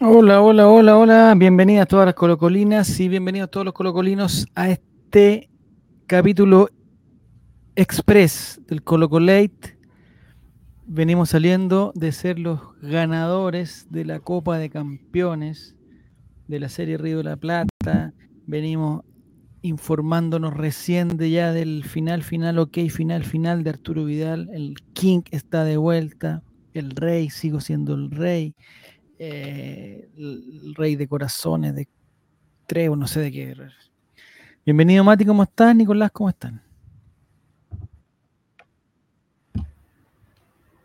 Hola, hola, hola, hola. Bienvenidas todas las colocolinas y bienvenidos todos los colocolinos a este capítulo express del Colocolate. Venimos saliendo de ser los ganadores de la Copa de Campeones de la Serie Río de la Plata. Venimos informándonos recién de ya del final, final, ok, final, final de Arturo Vidal. El King está de vuelta. El rey, sigo siendo el rey eh, el rey de corazones, de Treo, no sé de qué. Bienvenido Mati, ¿cómo estás? Nicolás, ¿cómo están?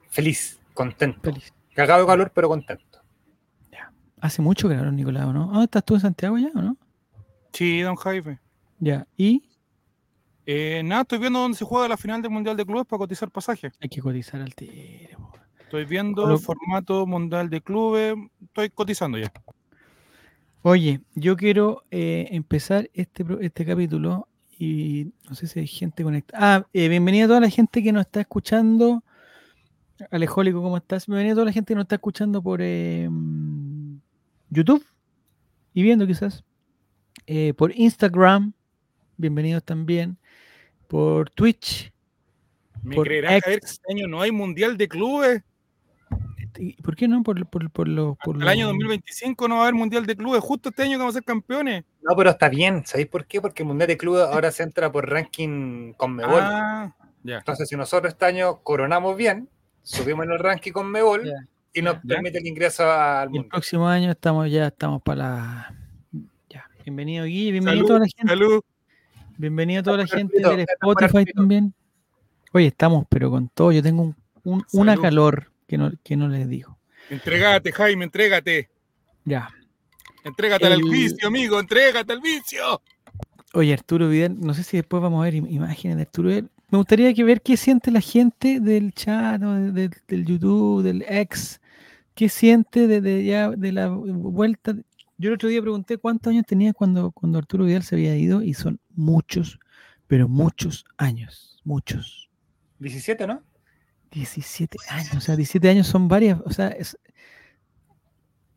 Feliz, contento. Feliz. Cagado de calor, pero contento. Ya. Hace mucho calor, Nicolás, ¿no? ¿Dónde estás tú en Santiago ya o no? Sí, don Jaime. Ya, ¿y? Eh, nada, estoy viendo dónde se juega la final del Mundial de Clubes para cotizar pasaje. Hay que cotizar al tiro. Estoy viendo el formato mundial de clubes, estoy cotizando ya. Oye, yo quiero eh, empezar este, este capítulo y no sé si hay gente conectada. Ah, eh, bienvenida a toda la gente que nos está escuchando. Alejólico, ¿cómo estás? Bienvenida a toda la gente que nos está escuchando por em, YouTube y viendo quizás. Eh, por Instagram, bienvenidos también. Por Twitch. ¿Me por creerás que este año no hay mundial de clubes? ¿Por qué no? Por, por, por, el año 2025 no va a haber Mundial de Clubes, justo este año que vamos a ser campeones. No, pero está bien, ¿sabéis por qué? Porque el Mundial de Clubes ahora se entra por ranking con Mebol. Ah, Entonces, si nosotros este año coronamos bien, subimos en el ranking con Mebol y nos permite el ingreso al Mundial. El próximo año estamos ya estamos para la. Ya. Bienvenido, Guille, bienvenido a toda la gente. Salud. Bienvenido a toda la gente del Spotify también. Oye, estamos, pero con todo. Yo tengo un, una calor que no, les digo. Entrégate, Jaime, entrégate. Ya. Entrégate al vicio, amigo, entrégate al vicio. Oye, Arturo Vidal, no sé si después vamos a ver imágenes de Arturo Vidal. Me gustaría que ver qué siente la gente del chat, del YouTube, del ex. ¿Qué siente de, ya de la vuelta? Yo el otro día pregunté cuántos años tenía cuando, cuando Arturo Vidal se había ido y son muchos, pero muchos años, muchos. 17, ¿no? 17 años, o sea, 17 años son varias, o sea, es...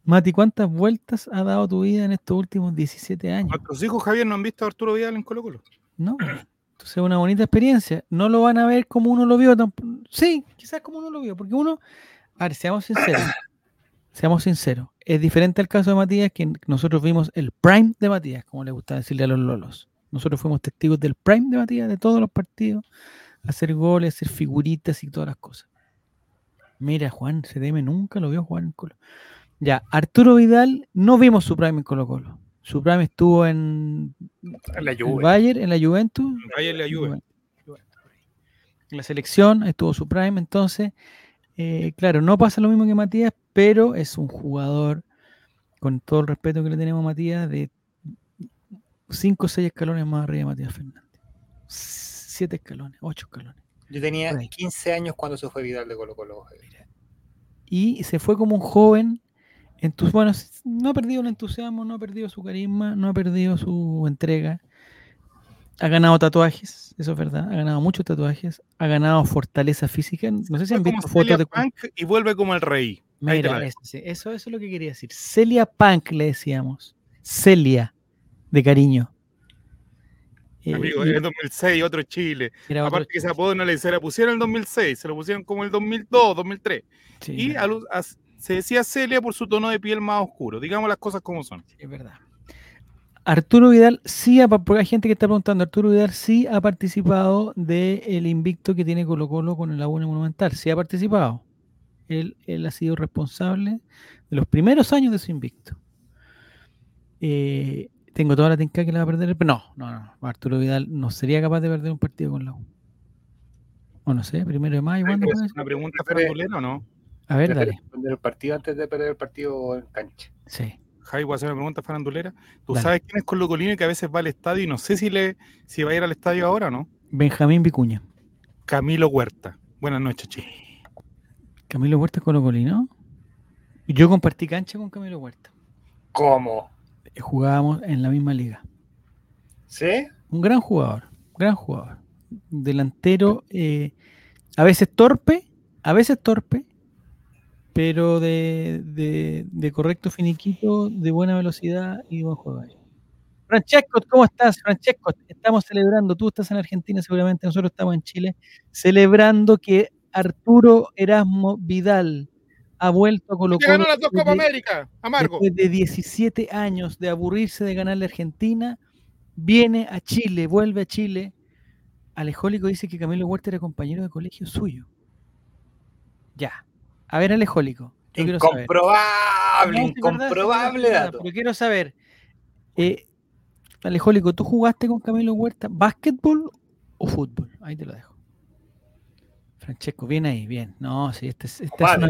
Mati, ¿cuántas vueltas ha dado tu vida en estos últimos 17 años? Nuestros hijos, Javier, no han visto a Arturo Vidal en Colo Colo. No, entonces es una bonita experiencia. No lo van a ver como uno lo vio. Sí, quizás como uno lo vio, porque uno, a ver, seamos sinceros, seamos sinceros, es diferente al caso de Matías, que nosotros vimos el prime de Matías, como le gusta decirle a los lolos. Nosotros fuimos testigos del prime de Matías, de todos los partidos, hacer goles, hacer figuritas y todas las cosas. Mira, Juan, CDM nunca lo vio Juan Colo. Ya, Arturo Vidal, no vimos su prime en Colo Colo. Su prime estuvo en, en la Juve. Bayern, en la Juventus. En la Juve. En la selección estuvo su prime, entonces, eh, claro, no pasa lo mismo que Matías, pero es un jugador, con todo el respeto que le tenemos a Matías, de 5 o 6 escalones más arriba de Matías Fernández siete escalones, ocho escalones. Yo tenía 15 años cuando se fue Vidal de Colo Colo. Y se fue como un joven. bueno, no ha perdido el entusiasmo, no ha perdido su carisma, no ha perdido su entrega. Ha ganado tatuajes, eso es verdad. Ha ganado muchos tatuajes. Ha ganado fortaleza física. No sé si han visto fotos de. Punk y vuelve como el rey. Mira, eso, eso es lo que quería decir. Celia Punk le decíamos. Celia, de cariño. Amigo, en el 2006, otro Chile. Aparte que ese apodo no le, se le pusieron en el 2006, se lo pusieron como el 2002, 2003. y se decía Celia por su tono de piel más oscuro. Digamos las cosas como son. es verdad. Arturo Vidal sí, ha, porque hay gente que está preguntando, Arturo Vidal sí ha participado del invicto que tiene Colo Colo con el Laguna Monumental. Sí ha participado. Él, él ha sido responsable de los primeros años de su invicto. Eh, tengo toda la tinca que le va a perder. Pero no, no, no. Arturo Vidal no sería capaz de perder un partido con la U. O no sé, primero de mayo. ¿cuándo ¿Es una pregunta farandulera o no? A ver, dale. Perder el partido antes de perder el partido en cancha. Sí. Jai, voy a hacer una pregunta farandulera. ¿Tú sabes quién es Colo Colino que a veces va al estadio y no sé si le si va a ir al estadio ahora o no? Benjamín Vicuña. Camilo Huerta. Buenas noches, Chi. Camilo Huerta es Colo Colino. Yo compartí cancha con Camilo Huerta. ¿Cómo? Jugábamos en la misma liga. ¿Sí? Un gran jugador, gran jugador. Delantero, eh, a veces torpe, a veces torpe, pero de, de, correcto finiquito, de buena velocidad y buen juego. Francesco, ¿cómo estás? Francesco, estamos celebrando, tú estás en Argentina seguramente, nosotros estamos en Chile, celebrando que Arturo Erasmo Vidal ha vuelto a Colo Colo. las dos Copa América, amargo. Después de 17 años de aburrirse de ganarle a Argentina, viene a Chile, vuelve a Chile. Alejólico dice que Camilo Huerta era compañero de colegio suyo. Ya. A ver, Alejólico. Incomprobable, incomprobable dato. Pero quiero saber, eh, Alejólico, ¿tú jugaste con Camilo Huerta básquetbol o fútbol? Ahí te lo dejo. Francesco, bien ahí, bien. No, sí, esta es, una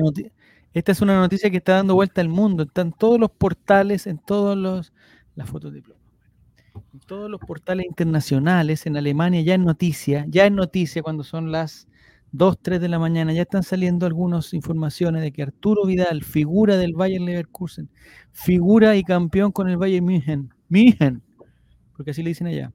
esta es una noticia que está dando vuelta al mundo. Están todos los portales, en todos los. Las fotos de En todos los portales internacionales, en Alemania ya es noticia, ya es noticia cuando son las 2, 3 de la mañana, ya están saliendo algunas informaciones de que Arturo Vidal, figura del Bayern Leverkusen, figura y campeón con el Bayern München, München, porque así le dicen allá,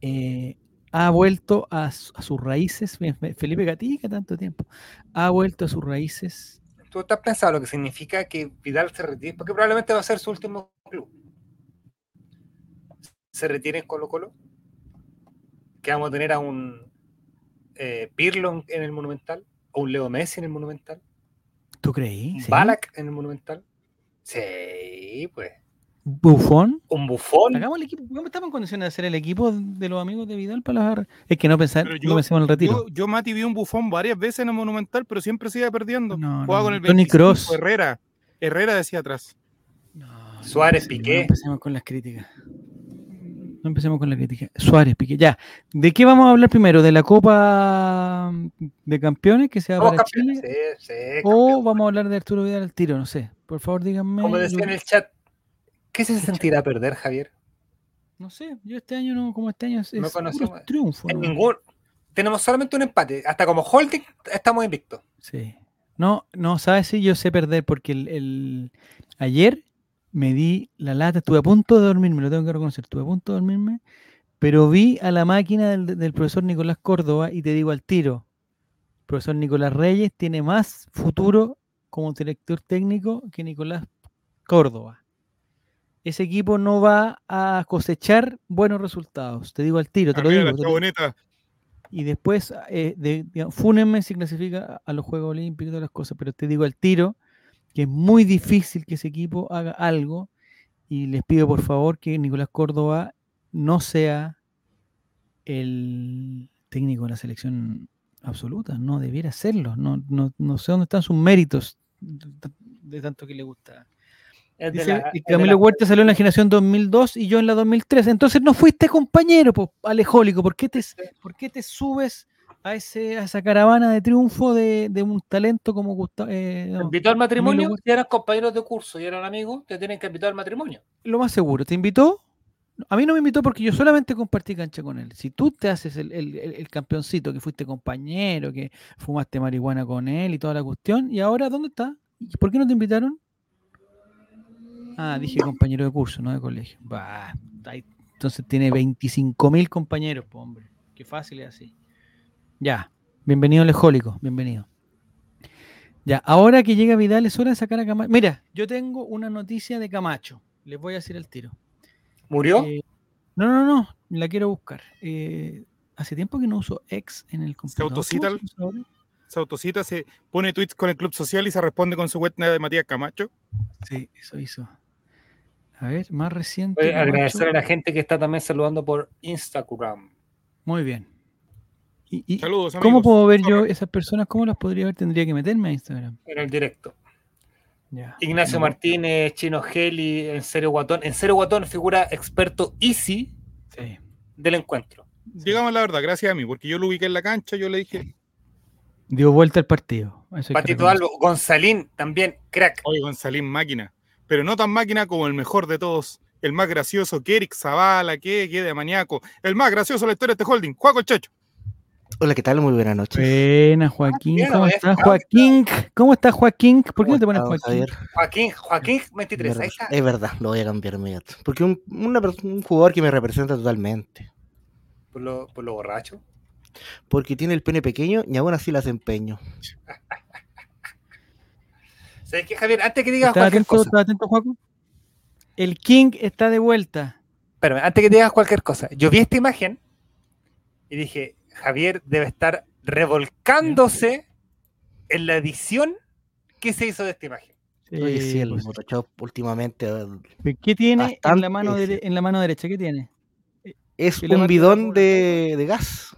eh, ha vuelto a, sus raíces, Felipe Gatica tanto tiempo, ha vuelto a sus raíces. ¿Tú has pensado lo que significa que Vidal se retire? Porque probablemente va a ser su último club. ¿Se retire en Colo Colo? ¿Que vamos a tener a un eh, Pirlo en el Monumental? ¿O un Leo Messi en el Monumental? ¿Tú creí? ¿Un Balak en el Monumental? Sí, pues. ¿Bufón? ¿Un bufón? Hagamos el equipo. ¿Cómo estamos en condiciones de hacer el equipo de los amigos de Vidal para las Es que no pensar, yo, no en el retiro. Yo, Mati, vi un bufón varias veces en el Monumental, pero siempre sigue perdiendo. No, Jugaba con el 25, Cross. Herrera. Herrera decía atrás. Suárez, Piqué. No empecemos con las críticas. No empecemos con la crítica. Suárez, Piqué. Ya. ¿De qué vamos a hablar primero? ¿De la Copa de Campeones que se va para Chile? Sí, sí, ¿O vamos a hablar de Arturo Vidal al tiro? No sé. Por favor, díganme. Como decía en el chat, ¿Qué se sentirá perder, Javier? No sé, yo este año no, como este año es, no conocemos, triunfo. En ningún, tenemos solamente un empate. Hasta como holding estamos invictos. Sí. No, no, sabes si yo sé perder porque el, ayer me di la lata, estuve a punto de dormirme, lo tengo que reconocer, estuve a punto de dormirme, pero vi a la máquina del, del profesor Nicolás Córdoba y te digo al tiro, el profesor Nicolás Reyes tiene más futuro como director técnico que Nicolás Córdoba ese equipo no va a cosechar buenos resultados. Te digo al tiro, te lo digo. Y después, eh, de, fúnenme si clasifica a los Juegos Olímpicos y todas las cosas, pero te digo al tiro que es muy difícil que ese equipo haga algo y les pido por favor que Nicolás Córdoba no sea el técnico de la selección absoluta, no debiera serlo, no, no, no sé dónde están sus méritos de tanto que le gusta y Camilo Huerta salió en la generación 2002 y yo en la 2003. Entonces no fuiste compañero, pues, alejólico. ¿Por qué te, por qué te subes a, ese, a esa caravana de triunfo de, de un talento como Gustavo? Eh, ¿Te invitó al matrimonio? Si eran compañeros de curso y eran amigos, te tienen que invitar al matrimonio. Lo más seguro. ¿Te invitó? A mí no me invitó porque yo solamente compartí cancha con él. Si tú te haces el, el, el, campeoncito, que fuiste compañero, que fumaste marihuana con él y toda la cuestión, ¿y ahora dónde está? ¿Por qué no te invitaron? Ah, dije compañero de curso, no de colegio. Bah, entonces tiene 25 mil compañeros, hombre. Qué fácil es así. Ya, bienvenido Lejólico, bienvenido. Ya, ahora que llega Vidal es hora de sacar a Camacho. Mira, yo tengo una noticia de Camacho. Les voy a decir el tiro. ¿Murió? Eh, no, no, no, la quiero buscar. Eh, hace tiempo que no uso ex en el computador. ¿Se autocita? Se autocita, se pone tweets con el Club Social y se responde con su web de Matías Camacho. Sí, eso hizo. A ver, más reciente. Voy agradecer a la gente que está también saludando por Instagram. Muy bien. Y, Saludos, amigos. ¿Cómo puedo ver yo esas personas? ¿Cómo las podría ver? Tendría que meterme a Instagram. En el directo. Ignacio Martínez, Chino Geli, En Serio Guatón. En Serio Guatón figura experto easy del encuentro. Digamos la verdad, gracias a mí, porque yo lo ubiqué en la cancha, yo le dije. Dio vuelta el partido. Patito Albo, Gonzalín también, crack. Oye, Gonzalín, máquina pero no tan máquina como el mejor de todos, el más gracioso, que Eric Zavala, que quede maníaco, el más gracioso de la historia de este holding, Juaco Checho. Hola, ¿qué tal? Muy buenas noches. Buena, Joaquín. ¿Cómo estás, Joaquín? ¿Cómo estás, Joaquín? ¿Por qué no te pones Joaquín? Joaquín, Joaquín 23. Es verdad, lo voy a cambiar inmediato. Porque un, un jugador que me representa totalmente. ¿Por lo, ¿Por lo borracho? Porque tiene el pene pequeño y aún así las empeño. ¿Sabes qué, Javier? Antes que digas cualquier cosa. ¿Estás atento, Juaco? El King está de vuelta. Pero antes que digas cualquier cosa. Yo vi esta imagen y dije, Javier debe estar revolcándose en la edición que se hizo de esta imagen. Sí, sí, el pues. Photoshop últimamente. ¿Qué tiene en la, mano en la mano derecha? ¿Qué tiene? Es un bidón de, de, gas.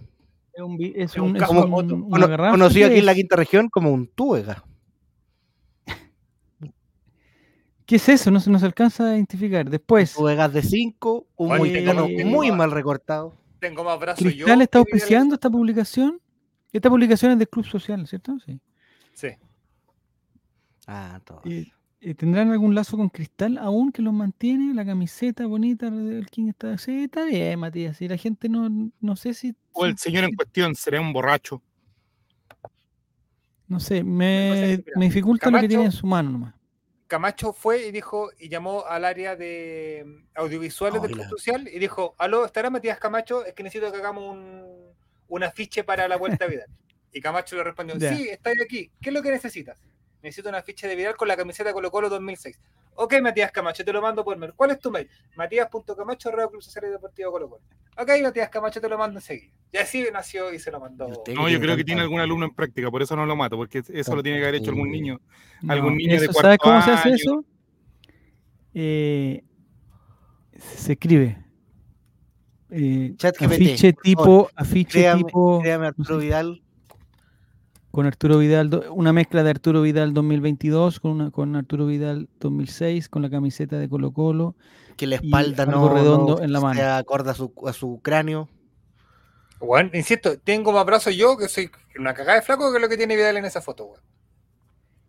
Es un, es un, conocido aquí en la quinta región como un tubo de gas. ¿Qué es eso? No se nos alcanza a identificar. Después. Un gas de 5, un muy, muy mal recortado. Tengo más brazos ¿Cristal está auspiciando esta publicación? Esta publicación es del Club Social, ¿cierto? Sí. Sí. Ah, todo. ¿Tendrán algún lazo con cristal aún que los mantiene? La camiseta bonita del King está. Sí, está bien, Matías. Y la gente no, no sé si. O el señor en cuestión sería un borracho. No sé, me, me dificulta lo que tiene en su mano nomás. Camacho fue y dijo y llamó al área de mm, audiovisuales del Club Social y dijo: Aló, ¿estará Matías Camacho? Es que necesito que hagamos un, un afiche para la vuelta a vida. Y Camacho le respondió: Sí, estoy aquí. ¿Qué es lo que necesitas? Necesito una ficha de Vidal con la camiseta Colo Colo 2006. Ok, Matías Camacho, te lo mando por mail. ¿Cuál es tu mail? Matías.camacho, Club Social y Deportivo Colo Colo. Ok, Matías Camacho, te lo mando enseguida. Y así nació y se lo mandó. No, yo creo que tiene algún alumno en práctica, por eso no lo mato, porque eso lo tiene que haber hecho algún niño. algún niño de cuarto ¿Sabes cómo se hace eso? Eh, se escribe. Eh, afiche tipo, afiche tipo. Créame Arturo Vidal con Arturo Vidal, una mezcla de Arturo Vidal 2022 con, una, con Arturo Vidal 2006, con la camiseta de Colo Colo. Que la espalda no, redondo en la mano. se acorda a su, a su cráneo. Bueno, insisto, tengo más brazos yo que soy una cagada de flaco que lo que tiene Vidal en esa foto, weón.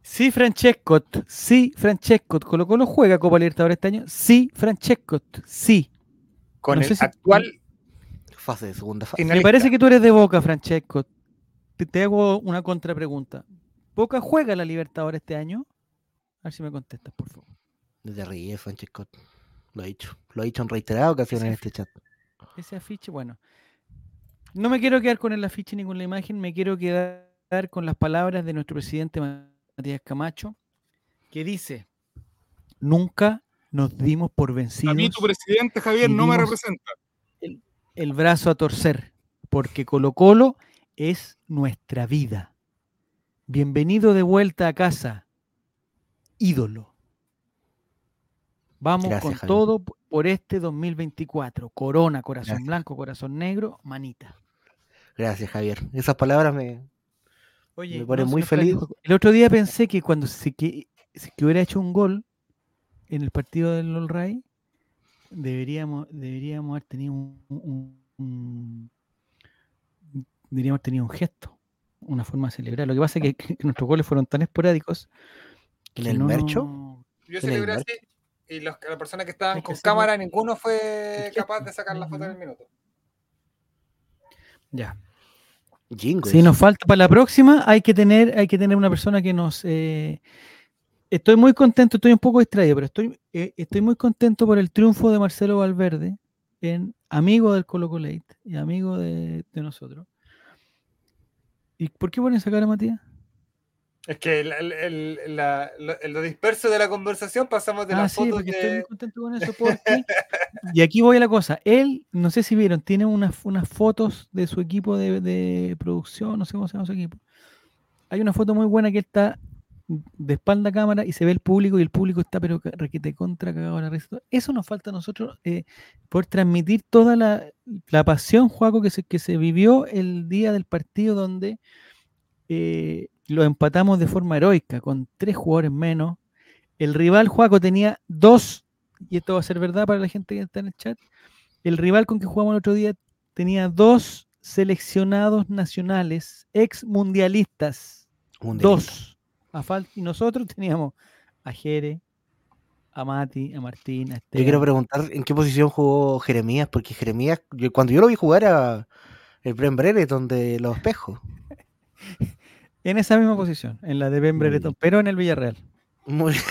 Sí, Francesco, sí, Francesco. Colo Colo juega Copa Libertadores este año. Sí, Francesco, sí. Con el actual... Fase de segunda fase. Me parece que tú eres de Boca, Francesco te, hago una contrapregunta. ¿Boca juega la Libertadores este año? A ver si me contestas, por favor. Desde ríe, Francesco. Lo ha dicho. Lo ha dicho en reiteradas ocasiones en este chat. Ese afiche, bueno. No me quiero quedar con el afiche ni con la imagen, me quiero quedar con las palabras de nuestro presidente Matías Camacho, que dice, nunca nos dimos por vencidos. A mí tu presidente, Javier, no me representa. el brazo a torcer, porque Colo Colo es nuestra vida. Bienvenido de vuelta a casa, ídolo. Vamos con todo por este 2024. Corona, corazón blanco, corazón negro, manita. Gracias, Javier. Esas palabras me, me ponen muy feliz. El otro día pensé que cuando se que, hubiera hecho un gol en el partido del All Ray, deberíamos, deberíamos haber tenido un diríamos, tenía un gesto, una forma de celebrar. Lo que pasa es que, nuestros goles fueron tan esporádicos. ¿En el mercho? Yo celebré así y las personas que estaban con cámara, ninguno fue capaz de sacar la foto en el minuto. Ya. Si nos falta para la próxima, hay que tener, hay que tener una persona que nos. Eh, estoy muy contento, estoy un poco distraído, pero estoy, eh, estoy muy contento por el triunfo de Marcelo Valverde, en amigo del Colo Colate y amigo de, de nosotros. ¿Y por qué pones esa cara, Matías? Es que el, lo disperso de la conversación pasamos de ah, sí, porque Estoy muy contento con eso porque... y aquí voy a la cosa. Él, no sé si vieron, tiene unas, unas fotos de su equipo de, producción, no sé cómo se llama su equipo. Hay una foto muy buena que está de espalda a cámara y se ve el público y el público está pero requete contra cagado la risa. Eso nos falta a nosotros eh, poder transmitir toda la, pasión, Juaco, que se, que se vivió el día del partido donde eh, lo empatamos de forma heroica, con tres jugadores menos. El rival, Juaco, tenía dos, y esto va a ser verdad para la gente que está en el chat, el rival con que jugamos el otro día tenía dos seleccionados nacionales, ex mundialistas. Dos y nosotros teníamos a Jere, a Mati, a Martín, a Yo quiero preguntar en qué posición jugó Jeremías, porque Jeremías, cuando yo lo vi jugar a el Ben Brereton de los espejos. en esa misma posición, en la de Ben Brereton, pero en el Villarreal. Muy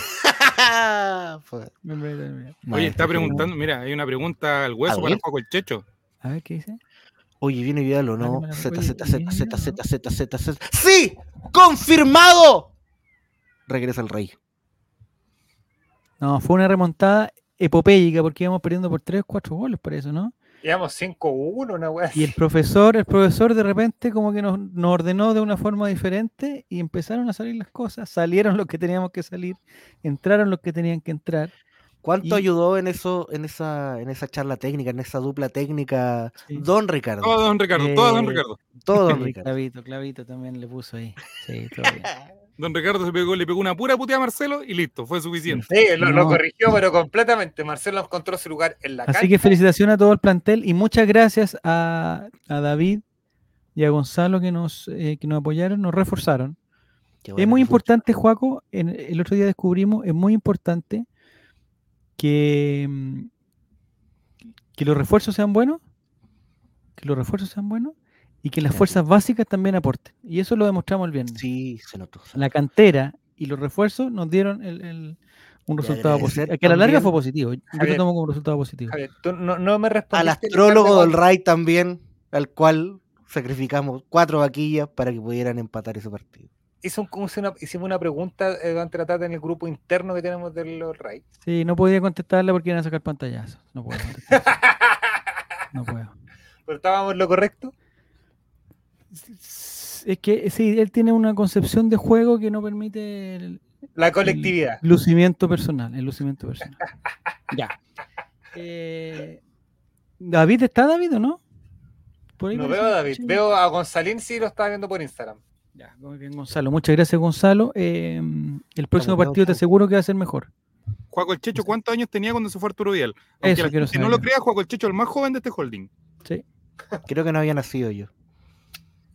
Oye, está preguntando, mira, hay una pregunta al hueso para Juego el Checho. A ver qué dice. Oye, viene Vidal o no. Z, Z, Z, Z, Z, Z, Z, Z. ¡Sí! ¡Confirmado! Regresa el rey. No, fue una remontada epopéica porque íbamos perdiendo por 3 4 goles por eso, ¿no? Íbamos 5-1, una weá. Y el profesor, el profesor de repente como que nos, ordenó de una forma diferente y empezaron a salir las cosas, salieron los que teníamos que salir, entraron los que tenían que entrar. ¿Cuánto ayudó en eso, en esa, en esa charla técnica, en esa dupla técnica, Don Ricardo? Todo Don Ricardo, todo Don Ricardo. Todo Don Ricardo. Clavito, Clavito también le puso ahí. Sí, todo bien. Don Ricardo se pegó, le pegó una pura puteada a Marcelo y listo, fue suficiente. Sí, lo, corrigió, pero completamente. Marcelo encontró su lugar en la Así que felicitaciones a todo el plantel y muchas gracias a, David y a Gonzalo que nos, eh, que nos apoyaron, nos reforzaron. es muy importante, Juaco, el otro día descubrimos, es muy importante que, mm, que los refuerzos sean buenos, que los refuerzos sean buenos y que las fuerzas básicas también aporten. Y eso lo demostramos el viernes. Sí, se notó. La cantera y los refuerzos nos dieron el, un resultado positivo. Que a la larga fue positivo. Yo lo tomo como resultado positivo. no, me Al astrólogo del RAI también, al cual sacrificamos cuatro vaquillas para que pudieran empatar ese partido. Hizo una, hicimos una pregunta eh, durante la tarde en el grupo interno que tenemos del RAI. Sí, no podía contestarla porque iban a sacar pantallazos. No puedo contestar. no puedo. ¿Pero estábamos lo correcto? Es que sí, él tiene una concepción de juego que no permite la colectividad. El lucimiento personal, el lucimiento personal. ya. Eh, David está David o no? no veo a David, veo a Gonzalín sí lo estaba viendo por Instagram. Ya, muy bien Gonzalo, muchas gracias Gonzalo. Eh, el próximo partido te aseguro que va a ser mejor. Juaco el Checho, ¿cuántos años tenía cuando se fue Arturo Vidal? si no lo crea, Juaco el Checho, el más joven de este holding. Sí. Creo que no había nacido yo.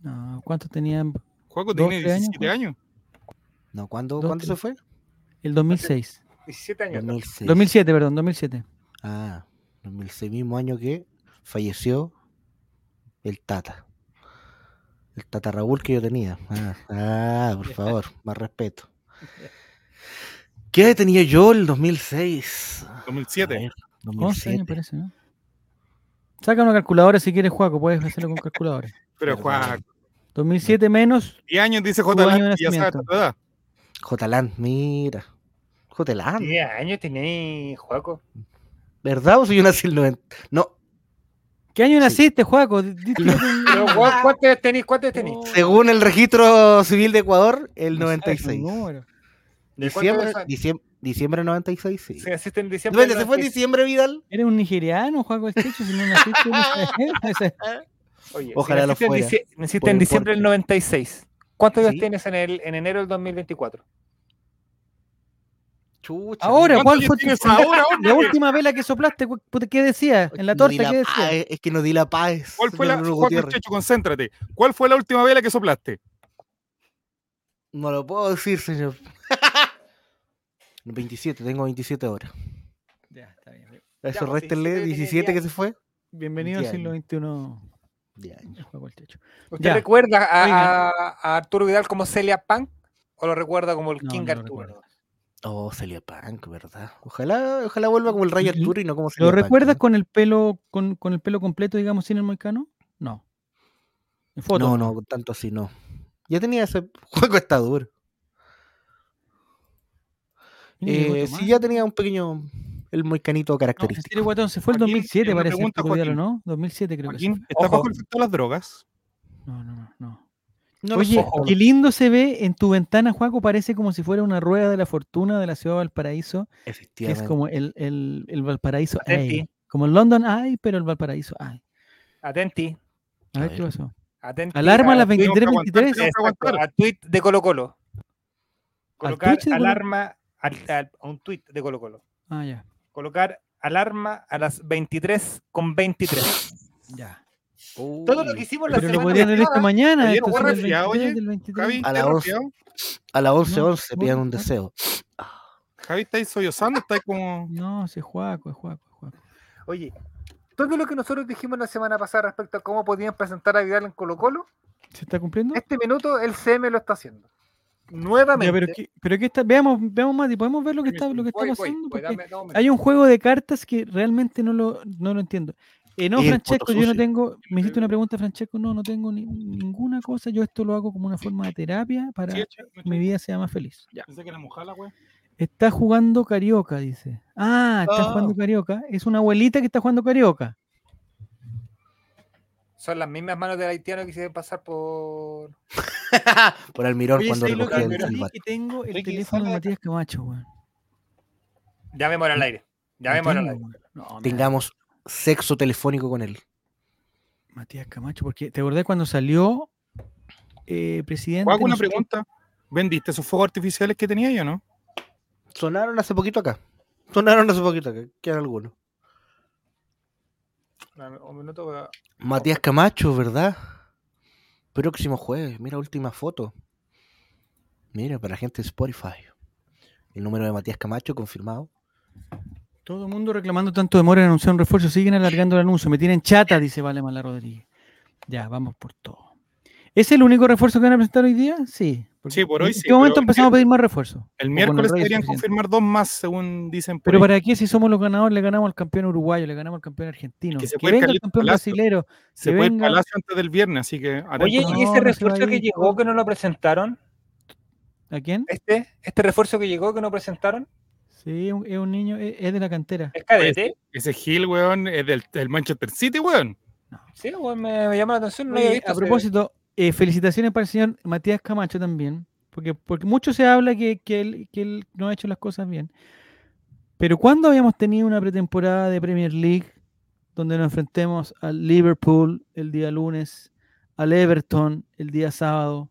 No, ¿cuántos tenían? ¿Juego tiene 17 años? No, ¿cuándo, ¿cuándo se fue? El 2006. 17 años. 2007, perdón, 2007. Ah, 2006, mismo año que falleció el Tata. El Tata Raúl que yo tenía. Ah, ah por favor, más respeto. ¿Qué tenía yo el 2006? 2007. 2007. parece, ¿no? Saca una calculadora si quieres, Juaco, puedes hacerlo con calculadora. Pero Juan. 2007 menos. Y años dice J. Land, ya sabes edad. J. Land, mira. J. Land. ¿Qué años tenéis, Juaco? ¿Verdad o si yo nací el 90? No. ¿Qué año naciste, Juaco? ¿Cuántos tenéis? ¿Cuántos tenéis? Según el registro civil de Ecuador, el 96. Diciembre, diciembre, diciembre 96, sí. Se naciste en diciembre. ¿Se fue en diciembre, Vidal? Eres un nigeriano, Juaco Estecho, si no naciste en Oye, Ojalá lo fuera. Naciste en diciembre del 96. ¿Cuántos días tienes en, el, en enero del 2024? Chucha, ahora, ¿cuál fue ahora, la última vela que soplaste? ¿Qué decía? En la torta, ¿qué decía? es que no di la paz. ¿Cuál fue la, Juan concéntrate. ¿Cuál fue la última vela que soplaste? No lo puedo decir, señor. 27, tengo 27 horas. Ya, está bien. Eso réstenle 17 que se fue. Bienvenido al siglo XXI. ¿Usted recuerda a, Arturo Vidal como Celia Punk o lo recuerda como el King Arturo? Oh, Celia Punk, ¿verdad? Ojalá, ojalá vuelva como el Rey Arturo y no como Celia ¿Lo recuerdas con el pelo, con, con, el pelo completo, digamos, sin el moicano? No. En foto, no, no, tanto así no. Ya tenía ese juego está duro. Eh, sí, ya tenía un pequeño el moicanito característico. No, se fue el 2007, parece. Pregunta, ¿no? 2007 creo que ¿Está bajo el efecto de las drogas? No, no, no. no. Oye, qué lindo se ve en tu ventana, Juaco. Parece como si fuera una rueda de la fortuna de la ciudad de Valparaíso. Efectivamente. Que es como el, el, el Valparaíso Ay. Como el London Ay, pero el Valparaíso Ay. Atenti. A ver qué pasó. Atenti. Alarma a las 23.23. A tweet de Colo Colo. Colocar alarma a un tweet de Colo Colo. Ah, ya colocar alarma a las 23 con 23. Ya. Todo lo que hicimos la Pero semana lo podrían haber visto mañana. Esto es el 23 del 23. Javi, a las 11, a las 11, 11 pidan un deseo. Javi, ¿estáis sollozando? ¿Estáis como...? No, se juaco, es juaco, es juaco. Oye, todo lo que nosotros dijimos la semana pasada respecto a cómo podían presentar a Vidal en Colo Colo, ¿se está cumpliendo? Este minuto el CM lo está haciendo nuevamente. pero, que, pero que está, veamos, veamos más y podemos ver lo que está, lo que está pasando. hay un juego de cartas que realmente no lo, no lo entiendo. Eh, no, Francesco, yo no tengo. Me hiciste una pregunta, Francesco. No, no tengo ni, ninguna cosa. Yo esto lo hago como una forma de terapia para que mi vida sea más feliz. Ya. Pensé que era mojala, güey. Está jugando Carioca, dice. Ah, está oh. jugando Carioca. Es una abuelita que está jugando Carioca. Son las mismas manos del haitiano que quisieron pasar por. por Almirón cuando recogía el Aquí tengo el teléfono de Matías Camacho, weón. Llamémoslo al aire. Llamémoslo al aire. Tengamos sexo telefónico con él. Matías Camacho, porque ¿te acordás cuando salió eh, presidente? Hago una pregunta. ¿Vendiste esos fuegos artificiales que tenía yo, no? Sonaron hace poquito acá. Sonaron hace poquito acá. Quedan algunos. Matías Camacho, ¿verdad? Próximo jueves. Mira, última foto. Mira, para la gente de Spotify. El número de Matías Camacho confirmado. Todo el mundo reclamando tanto demora en anunciar un refuerzo. Siguen alargando el anuncio. Me tienen chata, dice Vale Mala Rodríguez. Ya, vamos por todo. ¿Es el único refuerzo que van a presentar hoy día? Sí. Sí, por hoy sí. ¿En qué momento empezamos a pedir más refuerzos? El miércoles deberían confirmar dos más, según dicen. Pero ¿para qué si somos los ganadores le ganamos al campeón uruguayo, le ganamos al campeón argentino? Que, se venga el campeón brasilero. Se fue el Palacio antes del viernes, así que... Oye, ¿y ese refuerzo que llegó que no lo presentaron? ¿A quién? Este, este refuerzo que llegó que no presentaron. Sí, es un niño, es de la cantera. ¿Es cadete? Ese, Gil, weón, es del, Manchester City, weón. Sí, weón, me, llama la atención. a propósito, eh, felicitaciones para el señor Matías Camacho también, porque, porque mucho se habla que, él, no ha hecho las cosas bien. Pero ¿cuándo habíamos tenido una pretemporada de Premier League donde nos enfrentemos al Liverpool el día lunes, al Everton el día sábado,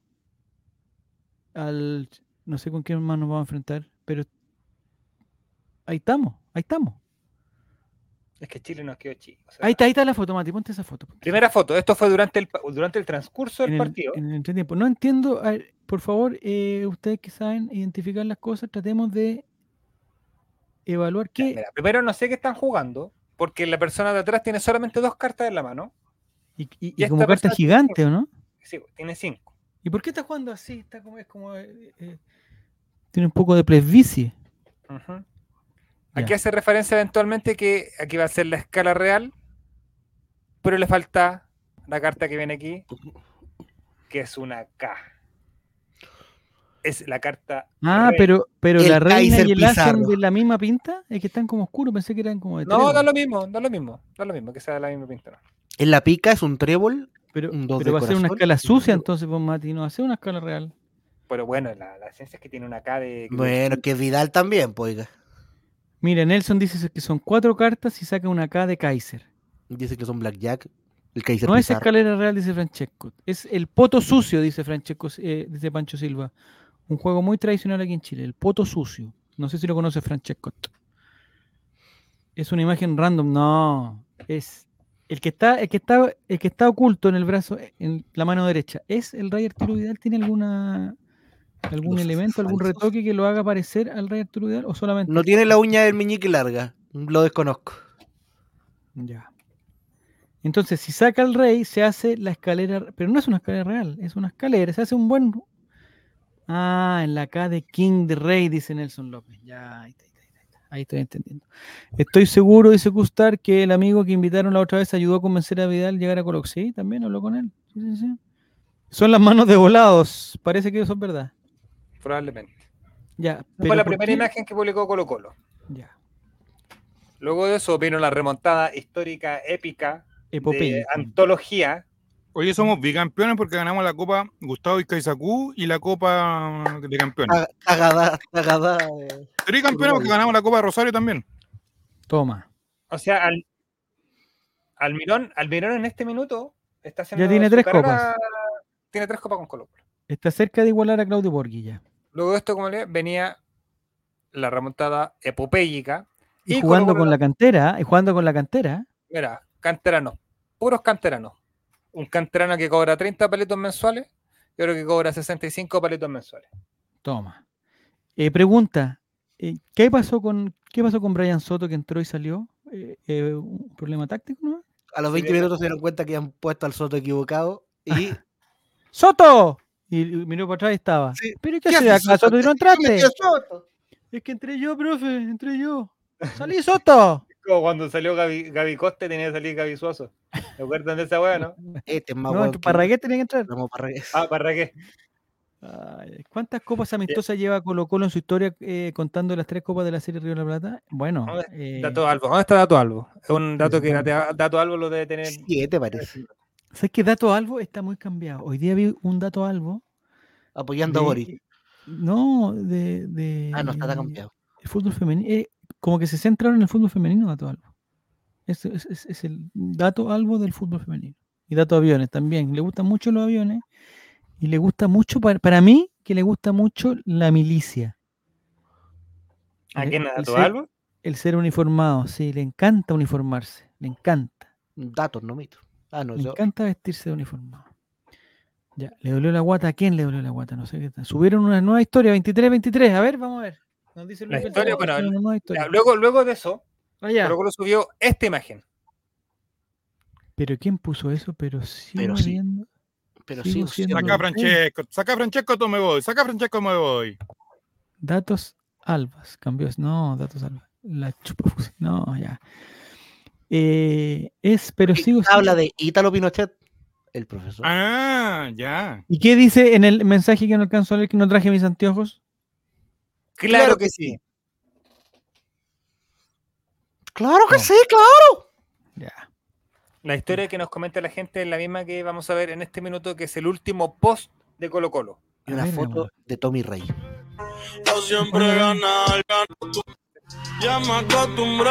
al no sé con quién más nos vamos a enfrentar, pero ahí estamos, ahí estamos. Es que Chile nos quedó chico. ahí, está, ahí está la foto, Mati, ponte esa foto. Primera foto, esto fue durante el, durante el transcurso del partido. En el tiempo. No entiendo, por favor, eh, ustedes que saben identificar las cosas, tratemos de evaluar qué. primero no sé qué están jugando, porque la persona de atrás tiene solamente dos cartas en la mano. Y, y, como carta gigante, ¿o no? Sí, tiene cinco. ¿Y por qué está jugando así? Está como, es como, eh, eh, tiene un poco de presbicie. Ajá. Aquí hace referencia eventualmente que aquí va a ser la escala real, pero le falta la carta que viene aquí, que es una K. Es la carta. Ah, pero, pero la reina y el as son de la misma pinta. Es que están como oscuros, pensé que eran como de No, da lo mismo, da lo mismo, da lo mismo, que sea de la misma pinta. En la pica es un trébol. Pero, pero va a ser una escala sucia, entonces, pues Mati, no va a ser una escala real. Pero bueno, la, la esencia es que tiene una K de. Bueno, que Vidal también, pues. Mira, Nelson dice que son cuatro cartas y saca una K de Kaiser. Dice que son Blackjack. El Kaiser no es escalera real, dice Francesco. Es el poto sucio, dice Francesco, eh, dice Pancho Silva. Un juego muy tradicional aquí en Chile, el poto sucio. No sé si lo conoce Francesco. Es una imagen random, no. Es el que está, el que está, el que está oculto en el brazo, en la mano derecha. ¿Es el Rey Arturo Vidal? ¿Tiene alguna ¿Algún elemento, algún retoque que lo haga parecer al Rey Arturo Vidal o solamente? No tiene la uña del meñique larga, lo desconozco. Ya. Entonces, si saca al rey, se hace la escalera, pero no es una escalera real, es una escalera, se hace un buen... Ah, en la K de King de Rey, dice Nelson López. Ya, ahí, está, ahí, estoy entendiendo. Estoy seguro, dice Gustar, que el amigo que invitaron la otra vez ayudó a convencer a Vidal a llegar a Colox. Sí, también habló con él. Sí, sí, sí. Son las manos de volados. Parece que eso es verdad. Probablemente. Ya. Fue la primera imagen que publicó Colo Colo. Ya. Luego de eso vino la remontada histórica, épica, de antología. Hoy somos bicampeones porque ganamos la Copa Gustavo Izcaizacú y la Copa de Campeones. Cagada, cagada. campeones porque ganamos la Copa de Rosario también. Toma. O sea, al, Almirón, Almirón en este minuto está haciendo. Ya tiene tres copas tiene tres copas con Colo Está cerca de igualar a Claudio Borghi Luego de esto, como le venía la remontada epopélica. Y, jugando con la cantera, y jugando con la cantera. Mira, canteranos, puros canteranos. Un canterano que cobra 30 palitos mensuales y otro que cobra 65 palitos mensuales. Toma. Eh, pregunta, eh, ¿qué pasó con qué pasó con Brian Soto que entró y salió? Eh, ¿Un problema táctico? ¿no? A los 20 minutos se dieron cuenta que han puesto al Soto equivocado y ¡Soto! Y miró para atrás y estaba. ¿Pero qué, hace acá? ¿Soto no entraste? Es que entré yo, profe, entré yo. ¡Salí Soto! Como cuando salió Gaby, Gaby Coste tenía que salir Gaby Suazo. ¿Te acuerdan de esa weá, no? Este es más no, Parragué tenía que entrar. Ah, Parragué. ¿Cuántas copas amistosas lleva Colo Colo en su historia eh, contando las tres copas de la serie Río de la Plata? Bueno. Eh, dato Albo. ¿Dónde está Dato Albo? Es un dato que Dato Albo lo debe tener. Siete parece. ¿Sabes que Dato Albo está muy cambiado? Hoy día vi un Dato Albo. Apoyando a Boris. No, de, Ah, no, está cambiado. El fútbol femenino. Eh, como que se centraron en el fútbol femenino, Dato Albo. Es, es, el Dato Albo del fútbol femenino. Y Dato Aviones también. Le gustan mucho los aviones y le gusta mucho, para, mí, que le gusta mucho la milicia. ¿A quién dato algo? El ser uniformado, sí, le encanta uniformarse, le encanta. Datos, no mito. Ah, no, le encanta vestirse de uniformado. Ya, ¿le dolió la guata? ¿A quién le dolió la guata? No sé qué tal. Subieron una nueva historia, 23-23. A ver, vamos a ver. Nos dice la historia, luego, luego de eso, ah, luego lo subió esta imagen. ¿Pero quién puso eso? Pero sí, Pero sí. Pero sí, saca Francesco, saca Francesco, me voy, saca Francesco, me voy. Datos Albas, cambió, no, datos Albas. La chupa, no, ya. Eh, es, pero sigo. Habla de Ítalo Pinochet, el profesor. Ah, ya. ¿Y qué dice en el mensaje que no alcanzó a leer que no traje mis anteojos? Claro, que, sí. Claro que sí, claro. Ya. La historia que nos comenta la gente es la misma que vamos a ver en este minuto, que es el último post de Colo Colo. Y una foto de Tommy Rey. Yo siempre ganar, ya me acostumbré,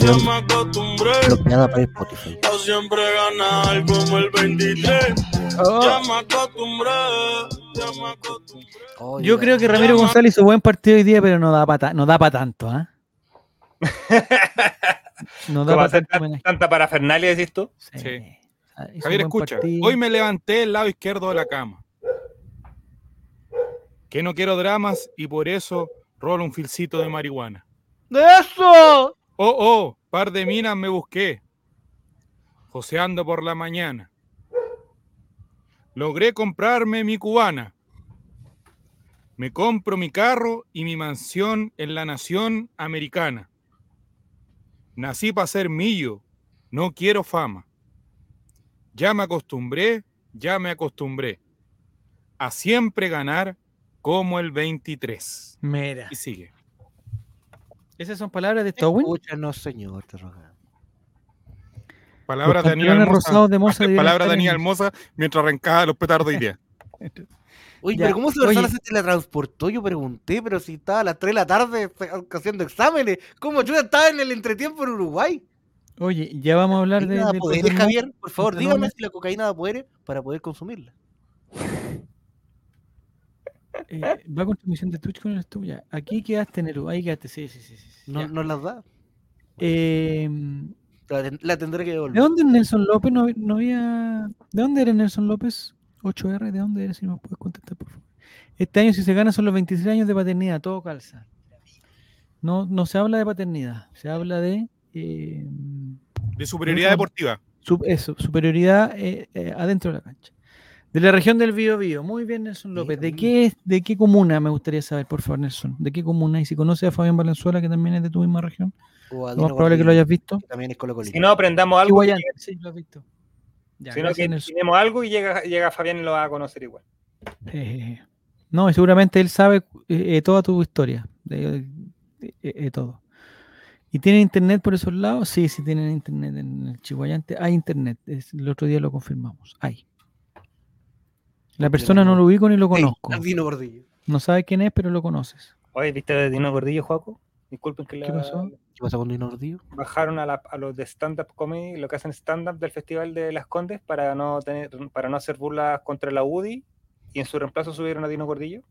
ya me acostumbré. Bloqueada para Spotify. Yo siempre ganar como el 23. Ya me acostumbré, ya me acostumbré. Yo creo que Ramiro González hizo buen partido hoy día, pero no da para no da pa tanto, ¿ah? No da para tanta parafernalia, decís tú? Sí. Javier, escucha. Hoy me levanté el lado izquierdo de la cama. Que no quiero dramas y por eso rolo un filcito de marihuana. ¡Eso! Oh, oh, par de minas me busqué. Joseando por la mañana. Logré comprarme mi cubana. Me compro mi carro y mi mansión en la nación americana. Nací para ser mío, no quiero fama. Ya me acostumbré, ya me acostumbré a siempre ganar como el 23. Mira. Y sigue. ¿Esas son palabras de Towin? Escúchanos, señor, te Palabras de Daniel Mosa. De Palabras de Daniel Mosa mientras arrancaba los petardos de idea. Oye, pero ¿cómo se se teletransportó? Yo pregunté, pero si estaba a las 3 de la tarde haciendo exámenes, ¿cómo yo estaba en el entretiempo en Uruguay? Oye, ya vamos a hablar de. de Javier, por favor, dígame si la cocaína da poder para poder consumirla. Eh, va con transmisión de Twitch con el tuya. Aquí quedaste, Neru. Ahí quedaste, sí, sí, sí. sí. No, no las da. Eh, la, tendré que devolver. ¿De dónde Nelson López? No, no había. ¿De dónde era Nelson López? 8R, ¿de dónde eres? Si me puedes contestar, por favor. Este año, si se gana, son los 26 años de paternidad, todo calza. No, no se habla de paternidad, se habla de. Eh, de superioridad deportiva. eso, superioridad eh, eh, adentro de la cancha. De la región del Bío Muy bien, Nelson López. ¿De qué, ¿De qué comuna me gustaría saber, por favor, Nelson? ¿De qué comuna? Y si conoces a Fabián Valenzuela, que también es de tu misma región. O más probable que lo hayas visto. también es Si no aprendamos algo. sí, lo has visto sino que tenemos algo y llega, llega Fabián y lo va a conocer igual. Eh, no, seguramente él sabe eh, eh, toda tu historia, de, todo. ¿Y tiene internet por esos lados? Sí, sí tienen internet en el Chihuayante. Hay internet, el otro día lo confirmamos. Hay. La persona no lo ubico ni lo conozco. Dino Gordillo. No sabe quién es, pero lo conoces. Oye, ¿viste a Dino Gordillo, Joaco? Disculpen que ¿Qué pasó? ¿Qué pasa con Dino Gordillo? Bajaron a, los de stand-up comedy, lo que hacen stand-up del Festival de las Condes para no tener, para no hacer burlas contra la UDI y en su reemplazo subieron a Dino Gordillo.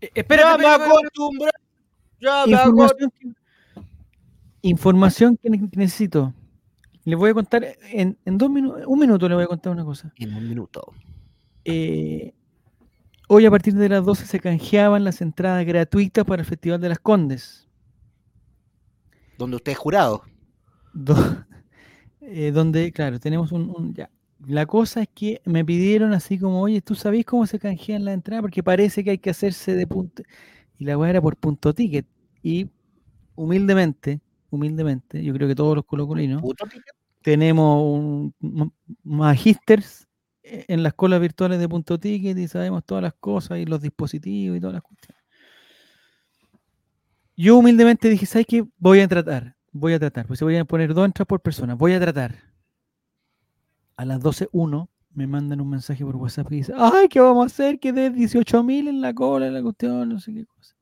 Eh, espera, me acostumbré. Ya me información, información que necesito. Le voy a contar en, en dos minutos, un minuto le voy a contar una cosa. En un minuto. Eh, hoy a partir de las 12 se canjeaban las entradas gratuitas para el Festival de las Condes donde usted es jurado. Eh, donde, claro, tenemos un, ya. La cosa es que me pidieron así como, oye, ¿tú sabés cómo se canjean la entrada? Porque parece que hay que hacerse de punto. Y la weá era por punto ticket. Y humildemente, humildemente, yo creo que todos los colocolinos tenemos un magisters en las colas virtuales de Punto Ticket y sabemos todas las cosas y los dispositivos y todas las cuestiones. Yo humildemente dije, ¿sabes qué? Voy a tratar, voy a tratar. Pues se voy a poner dos entradas por persona, voy a tratar. A las 12.1 me mandan un mensaje por WhatsApp y dice, ay, ¿qué vamos a hacer? Que de 18.000 en la cola, en la cuestión, no sé qué cosa.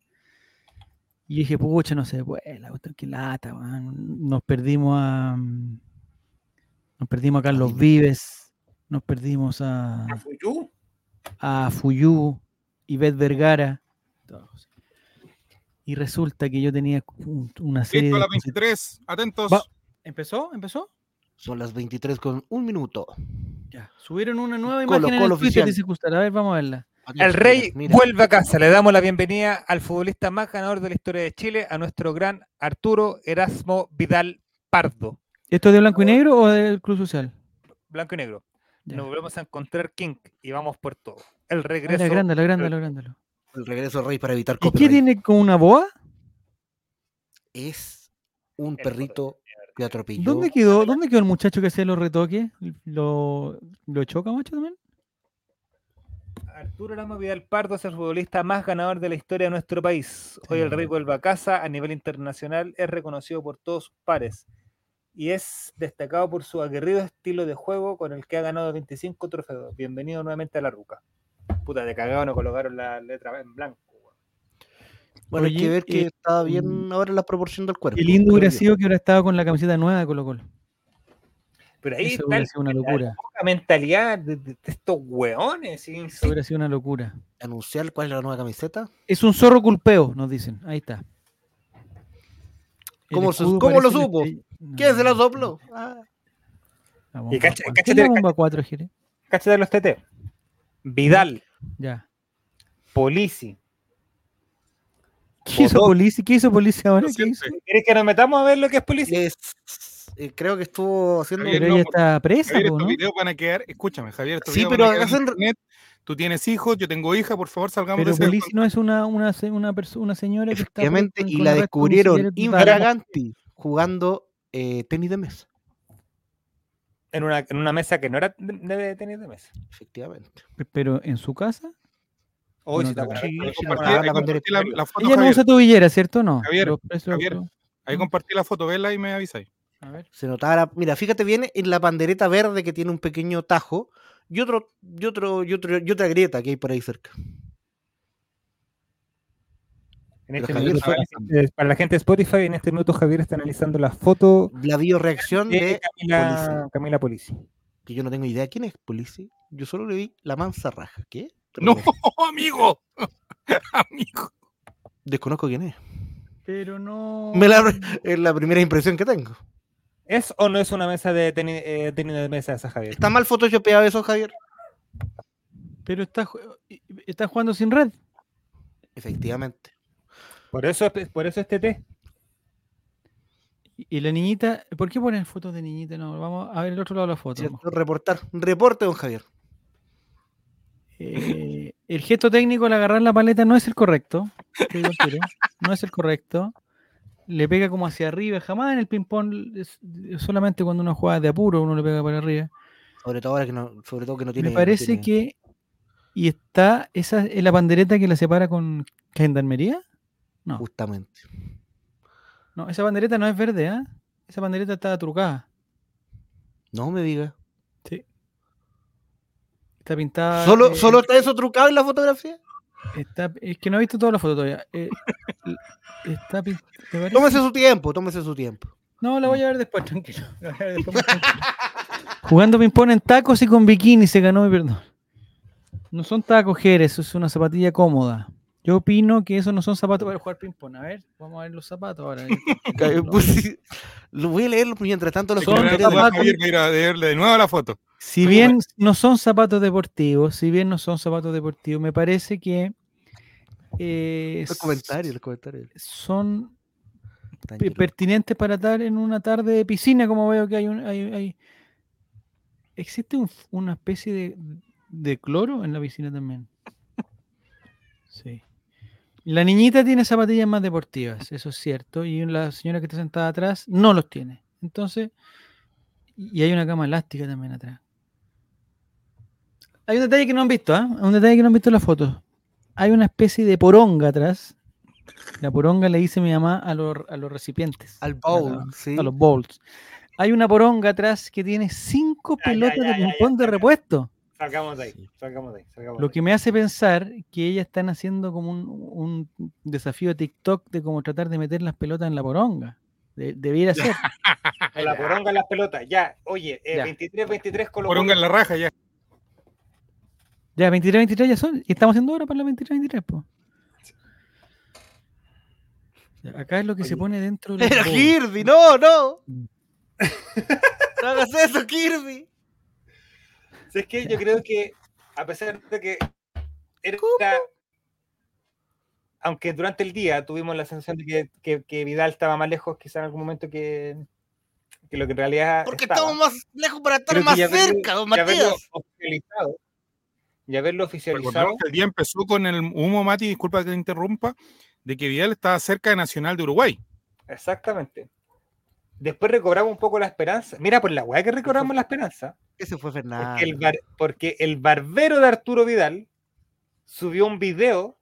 Y dije, pucha, no sé, pues, la cuestión que lata, nos perdimos a... Nos perdimos a Carlos Vives, nos perdimos a... ¿A Fuyú? A Fuyú, Ivette Vergara. Y resulta que yo tenía una serie... Listo, a las 23, atentos. ¿Empezó? ¿Empezó? Son las 23 con un minuto. Ya, subieron una nueva imagen en el Twitter, dice A ver, vamos a verla. El rey vuelve a casa. Le damos la bienvenida al futbolista más ganador de la historia de Chile, a nuestro gran Arturo Erasmo Vidal Pardo. ¿Esto es de blanco y negro o del Club Social? Blanco y negro. Nos volvemos a encontrar King y vamos por todo. El regreso. La grande, la grande, la grande. El regreso del rey para evitar ¿Y qué tiene con una boa? Es un perrito que atropelló. ¿Dónde quedó, ¿Dónde quedó el muchacho que hacía los retoques? ¿Lo, lo choca, macho, también? Arturo Ramos Vidal Pardo es el futbolista más ganador de la historia de nuestro país. Hoy el Rey vuelve a casa a nivel internacional, es reconocido por todos sus pares y es destacado por su aguerrido estilo de juego con el que ha ganado 25 trofeos. Bienvenido nuevamente a la Ruca. Puta, de cagado no colocaron la letra en blanco. Bueno, hay que ver que eh, estaba bien mm, ahora la proporción del cuerpo. El lindo hubiera sido que hubiera estado con la camiseta nueva de Colo Colo. Pero ahí Eso hubiera sido una locura. La mentalidad de, estos hueones. Eso hubiera sido una locura. ¿Anunciar cuál es la nueva camiseta? Es un zorro culpeo, nos dicen. Ahí está. ¿Cómo, lo supo? ¿Quién se lo sopló? Ah. Y cáchate, bomba 4, Cáchate los TT. Vidal. Ya. Polici. ¿Qué hizo Polici? ¿Qué hizo Polici ahora? ¿Qué hizo? ¿Quieres que nos metamos a ver lo que es Polici? Eh, creo que estuvo haciendo. Pero ella está presa, Javier, videos van a quedar. Escúchame, Javier. sí, pero hacen. Tú tienes hijos, yo tengo hija, por favor, salgamos pero de ese. no es una, una, una, una señora que está. y la descubrieron infraganti jugando eh, tenis de mesa. En una, en una mesa que no era de, tenis de mesa. Efectivamente. Pero en su casa. Hoy está Ella no usa tobillera, ¿cierto? No. Javier, Javier ahí compartí la foto, vela y me avisáis. A ver. Se notaba, mira, fíjate bien en la pandereta verde que tiene un pequeño tajo y otro, y otro, y otro, y otra grieta que hay por ahí cerca. Este para la gente de Spotify, en este minuto Javier está analizando la foto. La bioreacción de, Camila, Camila Polisi. Que yo no tengo idea quién es Polisi. Yo solo le vi la mansa raja. ¿Qué? No, amigo. amigo. Desconozco quién es. Pero no. es la primera impresión que tengo. ¿Es o no es una mesa de tenis, eh, de mesa esa, Javier? ¿Está mal photoshopeado eso, Javier? Pero está, está jugando sin red. Efectivamente. Por eso, por eso este té. Y la niñita, ¿por qué ponen fotos de niñita? No, vamos a ver el otro lado de la foto. reportar, reporte, don Javier. Eh, el gesto técnico al agarrar la paleta no es el correcto. No es el correcto. Le pega como hacia arriba, jamás en el ping-pong, solamente cuando uno juega de apuro uno le pega para arriba. Sobre todo ahora que no, sobre todo que no tiene. Me parece que. Y está, esa es la bandereta que la separa con Gendarmería. No. Justamente. No, esa bandereta no es verde, ¿eh? Esa bandereta está trucada. No me diga. Sí. Está pintada. ¿Solo, eh, ¿Solo está eso trucado en la fotografía? Está, es que no he visto toda la foto todavía. Eh, está Tómese su tiempo, tómese su tiempo. No, la voy a ver después, tranquilo. Jugando ping-pong en tacos y con bikini se ganó mi perdón. No son tacos, Jerez, es una zapatilla cómoda. Yo opino que esos no son zapatos para jugar ping-pong. A ver, vamos a ver los zapatos ahora. Pues lo voy a leer mientras tanto los son zapatos. Mira, de nuevo la foto. Si bien no son zapatos deportivos, si bien no son zapatos deportivos, me parece que eh, los comentarios, los comentarios. son pertinentes para estar en una tarde de piscina, como veo que hay un, hay, existe una especie de, de cloro en la piscina también. Sí. La niñita tiene zapatillas más deportivas, eso es cierto, y la señora que está sentada atrás no los tiene. Entonces, y hay una cama elástica también atrás. Hay un detalle que no han visto, ¿ah? Un detalle que no han visto en la foto. Hay una especie de poronga atrás. La poronga le dice mi mamá a los, a los recipientes. Al bowl, sí. A los bowls. Hay una poronga atrás que tiene cinco pelotas de ping-pong de repuesto. Salgamos de ahí, salgamos de ahí. Lo que me hace pensar que ellas están haciendo como un, desafío de TikTok de cómo tratar de meter las pelotas en la poronga. debiera ser. la poronga en las pelotas, ya. Oye, 23-23 eh, con Poronga en la raja, ya. Ya, 23-23 ya son. ¿Y estamos haciendo ahora para la 23-23, pues. Acá es lo que se pone dentro de. ¡Era Kirby! ¡No, no! Mm. no hagas eso, Kirby. Es que yo creo que, a pesar de que era, aunque durante el día tuvimos la sensación de que, Vidal estaba más lejos, quizá en algún momento que, lo que en realidad. Porque estamos más lejos para estar más cerca, don Matías. Y haberlo oficializado. el día empezó con el humo, Mati, disculpa que te interrumpa, de que Vidal estaba cerca de Nacional de Uruguay. Exactamente. Después recobramos un poco la esperanza. Mira, por la weá que recobramos la esperanza. Ese fue Fernando. Porque el, barbero de Arturo Vidal subió un video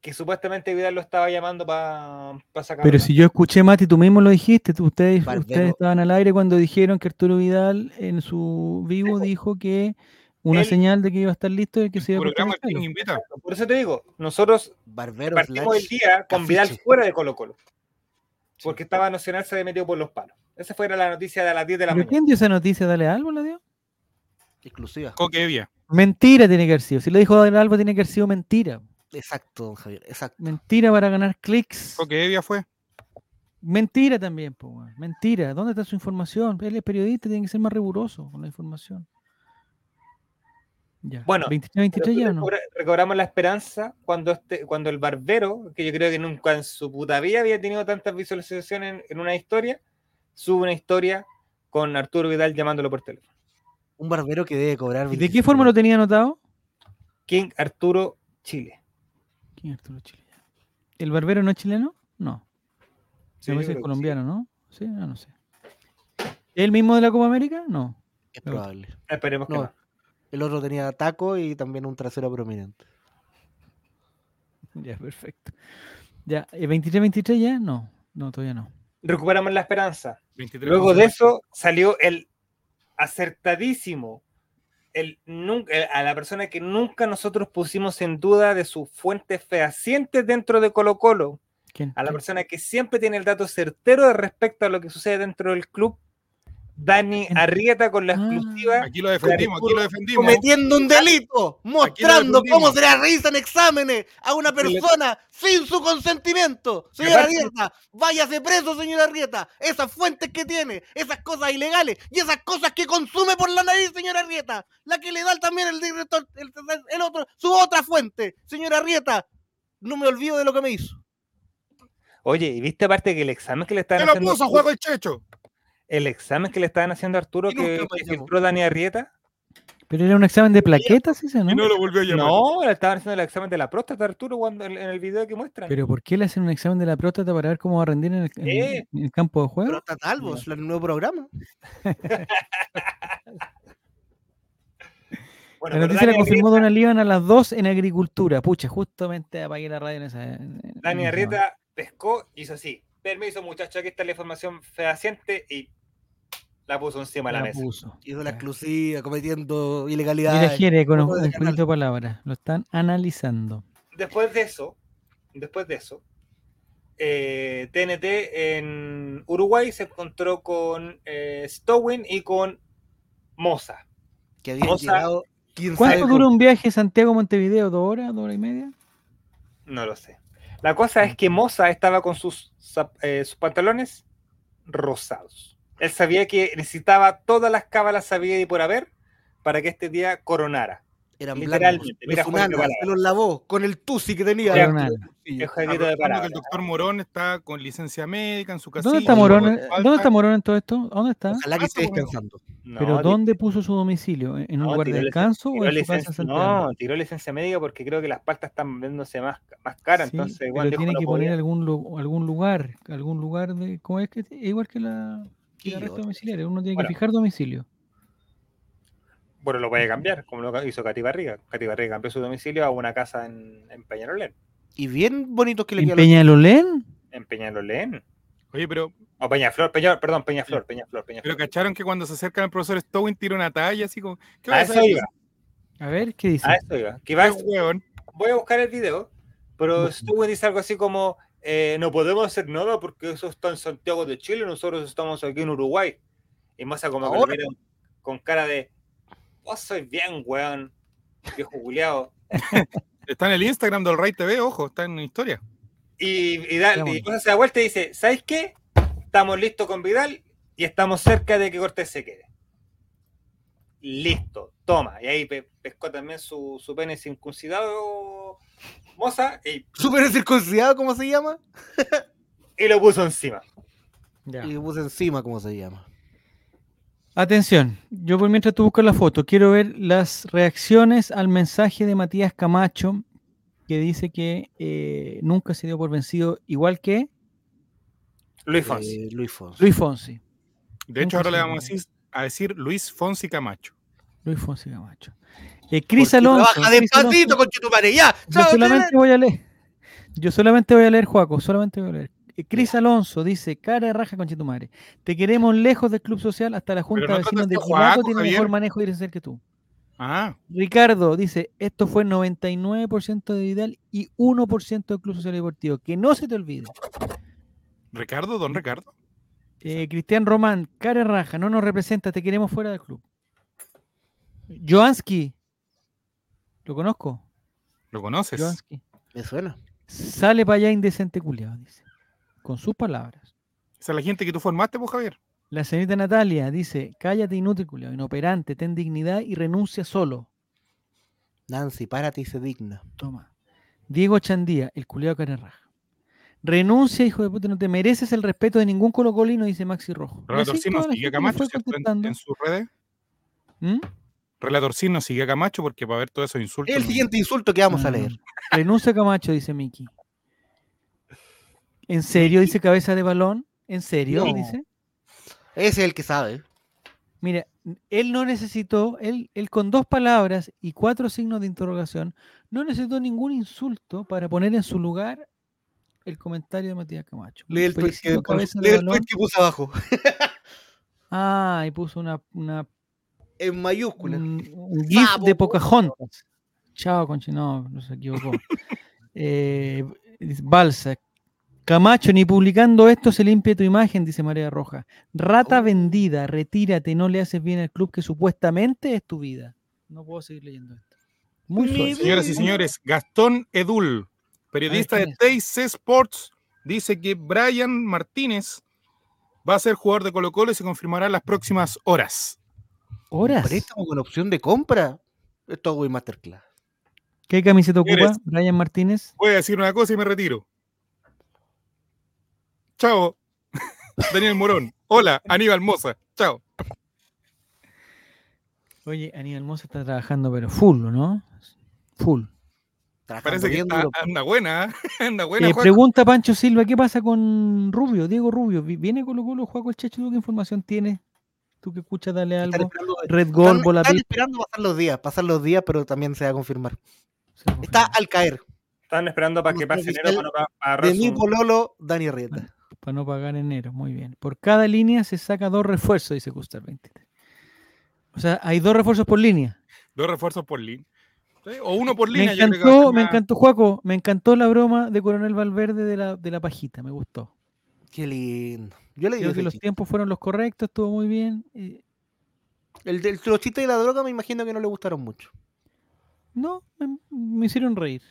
que supuestamente Vidal lo estaba llamando para sacar. Pero si yo escuché, Mati, tú mismo lo dijiste, ustedes, ustedes estaban al aire cuando dijeron que Arturo Vidal en su vivo dijo que una señal de que iba a estar listo y que se iba a Por eso te digo, nosotros partimos el día con Vidal fuera de Colo Colo porque estaba Nacional se había metido por los palos. Esa fue la noticia de las 10 de la mañana. ¿Quién dio esa noticia? ¿Dale algo la dio? Exclusiva. Coquevia. Mentira tiene que haber sido. Si lo dijo Dale Albo, tiene que haber sido mentira. Exacto, Javier. Exacto. Mentira para ganar clics. Coquevia fue. Mentira también, pues, mentira. ¿Dónde está su información? Él es periodista, tiene que ser más riguroso con la información. Bueno, 23, ya, ¿no? recobramos la esperanza cuando, este, cuando el barbero, que yo creo que nunca en su puta vida había tenido tantas visualizaciones en, una historia, sube una historia con Arturo Vidal llamándolo por teléfono. Un barbero que debe cobrar. ¿Y de qué forma lo tenía anotado? King Arturo Chile. King Arturo Chile. ¿El barbero no es chileno? No. Sí, es colombiano, ¿no? Sí, ah, no sé. ¿El mismo de la Copa América? No. Es probable. Esperemos que no. El otro tenía taco y también un trasero prominente. Ya, perfecto. Ya, ¿23-23 ya? No, no, todavía no. Recuperamos la esperanza. Luego de eso salió el acertadísimo, el, a la persona que nunca nosotros pusimos en duda de sus fuentes fehacientes dentro de Colo Colo. ¿Quién? A la persona que siempre tiene el dato certero respecto a lo que sucede dentro del club, Dani Arrieta con la ah. exclusiva. Aquí lo defendimos, aquí lo defendimos. Cometiendo un delito, mostrando cómo se realizan exámenes a una persona sin su consentimiento. Señora Arrieta, váyase preso, señora Arrieta. Esas fuentes que tiene, esas cosas ilegales y esas cosas que consume por la nariz, señora Arrieta. La que le da también el director, el, otro, su otra fuente. Señora Arrieta, no me olvido de lo que me hizo. Oye, ¿y viste aparte que el examen que le están haciendo... lo puso a juego el checho! El examen que le estaban haciendo a Arturo que, filtró Dani Arrieta. Pero era un examen de plaquetas, ¿sí, ¿no? Y no lo volvió a llamar. No, le estaban haciendo el examen de la próstata a Arturo cuando, en, el video que muestran. ¿Pero por qué le hacen un examen de la próstata para ver cómo va a rendir en el, campo de juego? Próstata Albos, el nuevo programa. bueno, la noticia la confirmó Don Alíban a las 2 en agricultura. Pucha, justamente apagué la radio en esa. Dani Arrieta pescó, hizo así. Permiso, muchachos, aquí está la información fehaciente y la puso encima de la, mesa. Puso. Hizo la exclusiva, cometiendo ilegalidades. Mira, quiere con un de palabras. Lo están analizando. Después de eso, después de eso, TNT eh, en Uruguay se encontró con eh, Stowin y con Moza. Que habían llegado ¿Cuánto dura un viaje Santiago-Montevideo? ¿Dos horas? ¿Dos horas y media? No lo sé. La cosa es que Moza estaba con sus, eh, sus pantalones rosados. Él sabía que necesitaba todas las cábalas sabía y por haber para que este día coronara. Eran Literalmente. Mira, se los lavó con el tusi que tenía. Que el doctor Morón está con licencia médica en su casa. ¿Dónde está Morón? ¿Dónde está Morón en todo esto? ¿Dónde está? Ojalá que esté descansando. ¿Pero dónde puso su domicilio? ¿En un lugar de descanso o en su casa No, tiró licencia médica porque creo que las paltas están viéndose más, más caras. entonces, igual pero tiene que poner algún, algún lugar. Algún lugar de. ¿Cómo es que? Igual que la. Y arresto domiciliario, uno tiene que fijar domicilio. Bueno, lo puede cambiar, como lo hizo Cati Barriga. Cati Barriga cambió su domicilio a una casa en, en Peñalolén. Y bien bonito que le ¿En Peñalolén? En Peñalolén. Oye, pero. O Peñaflor, Peña, perdón, Peñaflor, Peñaflor, Peñaflor. Pero cacharon que cuando se acerca el profesor Stowin tira una talla así como. ¿qué a eso iba. A ver, ¿qué dice? A eso iba. Que va, voy a buscar el video, pero Stowin dice algo así como: eh, No podemos hacer nada porque eso está en Santiago de Chile, nosotros estamos aquí en Uruguay. Y Massa como que lo mira con cara de vos soy bien, weón. Viejo juguleado. está en el Instagram del Rey TV, ojo, está en historia. Y, y, da, y se da vuelta y dice, ¿sabes qué? Estamos listos con Vidal y estamos cerca de que Cortés se quede. Listo, toma. Y ahí pescó también su, su pene circuncidado, moza. Y... ¿Su pene circuncidado, cómo se llama? y lo puso encima. Y lo puso encima, ¿cómo se llama? Atención, yo por mientras tú buscas la foto, quiero ver las reacciones al mensaje de Matías Camacho, que dice que eh, nunca se dio por vencido, igual que Luis Fonsi. Eh, Luis Fonsi. Luis Fonsi. De hecho, ahora le vamos a decir, Luis Fonsi Camacho. Luis Fonsi Camacho. Eh, Cris Alonso. Baja despacito, con tu ya. Yo solamente voy a leer. Yo solamente voy a leer, Juaco, solamente voy a leer. Eh, Cris Alonso dice, cara de raja con Chitumare. Te queremos lejos del club social, hasta la Junta de Vecinos de Chihuahua tiene mejor manejo de ser que tú. Ah. Ricardo dice, esto fue 99% de Vidal y 1% del Club Social Deportivo. Que no se te olvide. Ricardo, don Ricardo. Eh, Cristian Román, cara raja, no nos representa, te queremos fuera del club. Joansky, ¿lo conozco? ¿Lo conoces? Joansky. Me suena. Sale para allá indecente culiado, dice con sus palabras. Esa es la gente que tú formaste, vos, Javier. La señorita Natalia dice, cállate inútil, inoperante, ten dignidad y renuncia solo. Nancy, párate y se digna. Toma. Diego Chandía, el culiado raja. Renuncia, hijo de puta, no te mereces el respeto de ningún colocolino, dice Maxi Rojo. Relator no sigue a Camacho en, en, sus redes. ¿Mm? Relator sigue a Camacho porque va a ver todos esos insultos. El siguiente insulto que vamos a leer. Renuncia Camacho, dice Miki. ¿En serio dice cabeza de balón? ¿En serio dice? Ese es el que sabe. Mira, él no necesitó, él, él con dos palabras y cuatro signos de interrogación, no necesitó ningún insulto para poner en su lugar el comentario de Matías Camacho. Lee el tweet que, puso abajo. ah, y puso una, una en mayúsculas. Un, GIF de Pocahontas. Chao, Conchi, no, no se equivocó. eh, Balsa, Camacho, ni publicando esto se limpia tu imagen, dice María Roja. Rata vendida, retírate, no le haces bien al club que supuestamente es tu vida. No puedo seguir leyendo esto. Muy. Señoras y señores, Gastón Edul, periodista de TIC Sports, dice que Brian Martínez va a ser jugador de Colo Colo y se confirmará en las próximas horas. ¿Horas? ¿Préstamo con opción de compra? Esto voy masterclass. ¿Qué camiseta ocupa Brian Martínez? Voy a decir una cosa y me retiro. Chao. Daniel Morón. Hola, Aníbal Moza. Chao. Oye, Aníbal Moza está trabajando, pero full, ¿no? Full. Parece que anda buena, anda buena. Eh, pregunta Pancho Silva, ¿qué pasa con Rubio, Diego Rubio? ¿Viene Colo Colo, Juego el Checho? ¿Qué información tiene? Tú que escuchas, dale algo. Red Gold, Bola Están esperando pasar los días, pasar los días, pero también se va a confirmar. Está al caer. Están esperando para que pase enero para, De mi pololo, Dani Rieta para no pagar enero. Muy bien. Por cada línea se saca dos refuerzos, dice Gustav 23. O sea, hay dos refuerzos por línea. Dos refuerzos por línea. O uno por línea. Me encantó, me encantó, Juaco, me encantó la broma de Coronel Valverde de la, de la pajita, me gustó. Qué lindo. Yo le digo que los tiempos fueron los correctos, estuvo muy bien. El, del los chistes de la droga me imagino que no le gustaron mucho. No, me hicieron reír.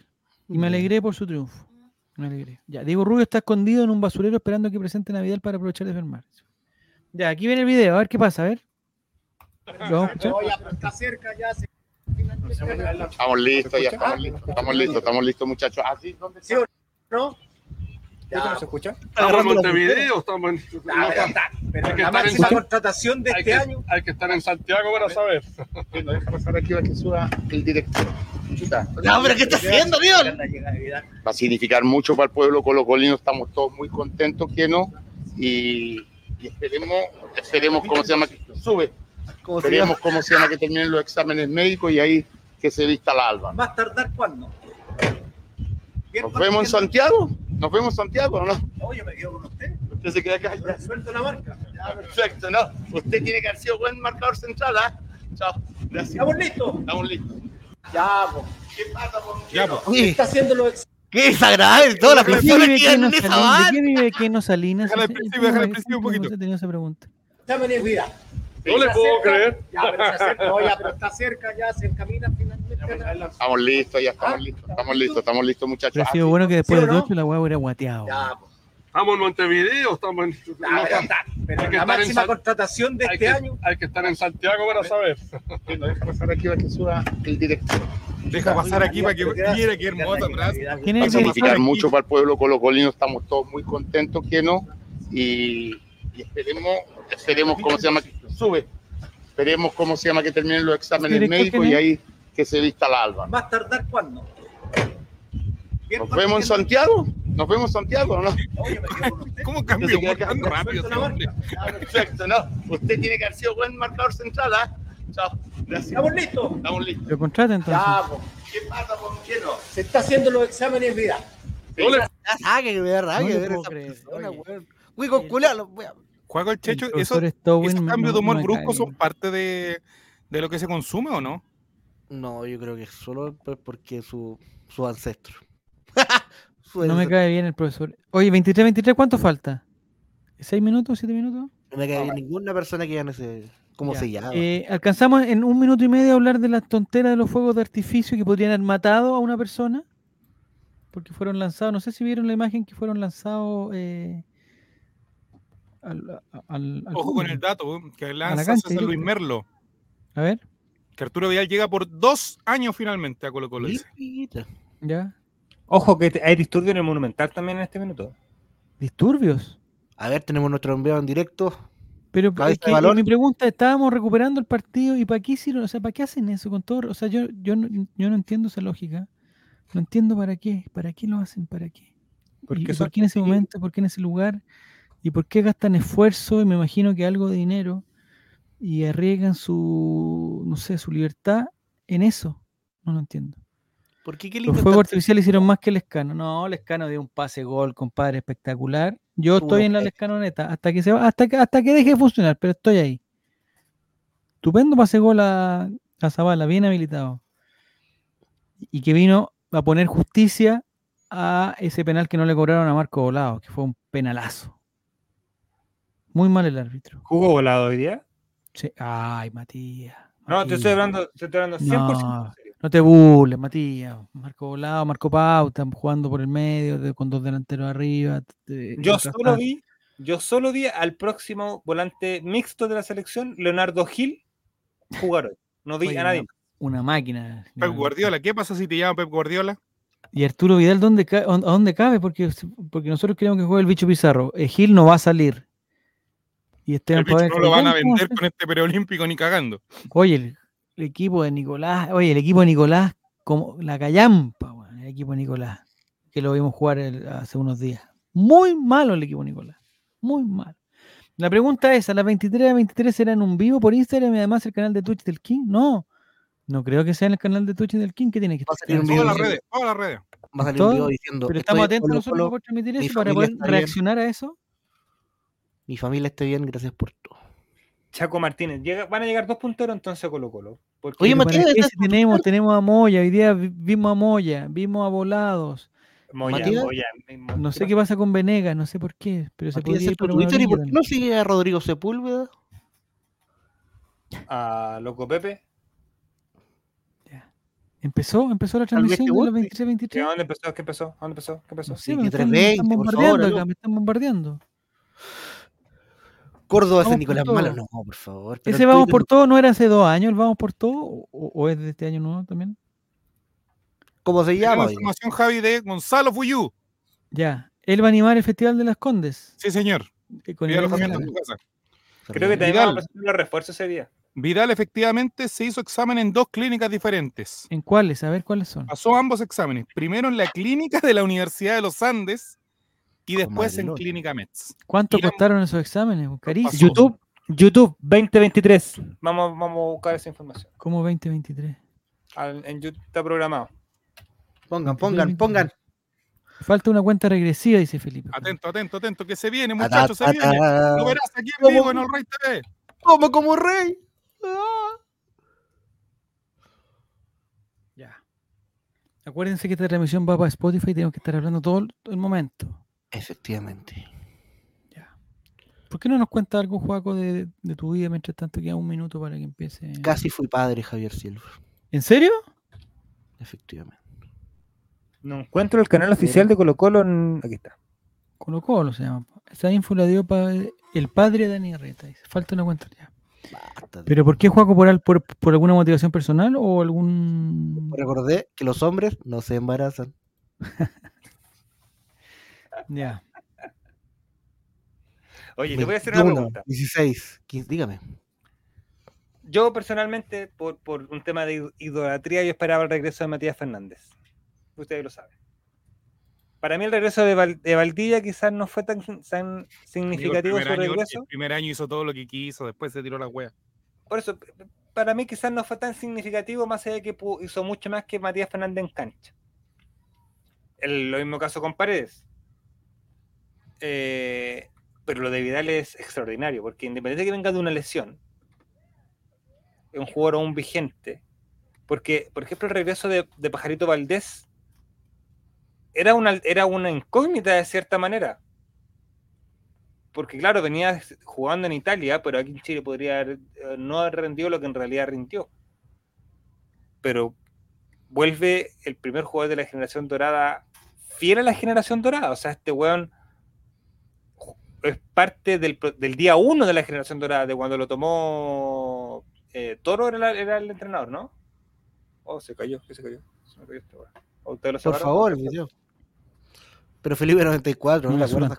Y me alegré por su triunfo. Ya, Diego Rubio está escondido en un basurero esperando que presente Navidad para aprovechar de enfermar. Ya, aquí viene el video, a ver qué pasa, a ver. está cerca ya. Estamos listos, ya estamos listos, estamos listos, estamos listos, muchachos. ¿Así? Ah, ¿Dónde ¿Sí o no? ¿Ya no se escucha? Estamos en Montevideo, estamos en... Pero la máxima contratación de este año... Hay que estar en Santiago para saber. pasar aquí a que suba el director. No, pero ¿qué está haciendo, Dios? Va a significar mucho para el pueblo colocolino, estamos todos muy contentos, que no, y, esperemos, esperemos, ¿cómo se llama? Sube, Esperemos cómo se llama que terminen los exámenes médicos y ahí que se vista la alba. ¿Va a tardar cuándo? ¿Nos vemos en Santiago? ¿Nos vemos en Santiago o no? No, yo me quedo con usted. Usted se queda acá. Ya. Suelto la marca. Ya, perfecto, ¿no? Usted tiene que haber sido buen marcador central, ¿ah? Chao. Gracias. ¿Estamos listos? Estamos listos. Ya, po. ¿Qué pasa, por Ya, po. Oye, Está haciendo los exámenes. qué desagradable. Todas las ¿De qué personas vive que en esa Salinas? ¿De qué vive Keno Salinas? Déjala al principio, ¿cómo- déjala al principio un poquito. tenido esa pregunta? Vida. No le puedo creer. Ya, pero se acerca. No, ya, pero está cerca, ya se encamina finalmente. Estamos listos, ya estamos listos. Estamos listos, estamos listos, muchachos. Ha Ah, sido sí. bueno que después ¿Sí de no? ocho la hueá hubiera guateado. Ya, po. Estamos en Montevideo, estamos en... Ya, pero está. Pero Hay que la estar en máxima San- contratación de hay, este que, año. hay que estar en Santiago para saber. Deja pasar aquí para que suba el director. Deja pasar aquí para que mire qué hermosa frase. ¿Quién Va a significar mucho para el pueblo colocolino. Estamos todos muy contentos, que no. Y, y esperemos, esperemos cómo se llama. Que- Sube. Esperemos cómo se llama que terminen los exámenes ¿Director médicos quién y ahí que se vista la alba. ¿Va a tardar cuándo? ¿Nos vemos en Santiago? ¿Nos vemos en Santiago o no? Con. ¿Cómo cambió tan rápido. Ya, perfecto, ¿no? Usted tiene que haber sido buen marcador central, ¿ah? Chao. Gracias. ¿Estamos listos? Estamos listos. Lo contrata entonces. Ya, po. ¿Qué pasa, por qué no? Se está haciendo los exámenes vida. Ya saque que me da No rabia lo ver esa creer, persona, oye. weón. Juego el Checho, El esos, cambios de humor bruscos son parte de, de lo que se consume o no? No, yo creo que solo pues, porque su, su ancestro. Su No me cae bien el profesor. Oye, 23, 23, ¿cuánto falta? ¿Seis minutos? ¿Siete minutos? No me cae bien ninguna persona que gane ese. ¿Cómo Ya. se llama? Eh, alcanzamos en un minuto y medio a hablar de las tonteras de los fuegos de artificio que podrían haber matado a una persona. Porque fueron lanzados, no sé si vieron la imagen que fueron lanzados eh, al, a- al- al Ojo con el dato, que lanza cancha César Luis. Merlo. A ver, Que Arturo Vidal llega por dos años finalmente a Colo Colo. ya. Ojo que hay disturbio en el Monumental también en este minuto. Disturbios. A ver, tenemos nuestro enviado en directo. Pero es que mi pregunta, estábamos recuperando el partido y ¿para qué hicieron? O sea, ¿para qué hacen eso con todo? O sea, yo, yo, no, yo no entiendo esa lógica. No entiendo para qué. ¿Para qué lo hacen? ¿Para qué? Porque ¿Y, y son por qué en ese momento? ¿Por qué en ese lugar? ¿Y por qué gastan esfuerzo? Y me imagino que algo de dinero y arriesgan su, no sé, su libertad en eso. No lo entiendo. ¿Por qué? ¿Qué Los fuegos artificiales hicieron más que el escano. No, el escano dio un pase gol, compadre, espectacular. Yo estoy en la respeto. escanoneta hasta que se va, hasta que, hasta que deje de funcionar, pero estoy ahí. Estupendo pase gol a, a Zavala, bien habilitado. Y que vino a poner justicia a ese penal que no le cobraron a Marco Volado, que fue un penalazo. Muy mal el árbitro. ¿Jugó volado hoy día? Sí. Ay, Matías. No, te estoy hablando, te estoy hablando 100% No. No te burles, Matías. Marco Volado, Marco Pauta, jugando por el medio, de- con dos delanteros arriba. te- Yo solo vi, yo solo vi al próximo volante mixto de la selección, Leonardo Gil, jugar hoy. No vi Oye, a nadie. Una máquina. Pep Guardiola, ¿qué pasa si te llama Pep Guardiola? ¿Y Arturo Vidal dónde a dónde cabe? Porque, porque nosotros queremos que juegue el bicho Pizarro. Eh, Gil no va a salir. Y El Pavés no lo van a Fidel, ¿cómo vender con este preolímpico ni cagando. Oye, el, el equipo de Nicolás, oye, el equipo de Nicolás, como la callampa, el equipo de Nicolás, que lo vimos jugar el- hace unos días. Muy malo el equipo de Nicolás. Muy malo. La pregunta es, ¿a las 23 a 23 será en un vivo por Instagram y además el canal de Twitch del King? No. No creo que sea en el canal de Twitch del King que tiene que Va a estar. salir un Todas las redes, todas las redes. Va a salir un video diciendo. Pero estamos en atentos nosotros por transmitir mi eso para poder reaccionar a eso. Mi familia esté bien, gracias por todo. Chaco Martínez, llega- van a llegar dos punteros entonces a Colo Colo. Porque Oye, Pero Matías, ¿para qué ¿estás si tenemos, tenemos a Moya, hoy día vi- vimos a Moya, vimos a Volados. Moya, Matías, Moya, mismo. No sé qué pasa con Venegas, no sé por qué, pero se podría ¿es ir por Twitter y por qué no sigue a Rodrigo Sepúlveda? A Loco Pepe. ¿Empezó? ¿Empezó la transmisión de los guste. 23-23? ¿Qué, ¿A dónde empezó? ¿Qué empezó? ¿A dónde empezó? ¿Qué empezó? No sé, me están, 23-20, me están por bombardeando favor, acá, me están bombardeando. Córdoba por Nicolás. Malo, no, por favor. pero ¿Ese el vamos Twitter- por todo no era hace dos años el vamos por todo? ¿O, o es de este año nuevo también? ¿Cómo se llama? Digo? información, Javi, de Gonzalo Fuyú. Ya. Él va a animar el Festival de las Condes. Sí, señor. eh, con en tu casa. Creo que también Vidal. vamos a presentar los refuerzos ese día. Vidal efectivamente se hizo examen en dos clínicas diferentes. ¿En cuáles? A ver cuáles son. Pasó ambos exámenes. Primero en la clínica de la Universidad de los Andes y después en Clínica Metz. ¿Cuánto costaron esos exámenes? Carísimo. YouTube, YouTube 2023. Vamos, vamos a buscar esa información. ¿Cómo 2023? en YouTube está programado. Pongan, pongan, pongan. Falta una cuenta regresiva, dice Felipe. Atento, atento, atento, que se viene, muchachos, se viene. Lo verás aquí en vivo en el Rey TV. ¿Cómo como rey? Ah. Ya. Acuérdense que esta transmisión va para Spotify y tenemos que estar hablando todo el momento. Efectivamente. Ya. ¿Por qué no nos cuenta algo, Juaco, de, de tu vida mientras tanto queda un minuto para que empiece? Casi fui padre, Javier Silva. ¿En serio? Efectivamente. No encuentro el canal oficial de Colo Colo. Aquí está. Colo Colo se llama. Esa info la dio el padre de Dani Arreta. Falta una cuenta ya. ¿Pero por qué Juaco por, por, por alguna motivación personal o algún...? Recordé que los hombres no se embarazan. ya. Oye, te voy a hacer una pregunta. 16, dígame. Yo personalmente, por, por un tema de idolatría, yo esperaba el regreso de Matías Fernández. Ustedes lo saben. Para mí el regreso de, Valdivia quizás no fue tan, significativo su regreso. el primer año hizo todo lo que quiso, después se tiró la wea. Por eso, para mí quizás no fue tan significativo, más allá de que hizo mucho más que Matías Fernández en cancha. El, lo mismo caso con Paredes. Eh, pero lo de Vidal es extraordinario, porque independientemente de que venga de una lesión, es un jugador aún vigente. Porque, por ejemplo, el regreso de Pajarito Valdés era una, era una incógnita de cierta manera. Porque claro, venía jugando en Italia, pero aquí en Chile podría haber, eh, no haber rendido lo que en realidad rindió. Pero vuelve el primer jugador de la generación dorada fiel a la generación dorada. O sea, este weón es parte del, día uno de la generación dorada, de cuando lo tomó eh, Toro era, era, el entrenador, ¿no? Oh, se cayó, se cayó? Se me cayó este Por favor, video. Pero Felipe 94, ¿no? ¿No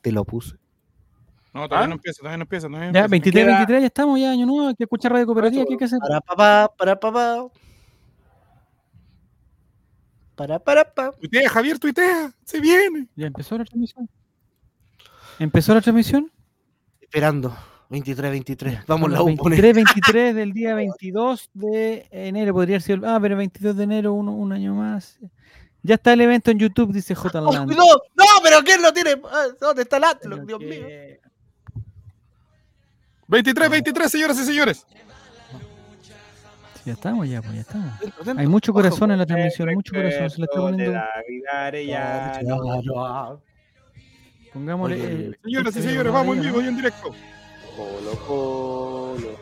te lo puse? No, todavía ¿Ah? no empieza, todavía no empieza. Todavía ya, 23, 23, ya estamos, ya año nuevo, hay que escuchar radio cooperativa, ¿qué hay que hacer? Para papá, para papá. Para, para, para. Tuitea, Javier, tuitea, se viene. Ya empezó la transmisión. ¿Empezó la transmisión? Esperando. 23, 23. Vamos, la 23, 23 del día 22 de enero. Podría ser. Ah, pero 22 de enero, uno, un año más. Ya está el evento en YouTube, dice J. Oh, no, no, pero ¿quién lo tiene? Ah, ¿Dónde está el Atlas? Dios mío. 23, 23, señoras y señores. ya estamos, ya, pues ya estamos. Hay mucho corazón en la transmisión, mucho corazón. Se le está poniendo. Pongámosle. señoras y señores, vamos en vivo y en directo. Colo, colo.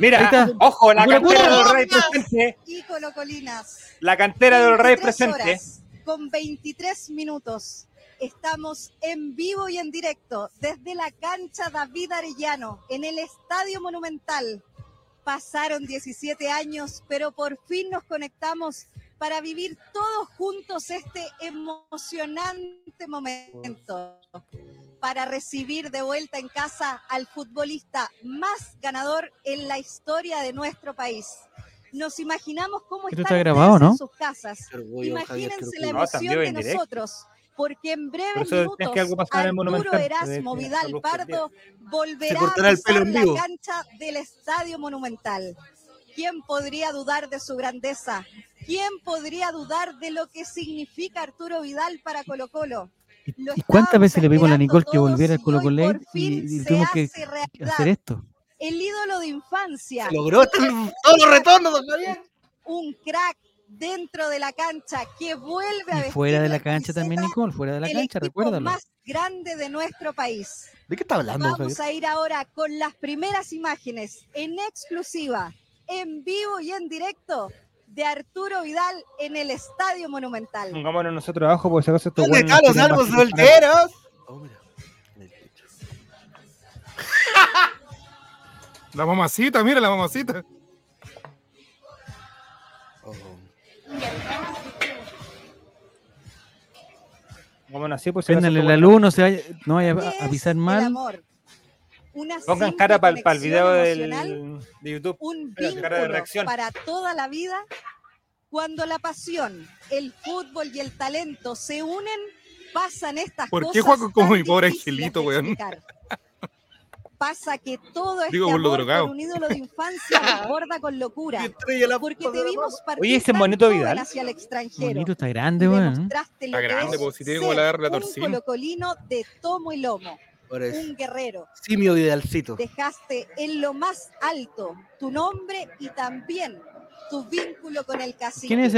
Mira, ojo, la cantera del Rey presente. Y Colocolinas. La cantera del Rey presente. con 23 minutos. Estamos en vivo y en directo desde la cancha David Arellano, en el Estadio Monumental. Pasaron 17 años, pero por fin nos conectamos para vivir todos juntos este emocionante momento para recibir de vuelta en casa al futbolista más ganador en la historia de nuestro país. Nos imaginamos cómo están en sus casas. Imagínense la emoción de nosotros, porque en breves minutos Arturo Erasmo Vidal Pardo volverá a pisar la cancha del Estadio Monumental. ¿Quién podría dudar de su grandeza? ¿Quién podría dudar de lo que significa Arturo Vidal para Colo Colo? ¿Y cuántas veces le pedimos a Nicole que volviera al Colo Colo y, tuvimos que hacer esto? El ídolo de infancia. logró todos los retornos, Un crack dentro de la cancha que vuelve a y fuera de la cancha también Nicole, fuera de la cancha, recuérdalo. más grande de nuestro país. ¿De qué está hablando? Vamos a ir ahora con las primeras imágenes en exclusiva, en vivo y en directo de Arturo Vidal en el Estadio Monumental. Pongámonos nosotros abajo porque se esto ¿Dónde están los salvos solteros? Oh, la mamacita, mira la mamacita. Oh. Vámonos así, pues. Péndale la luz, no, se no vaya a avisar mal. Pongan cara para el video del, de YouTube. Un vínculo para toda la vida. Cuando la pasión, el fútbol y el talento se unen, pasan estas cosas. ¿Por qué juego como mi pobre angelito, weón? Pasa que todo este Digo, amor por un ídolo de infancia desborda con locura. Porque te vimos partir Oye, ese bonito Vidal. hacia el extranjero. Bonito, está grande, weón. Está grande, porque si tiene como la garra torcida. Un colocolino de tomo y lomo. Un guerrero. Simio Vidalcito. Dejaste en lo más alto tu nombre y también tu vínculo con el casino. ¿Quién es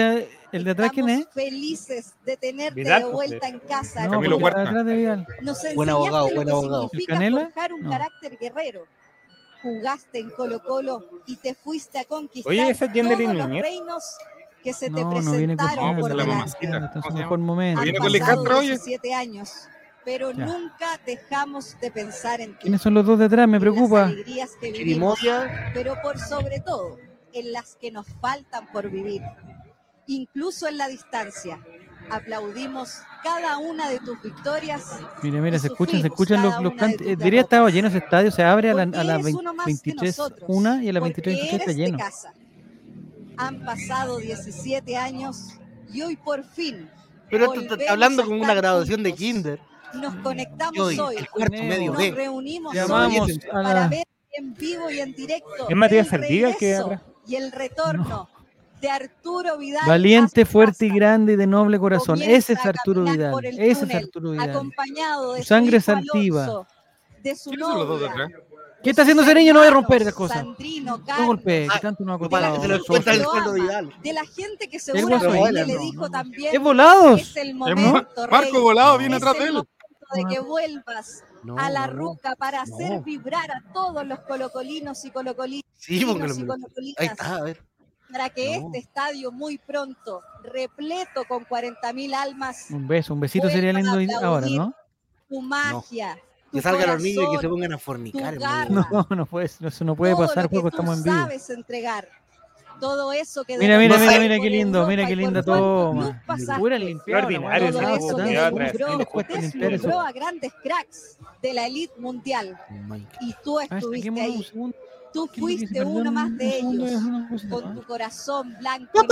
el, de atrás? ¿Quién es? felices de tenerte de vuelta en casa. No, Camilo Huerta. De Vidal. Nos buen abogado, buen abogado. Forjar un carácter guerrero. Jugaste en Colo Colo y te fuiste a conquistar Oye, ¿esa todos los reinos que se te presentaron no, por delante. Es un mejor momento. Han pasado 17 años pero nunca dejamos de pensar en ti. ¿Quiénes son los dos detrás? Me preocupa. pero por sobre todo en las que nos faltan por vivir, incluso en la distancia. Aplaudimos cada una de tus victorias. Mira, mira, se escuchan, se escuchan los, los cantos. Eh, diría estaba lleno ese estadio, se abre a, la, a las 23 una y a las 23 está lleno. Han pasado 17 años y hoy por fin. Pero esto está hablando con una graduación de kinder. Nos conectamos hoy. El cuarto medio nos reunimos hoy para ver en vivo y en directo. Es Matías Saldívar que y el retorno de Arturo Vidal. Valiente, fuerte y grande y de noble corazón. Ese es Arturo Vidal. Ese es Arturo Vidal. Acompañado de sangre saltiva. De su novia, ¿Qué está haciendo ese niño? No voy a romper las cosas. Sandrino, no golpee, que tanto no ha costado. De, la, de la gente que seguramente le dijo también ¿Es volados? es el momento, Marco Volado viene atrás de él. De que vuelvas a la ruca para hacer vibrar a todos los colocolinos y colocolinos sí, Ahí está, a ver. Para que este estadio muy pronto, repleto con 40.000 almas. Un beso, un besito sería lindo ahora, ¿no? Tu magia. Que salgan los niños y que se pongan a fornicar. No, no puede, eso no puede pasar porque estamos en vivo. sabes entregar todo eso que mira mira mira mira qué lindo mira qué linda toma. pura limpiar ordinario todo eso a grandes cracks de la elite mundial. Y tú estuviste ahí. tú fuiste uno más de ellos con tu corazón blanco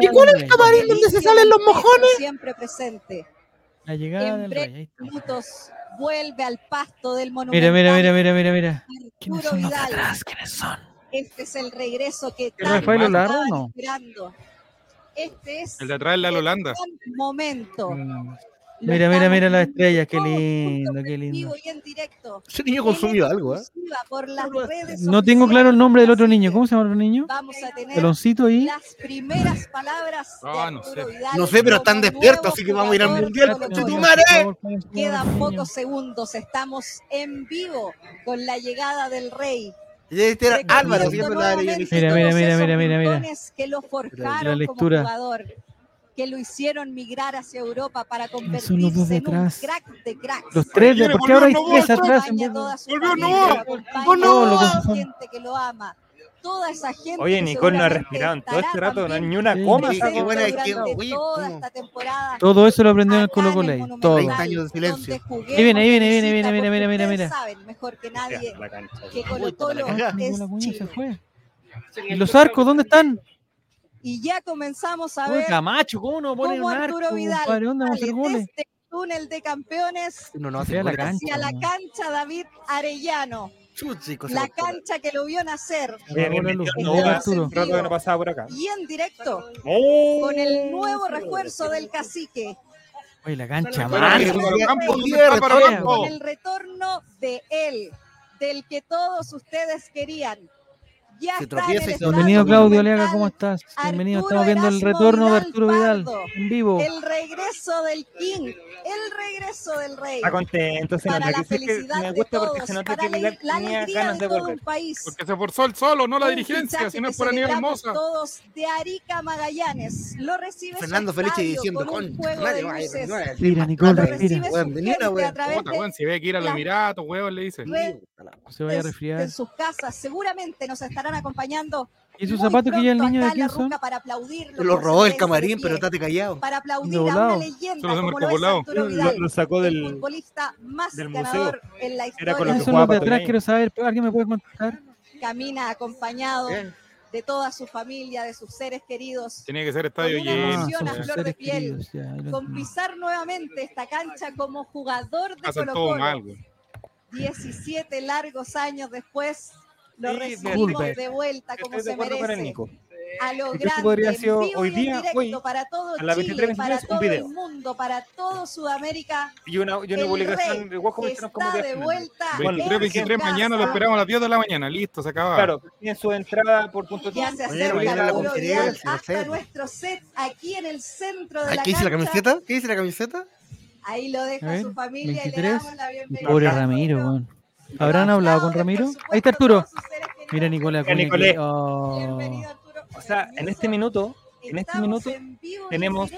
¿y cuál es el camarín donde se salen los mojones? siempre presente. La llegada del rey minutos vuelve al pasto del monumento mira mira mira mira mira. ¿quiénes son los atrás? ¿quiénes son? Este es el regreso que ¿El Rafael Olardo no? esperando. Este es el de atrás de la Holanda. momento. Mm. Mira, mira, mira la estrella, qué lindo, qué lindo. Ese niño consumió algo, ¿eh? No tengo claro el nombre del otro niño. ¿Cómo se llama el otro niño? Vamos a tener Peloncito ahí. Las primeras palabras ah, no sé. No sé, pero están despiertos, así que vamos a ir al mundial. Quedan pocos segundos. Estamos en vivo con la llegada del rey. Este era Álvaro, mira, mira, mira, mira, mira, mira. Que lo forjaron la lectura. como jugador, que lo hicieron migrar hacia Europa para convertirse en un crack de cracks. Los tres, ¿por qué ahora hay tres atrás? Volvió no, no, gente que lo ama toda esa gente. Oye, Nicole no ha respirado en todo este rato, no, ni una coma. Sí, qué buena, qué, toda esta temporada. Todo eso lo aprendió en el Colo Colo. Todo. años de silencio. Ahí viene, ahí viene, viene, viene, mira, mira, mira, mira. saben mejor que nadie que Colo Colo es Chile. ¿Y los arcos dónde están? Y ya comenzamos a ver. Camacho, ¿cómo no ponen un arco? Arturo Vidal, padre, ¿dónde vamos a hacer goles? Este túnel de campeones no, no hacia la cancha, hacia la cancha David Arellano la cancha que lo vio nacer. no pasaba por acá. Y en directo, ¡Oh! con el nuevo refuerzo del cacique. Oye, la cancha. Con el retorno de él, del que todos ustedes querían. Ya Bienvenido Claudio Leaga, ¿cómo estás? Bienvenido, estamos viendo el retorno de Arturo Vidal en vivo. El regreso del King, el regreso del Rey. Está contento, se para nota la felicidad me gusta porque se nota que Vidal la tenía ganas de volver. País. Porque se esforzó el solo, no la dirigencia, si no es por Aníbal Hermosa. todos de Arica Magallanes. Lo recibe Fernando Felice diciendo con, un juego de luces. Mira, Nicole, respira. Si ve que ir a los Emiratos, huevos, le dice. Se vaya a resfriar. En sus casas, seguramente nos estarán acompañando ¿Y sus zapatos que ya el niño de quién son? Para aplaudir lo robó el camarín, pero estate callado. Para aplaudir a una leyenda como lo es Arturo Vidal, lo, sacó del, el futbolista más del ganador museo. en la historia. Era con lo que Eso de atrás quiero saber, ¿alguien me puede contar? Camina acompañado de toda su familia, de sus seres queridos. Tiene que ser estadio lleno. a flor de piel, con pisar nuevamente esta cancha como jugador de Colo Colo. 17 largos años después, lo recibimos de vuelta como se merece a lo grande, podría hoy día, hoy, para todo Chile, para todo el mundo, para todo Sudamérica. Y una, y una publicación de Guajo está de vuelta. Bueno, 23 mañana lo esperamos a las 10 de la mañana, listo, se acaba. Claro, tiene su entrada por punto Ya se acerca la autoridad hasta nuestro set aquí en el centro de la ¿Qué dice la camiseta? ¿Qué dice la camiseta? Ahí lo deja su familia 23. y le damos la bienvenida. Pobre Ramiro, ¿Habrán hablado con Ramiro? Ahí está Arturo. Mira Nicolás. Nicolás. Bienvenido Arturo. O sea, en este minuto, en este minuto tenemos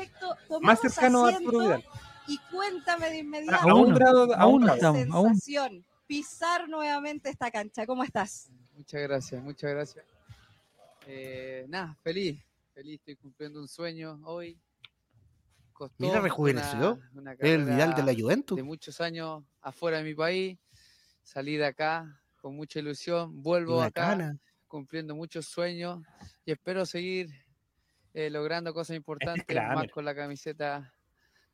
más cercano a Arturo Vidal. Y cuéntame de inmediato. A un grado, a un sensación, pisar nuevamente esta cancha. ¿Cómo estás? Muchas gracias, muchas gracias. Eh, nada, feliz, feliz, estoy cumpliendo un sueño hoy. Costó Mira, rejuveneció. el Vidal de la Juventus. De muchos años afuera de mi país, salí de acá con mucha ilusión, vuelvo acá cumpliendo muchos sueños y espero seguir eh, logrando cosas importantes más con la camiseta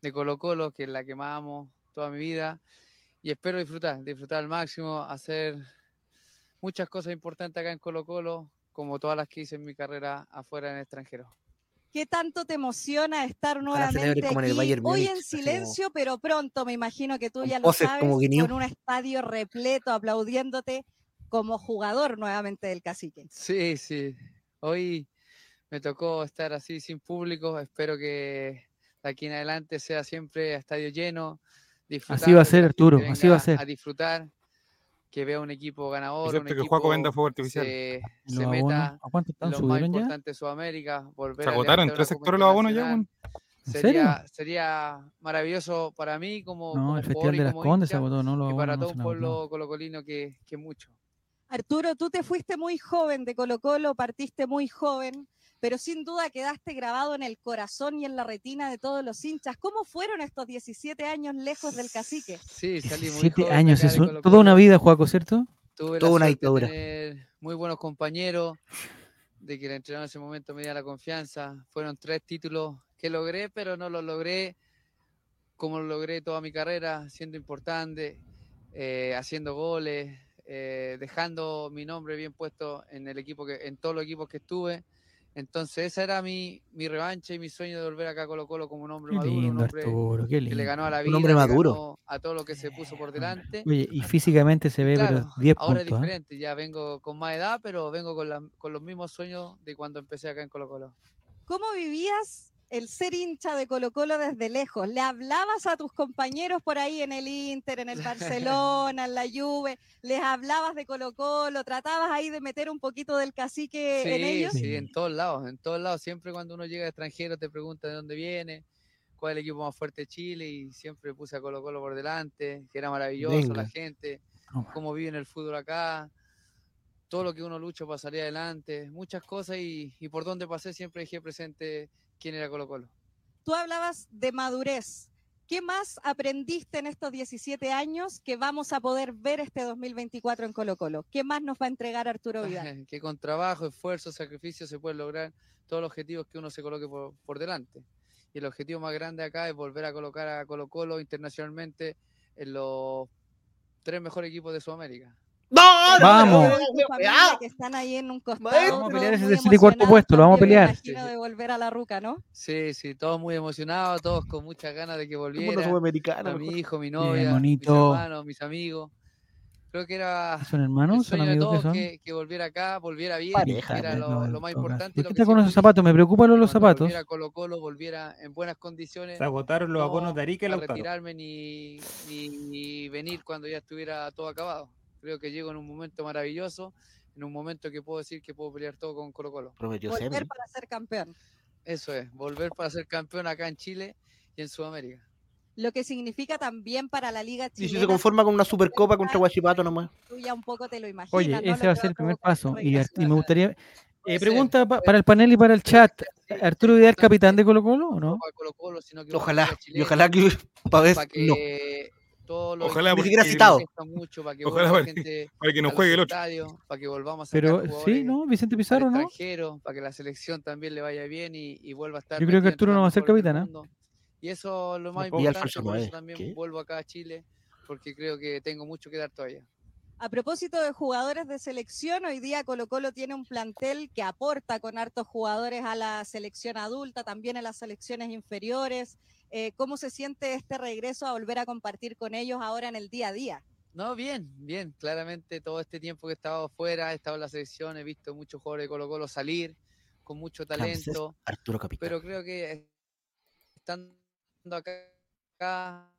de Colo Colo, que es la que más amo toda mi vida. Y espero disfrutar, disfrutar al máximo, hacer muchas cosas importantes acá en Colo Colo, como todas las que hice en mi carrera afuera en el extranjero. ¿Qué tanto te emociona estar nuevamente aquí? Hoy en silencio, pero pronto me imagino que tú ya lo sabes, con un estadio repleto aplaudiéndote como jugador nuevamente del cacique. Sí, sí. Hoy me tocó estar así sin público. Espero que de aquí en adelante sea siempre a estadio lleno. Así va a ser, Arturo. Así va a ser. A disfrutar, que vea un equipo ganador. un equipo que venda fuego artificial. Se, se meta en lo más importante de Sudamérica. Volver se agotaron tres sectores los abonos ya. Sería, sería maravilloso para mí como, no, el Festival de las Condes se agotó, no lo y para todo un pueblo colocolino que, que mucho. Arturo, tú te fuiste muy joven de Colo Colo, partiste muy joven, pero sin duda quedaste grabado en el corazón y en la retina de todos los hinchas. ¿Cómo fueron estos 17 años lejos del cacique? Sí, salí muy 17 años, es toda una vida, Juaco, ¿cierto? Tuve toda una dictadura. muy buenos compañeros, de que el entrenador en ese momento me diera la confianza. Fueron tres títulos que logré, pero no los logré como lo logré toda mi carrera, siendo importante, eh, haciendo goles, eh, dejando mi nombre bien puesto en el equipo que, en todos los equipos que estuve. Entonces esa era mi, mi revancha y mi sueño de volver acá a Colo Colo como un hombre maduro, un hombre que le ganó a la vida, un hombre maduro. a todo lo que se puso por delante. Oye, y físicamente se ve pero 10 ahora es ¿eh? diferente, ya vengo con más edad, pero vengo con, con los mismos sueños de cuando empecé acá en Colo Colo. ¿Cómo vivías el ser hincha de Colo Colo desde lejos. ¿Le hablabas a tus compañeros por ahí en el Inter, en el Barcelona, en la Juve? ¿Les hablabas de Colo Colo? ¿Tratabas ahí de meter un poquito del cacique en ellos? Sí, en todos lados, en todos lados. Siempre cuando uno llega extranjero te pregunta de dónde viene, cuál es el equipo más fuerte de Chile y siempre puse a Colo Colo por delante, que era maravilloso la gente, cómo viven el fútbol acá todo lo que uno lucha para salir adelante, muchas cosas y, y por donde pasé siempre dejé presente quién era Colo Colo. Tú hablabas de madurez. ¿Qué más aprendiste en estos 17 años que vamos a poder ver este 2024 en Colo Colo? ¿Qué más nos va a entregar Arturo Vidal? que con trabajo, esfuerzo, sacrificio se puede lograr todos los objetivos que uno se coloque por, delante. Y el objetivo más grande acá es volver a colocar a Colo Colo internacionalmente en los tres mejores equipos de Sudamérica. No, vamos. que están ahí en un costado. Vamos a pelear ese tercer y cuarto puesto, lo vamos a pelear. de volver a la ruca, ¿no? Sí, sí, todos muy emocionados, todos con muchas ganas de que volviera. A mi hijo, mi novia, mis hermanos, mis amigos. Creo que era ¿Son hermanos? ¿Son amigos que, que, volviera acá, volviera bien, que era lo, lo, más importante. ¿Por qué con esos zapatos? Me preocupan los zapatos. Volviera Colo Colo, volviera en buenas condiciones. Se agotaron los abonos de Arica y No retirarme ni, ni, ni venir cuando ya estuviera todo acabado. Creo que llego en un momento maravilloso, en un momento que puedo decir que puedo pelear todo con Colo Colo. volver para ser campeón. Eso es, volver para ser campeón acá en Chile y en Sudamérica. Lo que significa también para la Liga Chilena. Y si se conforma con una Supercopa contra Guachipato nomás. Tú ya un poco te lo imaginas. Oye, ese va a ser el primer paso. Y, me gustaría. Eh, pregunta para el panel y para el chat. ¿Arturo Vidal capitán de Colo Colo o no? Colo -Colo, sino que ojalá, y ojalá que para ver, no Ojalá ni siquiera citado. Mucho para que Ojalá para que, para que nos juegue el otro. Estadio, para que volvamos a Pero sí, ¿no? Vicente Pizarro, ¿no? Para que la selección también le vaya bien y, y vuelva a estar. Yo creo que Arturo no va a ser capitán, ¿eh? Y eso es lo más importante. Por eso también vuelvo acá a Chile porque creo que tengo mucho que dar todavía. A propósito de jugadores de selección, hoy día Colo Colo tiene un plantel que aporta con hartos jugadores a la selección adulta, también a las selecciones inferiores. Eh, ¿Cómo se siente este regreso a volver a compartir con ellos ahora en el día a día? No, bien, bien. Claramente todo este tiempo que he estado fuera, he estado en la selección, he visto muchos jugadores de Colo Colo salir con mucho talento. Arturo Pero creo que estando acá va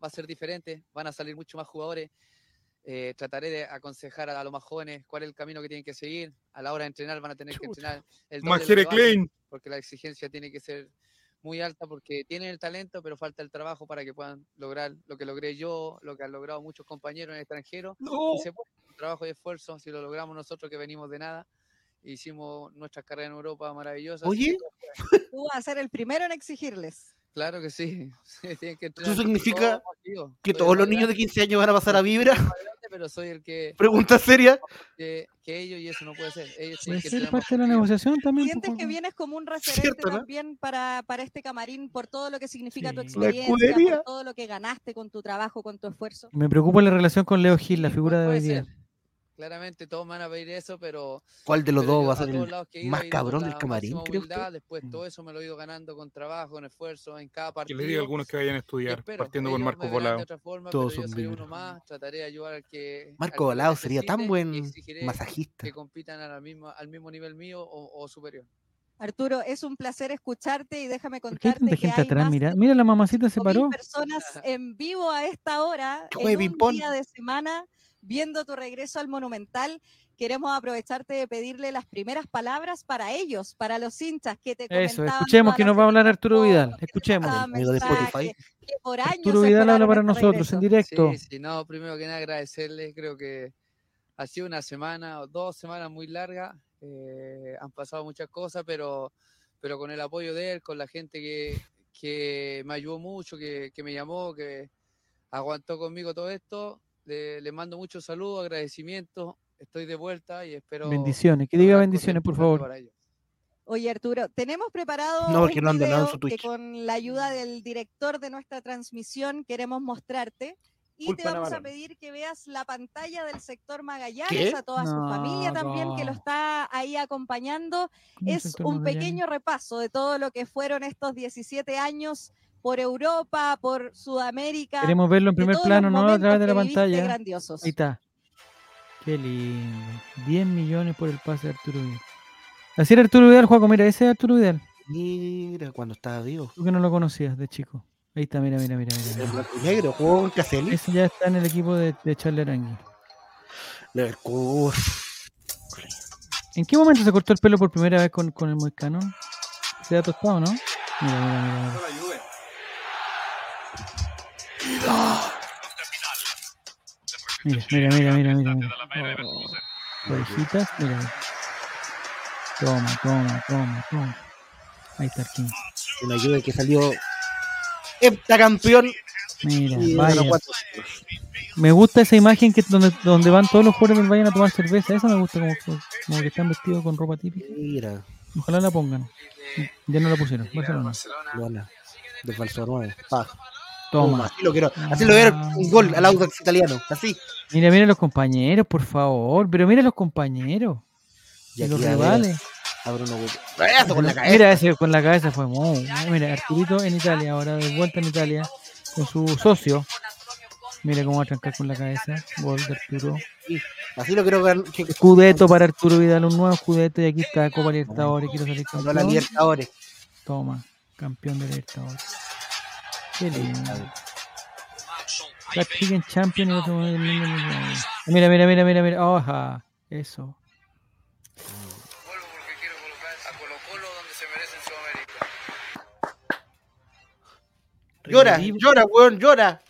a ser diferente, van a salir muchos más jugadores. Eh, trataré de aconsejar a, los más jóvenes cuál es el camino que tienen que seguir. A la hora de entrenar van a tener que entrenar el doble porque la exigencia tiene que ser muy alta porque tienen el talento, pero falta el trabajo para que puedan lograr lo que logré yo, lo que han logrado muchos compañeros en el extranjero. Y se puede, trabajo y esfuerzo, si lo logramos nosotros que venimos de nada, hicimos nuestra carrera en Europa maravillosa. Oye, tú vas a ser el primero en exigirles. Claro que sí. ¿Eso significa que todos los niños de 15 años van a pasar a Vibra? Pero soy el que. Pregunta seria. Que, ellos, y eso no puede ser. Ellos puede ser parte de la negociación también. ¿Sientes que vienes como un referente también para, para este camarín por todo lo que significa tu experiencia, por todo lo que ganaste con tu trabajo, con tu esfuerzo? Me preocupa la relación con Leo Gil, la figura de hoy día. Claramente todos van a pedir eso, pero. ¿Cuál de los dos va a ser el más cabrón del camarín, creo Después todo eso me lo he ido ganando con trabajo, con esfuerzo, en cada partido. Que le diga a algunos que vayan a estudiar, partiendo con Marco Volado. Todos son uno más, trataré de ayudar al que. Marco Volado sería tan buen masajista. Que compitan al mismo, al mismo nivel mío o, superior. Arturo, es un placer escucharte y déjame contarte que gente atrás, mira, mira la mamacita se paró. personas en vivo a esta hora, en un día de semana viendo tu regreso al Monumental, queremos aprovecharte de pedirle las primeras palabras para ellos, para los hinchas que te Eso, escuchemos que nos va a hablar Arturo Vidal, escuchemos. Arturo Vidal habla para este nosotros en directo. Sí, sí, no, primero que nada agradecerles, creo que ha sido una semana o dos semanas muy largas, eh, han pasado muchas cosas, pero, pero con el apoyo de él, con la gente que, que me ayudó mucho, que, que me llamó, que aguantó conmigo todo esto, le, mando muchos saludos, agradecimientos. Estoy de vuelta y espero. Bendiciones, que diga bendiciones, por favor. Oye, Arturo, tenemos preparado no, un no video que con la ayuda del director de nuestra transmisión queremos mostrarte. Y te vamos a pedir que veas la pantalla del sector Magallanes, a toda su familia también que lo está ahí acompañando. Es un pequeño repaso de todo lo que fueron estos 17 años por Europa, por Sudamérica. Queremos verlo en primer plano, no a través de la pantalla. Ahí está. Qué lindo. 10 millones por el pase de Arturo Vidal. Así era Arturo Vidal, Juaco. Mira, ese es Arturo Vidal. Mira, cuando estaba vivo. Tú que no lo conocías de chico. Ahí está, mira, mira, mira. mira. El blanco negro, jugó en Caselli. Ese ya está en el equipo de, de Charlie Arangui. ¿En qué momento se cortó el pelo por primera vez con, con el moicano? Se ha tostado, ¿no? Mira, mira, mira. Mira, mira, mira, mira, mira. mira. Orejitas, mira. Toma, toma, toma, toma. Ahí está el King. Una ayuda que salió campeón. Mira, vaya. Me gusta esa imagen que donde, donde van todos los jugadores del vayan a tomar cerveza. Eso me gusta, como, como que están vestidos con ropa típica. Mira. Ojalá la pongan. Ya no la pusieron. Barcelona. Barcelona. De falso 9. Toma. así lo quiero. Así lo ver un gol al Audax italiano. Así. Mira, mira los compañeros, por favor. Pero mira los compañeros. Y los rivales. A Bruno con la cabeza. Mira, ese con la cabeza fue muy. Mira, Arturito en Italia, ahora de vuelta en Italia, con su socio. Mira cómo va a trancar con la cabeza. Gol de Arturo. así lo quiero ver. Escudeto para Arturo Vidal, un nuevo escudeto. Y aquí está Copa Libertadores. Quiero salir campeón. la Libertadores. Toma, campeón de Libertadores. Qué lindo. Chicken Champion y otro Mira, mira, mira, mira, mira. Oja, eso. Vuelvo porque quiero colocar a Colo Colo donde se merece Llora, llora, weón, llora.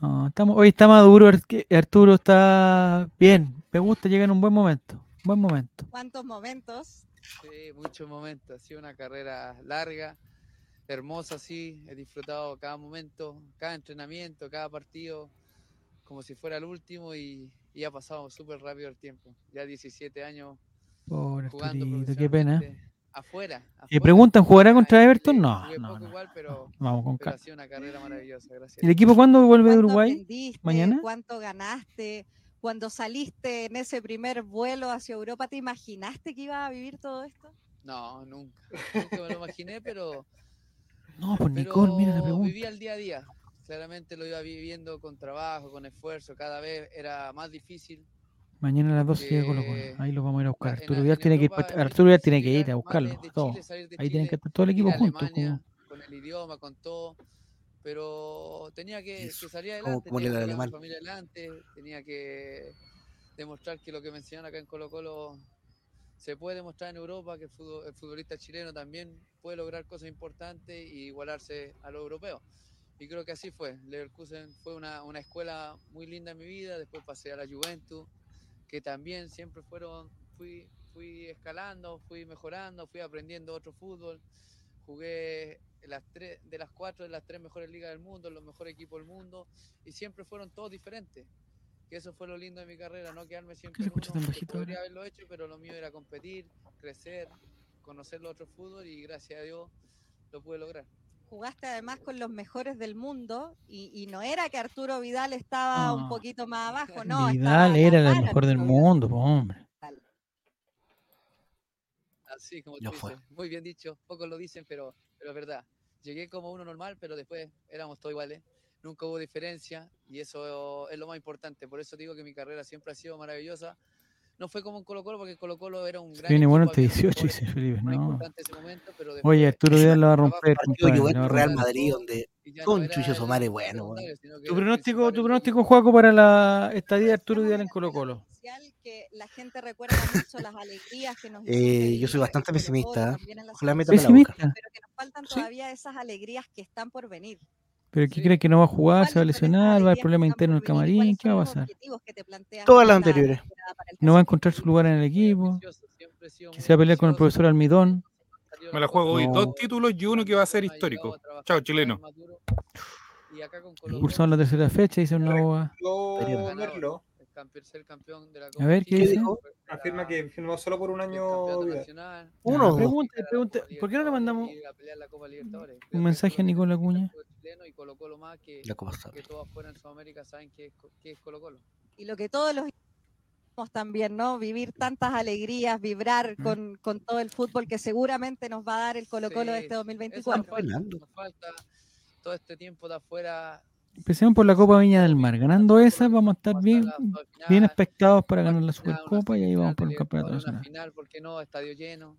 No, estamos, hoy está maduro, Arturo está bien. Me gusta, llega en un buen momento. Buen momento. ¿Cuántos momentos? Sí, muchos momentos. Ha sido una carrera larga hermosa, sí. He disfrutado cada momento, cada entrenamiento, cada partido, como si fuera el último y, ha pasado súper rápido el tiempo. Ya 17 años jugando qué pena. afuera. ¿Y preguntan, ¿jugará contra Everton? No, no, no. Vamos con calma. una carrera maravillosa, gracias. ¿Y el equipo cuándo vuelve de Uruguay? ¿Mañana? ¿Cuánto ganaste? Cuando saliste en ese primer vuelo hacia Europa, ¿te imaginaste que ibas a vivir todo esto? No, nunca. Nunca me lo imaginé, pero... No, pues Nicole, mira la pregunta. Vivía el día a día. Claramente lo iba viviendo con trabajo, con esfuerzo. Cada vez era más difícil Mañana a las 12 llega Colo Colo. Ahí lo vamos a ir a buscar. Arturo Vidal tiene que ir, Arturo tiene que ir a buscarlo. Todo. Ahí tienen que estar todo el equipo juntos. Con el idioma, con todo. Pero tenía que, salir adelante, tenía que la familia adelante, tenía que demostrar que lo que me enseñaron acá en Colo Colo se puede demostrar en Europa, que el, futbolista chileno también puede lograr cosas importantes y igualarse a los europeos. Y creo que así fue. Leverkusen fue una, una escuela muy linda en mi vida, después pasé a la Juventus, que también siempre fueron, fui, fui escalando, fui mejorando, fui aprendiendo otro fútbol, jugué las tres, de las cuatro de las tres mejores ligas del mundo, los mejores equipos del mundo, y siempre fueron todos diferentes. Que eso fue lo lindo de mi carrera, no quedarme siempre en uno, podría haberlo hecho, pero lo mío era competir, crecer, conocer los otros fútbol y gracias a Dios lo pude lograr jugaste además con los mejores del mundo y, no era que Arturo Vidal estaba un poquito más abajo, no. Vidal era el mejor del mundo, hombre. Así como tú dices, muy bien dicho, pocos lo dicen, pero, pero es verdad. Llegué como uno normal, pero después éramos todos iguales. Nunca hubo diferencia y eso es lo más importante. Por eso digo que mi carrera siempre ha sido maravillosa no fue como en Colo Colo, porque Colo Colo era un gran. Viene bueno este 18, dice Felipe, no. Oye, Arturo Díaz lo va a romper. Partido Real Madrid, donde con Chucho Somare bueno. Tu pronóstico, tu pronóstico, Juaco, para la estadía de Arturo Díaz en Colo Colo. Que la gente recuerda mucho las alegrías que nos eh, Yo soy bastante pesimista. Ojalá me ¿Pesimista? Pero que nos faltan todavía esas alegrías que están por venir. ¿Pero qué cree que no va a jugar? ¿Se va a lesionar? ¿Va a haber problema interno en el camarín? ¿Qué va a pasar? Todas las anteriores. ¿No va a encontrar su lugar en el equipo? ¿Que se va a pelear con el profesor Almidón? Me la juego hoy. Dos títulos y uno que va a ser histórico. Chao, chileno. Cursado en la tercera fecha, dice una boba. A ver, ¿qué dijo? Afirma que firmó solo por un año. Uno. Pregunta, pregunta, ¿por qué no le mandamos un mensaje a Nicola Cuña? y Colo Colo más que, que todos fuera en Sudamérica saben que es, que es Colo Colo. Y lo que todos los también, ¿no? Vivir tantas alegrías, vibrar con, con, todo el fútbol que seguramente nos va a dar el Colo Colo de este 2024. Nos falta, todo este tiempo de afuera. Empecemos por la Copa Viña del Mar. Ganando esa, vamos a estar bien, bien expectados para ganar la Supercopa y ahí vamos por el campeonato nacional. final, ¿por qué no? Estadio lleno.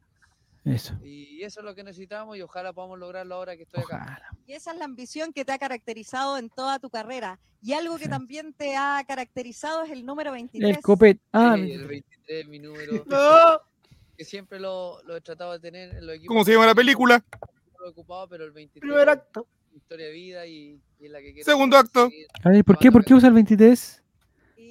Eso. Y eso es lo que necesitamos y ojalá podamos lograrlo ahora que estoy acá. Y esa es la ambición que te ha caracterizado en toda tu carrera. Y algo que también te ha caracterizado es el número 23. El copet. Ah, el 23, mi número. Que siempre lo, lo, he tratado de tener en los equipos. ¿Cómo se llama la película? Lo he ocupado, pero el 23. Primer acto. Historia de vida y, y la que Segundo acto. A ver, ¿por qué, ¿por qué usa el 23?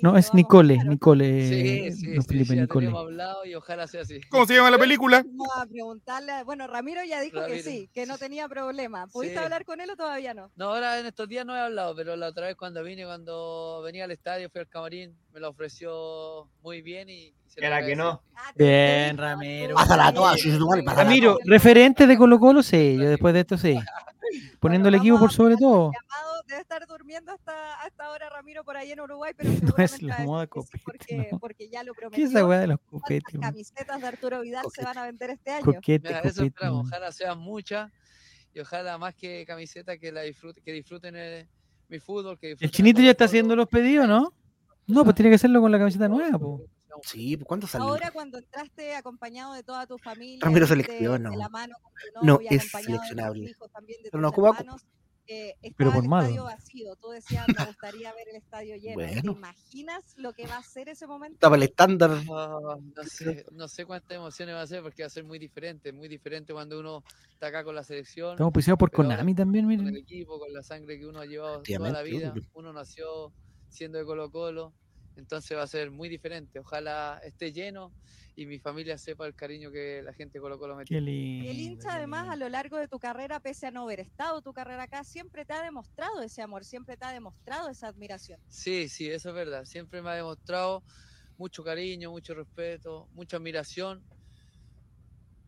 No, es Nicole, Nicole. Sí, sí, no, Felipe, sí, Nicole. hablado y ojalá sea así. ¿Cómo se llama la película? Vamos a preguntarle. Bueno, Ramiro ya dijo que sí, que no tenía problema. ¿Pudiste hablar con él o todavía no? No, ahora en estos días no he hablado, pero la otra vez cuando vine, cuando venía al estadio, fui al camarín, me lo ofreció muy bien y. Era que no. Ah, bien, Ramiro. Pásala toda, Ramiro, referente de Colo Colo, sí, yo después de esto sí. Poniendo el equipo por sobre todo debe estar durmiendo hasta, hasta ahora Ramiro por ahí en Uruguay, pero no es la moda copete, porque, no. porque ya lo prometió. ¿Qué es esa weá de los copetes? Las camisetas de Arturo Vidal se van a vender este año. Coquete, Mira, eso esperamos, ojalá sean muchas y ojalá más que camisetas que la disfruten, que disfruten el, mi fútbol. Que el chinito ya está haciendo los pedidos, ¿no? No, pues tiene que hacerlo con la camiseta nueva, po. Sí, ¿cuándo salió? Ahora cuando entraste acompañado de toda tu familia, Ramiro seleccionó. De, la mano con tu novia, no es seleccionable. Pero no ocupa eh, Pero por el estadio vacío. Tú decías, me gustaría ver el estadio lleno. ¿Te imaginas lo que va a ser ese momento? Estaba el estándar. no, sé, no sé cuántas emociones va a ser porque va a ser muy diferente, muy diferente cuando uno está acá con la selección. Estamos pisados por Konami también, miren. Con el equipo, con la sangre que uno ha llevado toda la vida. Uno nació siendo de Colo Colo, entonces va a ser muy diferente. Ojalá esté lleno y mi familia sepa el cariño que la gente colocó lo metió. el hincha además a lo largo de tu carrera, pese a no haber estado tu carrera acá, siempre te ha demostrado ese amor, siempre te ha demostrado esa admiración. Sí, sí, eso es verdad. Siempre me ha demostrado mucho cariño, mucho respeto, mucha admiración.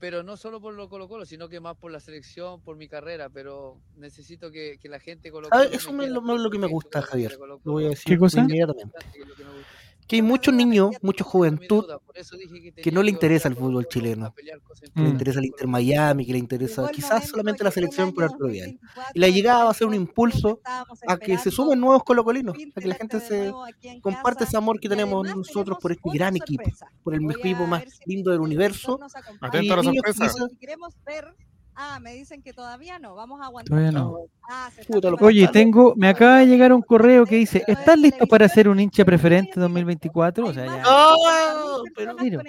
Pero no solo por lo Colo Colo, sino que más por la selección, por mi carrera, pero necesito que, que la gente Colo Colo... Eso es lo, que me gusta, Javier. Lo voy a decir ¿Qué cosa? inmediatamente que hay muchos niños, mucha juventud que no le interesa el fútbol chileno, que le interesa el Inter Miami, que le interesa quizás solamente la selección por Arturo Vidal. Y la llegada va a ser un impulso a que se sumen nuevos colocolinos, a que la gente se comparte ese amor que tenemos nosotros por este gran equipo, por el equipo más lindo del universo. Atento a la sorpresa. Ah, me dicen que todavía no, vamos a aguantar. Todavía no. Ah, Oye, tengo, me acaba de llegar un correo que dice, ¿estás listo para ser un hincha preferente 2024? O sea, ya. ¡Oh! Pero, mira,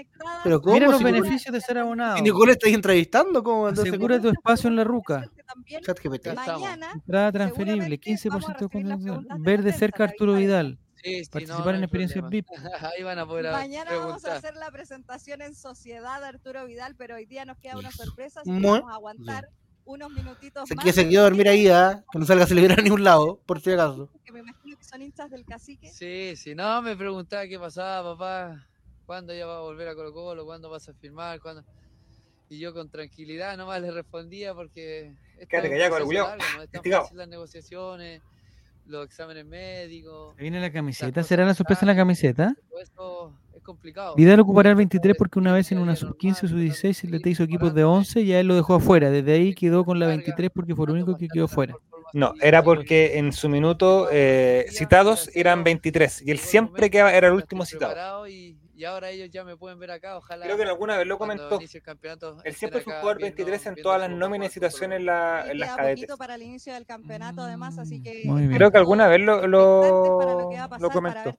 pero ¿cómo? Mira los beneficios de ser abonado. ¿Y Nicole estás entrevistando? ¿Cómo Asegura tu espacio en la ruca. Mañana, Entrada transferible, 15% de Ver de cerca Arturo Vidal. Participar en experiencias VIP. Ahí van a poder Mañana vamos a hacer la presentación en sociedad de Arturo Vidal, pero hoy día nos queda una sorpresa, así que vamos a aguantar unos minutitos se más. Que se quedó a dormir ahí, ¿eh? que no salga a celebrar a ningún lado, por si acaso. Que me imagino que son hinchas del cacique. Sí, sí, no, me preguntaba qué pasaba, papá, cuándo ya va a volver a Colo Colo, cuándo vas a firmar, cuándo... Y yo con tranquilidad nomás le respondía porque... Quédate callado, con el las negociaciones los exámenes médicos. viene la camiseta, ¿será la sorpresa en la camiseta? Eso es complicado. Vidal ocupará el 23 porque una vez en una sub-15 o sub-16 le te hizo equipos de 11 y a él lo dejó afuera. Desde ahí quedó con la 23 porque fue el único que quedó fuera. No, era porque en su minuto eh, citados eran 23 y él siempre quedaba, era el último citado y ahora ellos ya me pueden ver acá, ojalá. Creo que alguna vez lo comentó. Él siempre fue jugador 23 en todas las nóminas y situaciones en, la, en las cadetes. para el inicio del campeonato además, así que Creo que alguna vez lo, lo, lo comentó.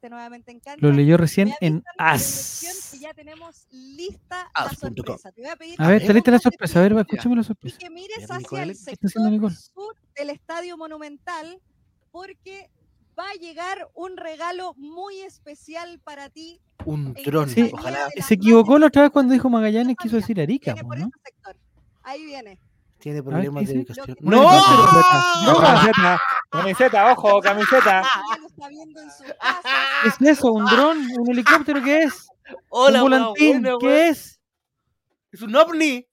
Lo leyó recién en AS. ya tenemos lista la sorpresa. Te voy a, pedir a ver, está lista la sorpresa. A ver, escúchame la sorpresa. Y que mires hacia el sector sur del Estadio Monumental porque va a llegar un regalo muy especial para ti. Un dron, ojalá. Se equivocó la otra vez cuando dijo Magallanes, quiso decir Arica. ¿no? Ahí viene. Tiene problemas de educación. ¡No! ¡No! Camiseta, camiseta, ojo, camiseta. ¿Qué es eso? ¿Un dron? ¿Un helicóptero? ¿Qué es? Hola, ¿Un volantín? ¿Qué es? Es un ovni.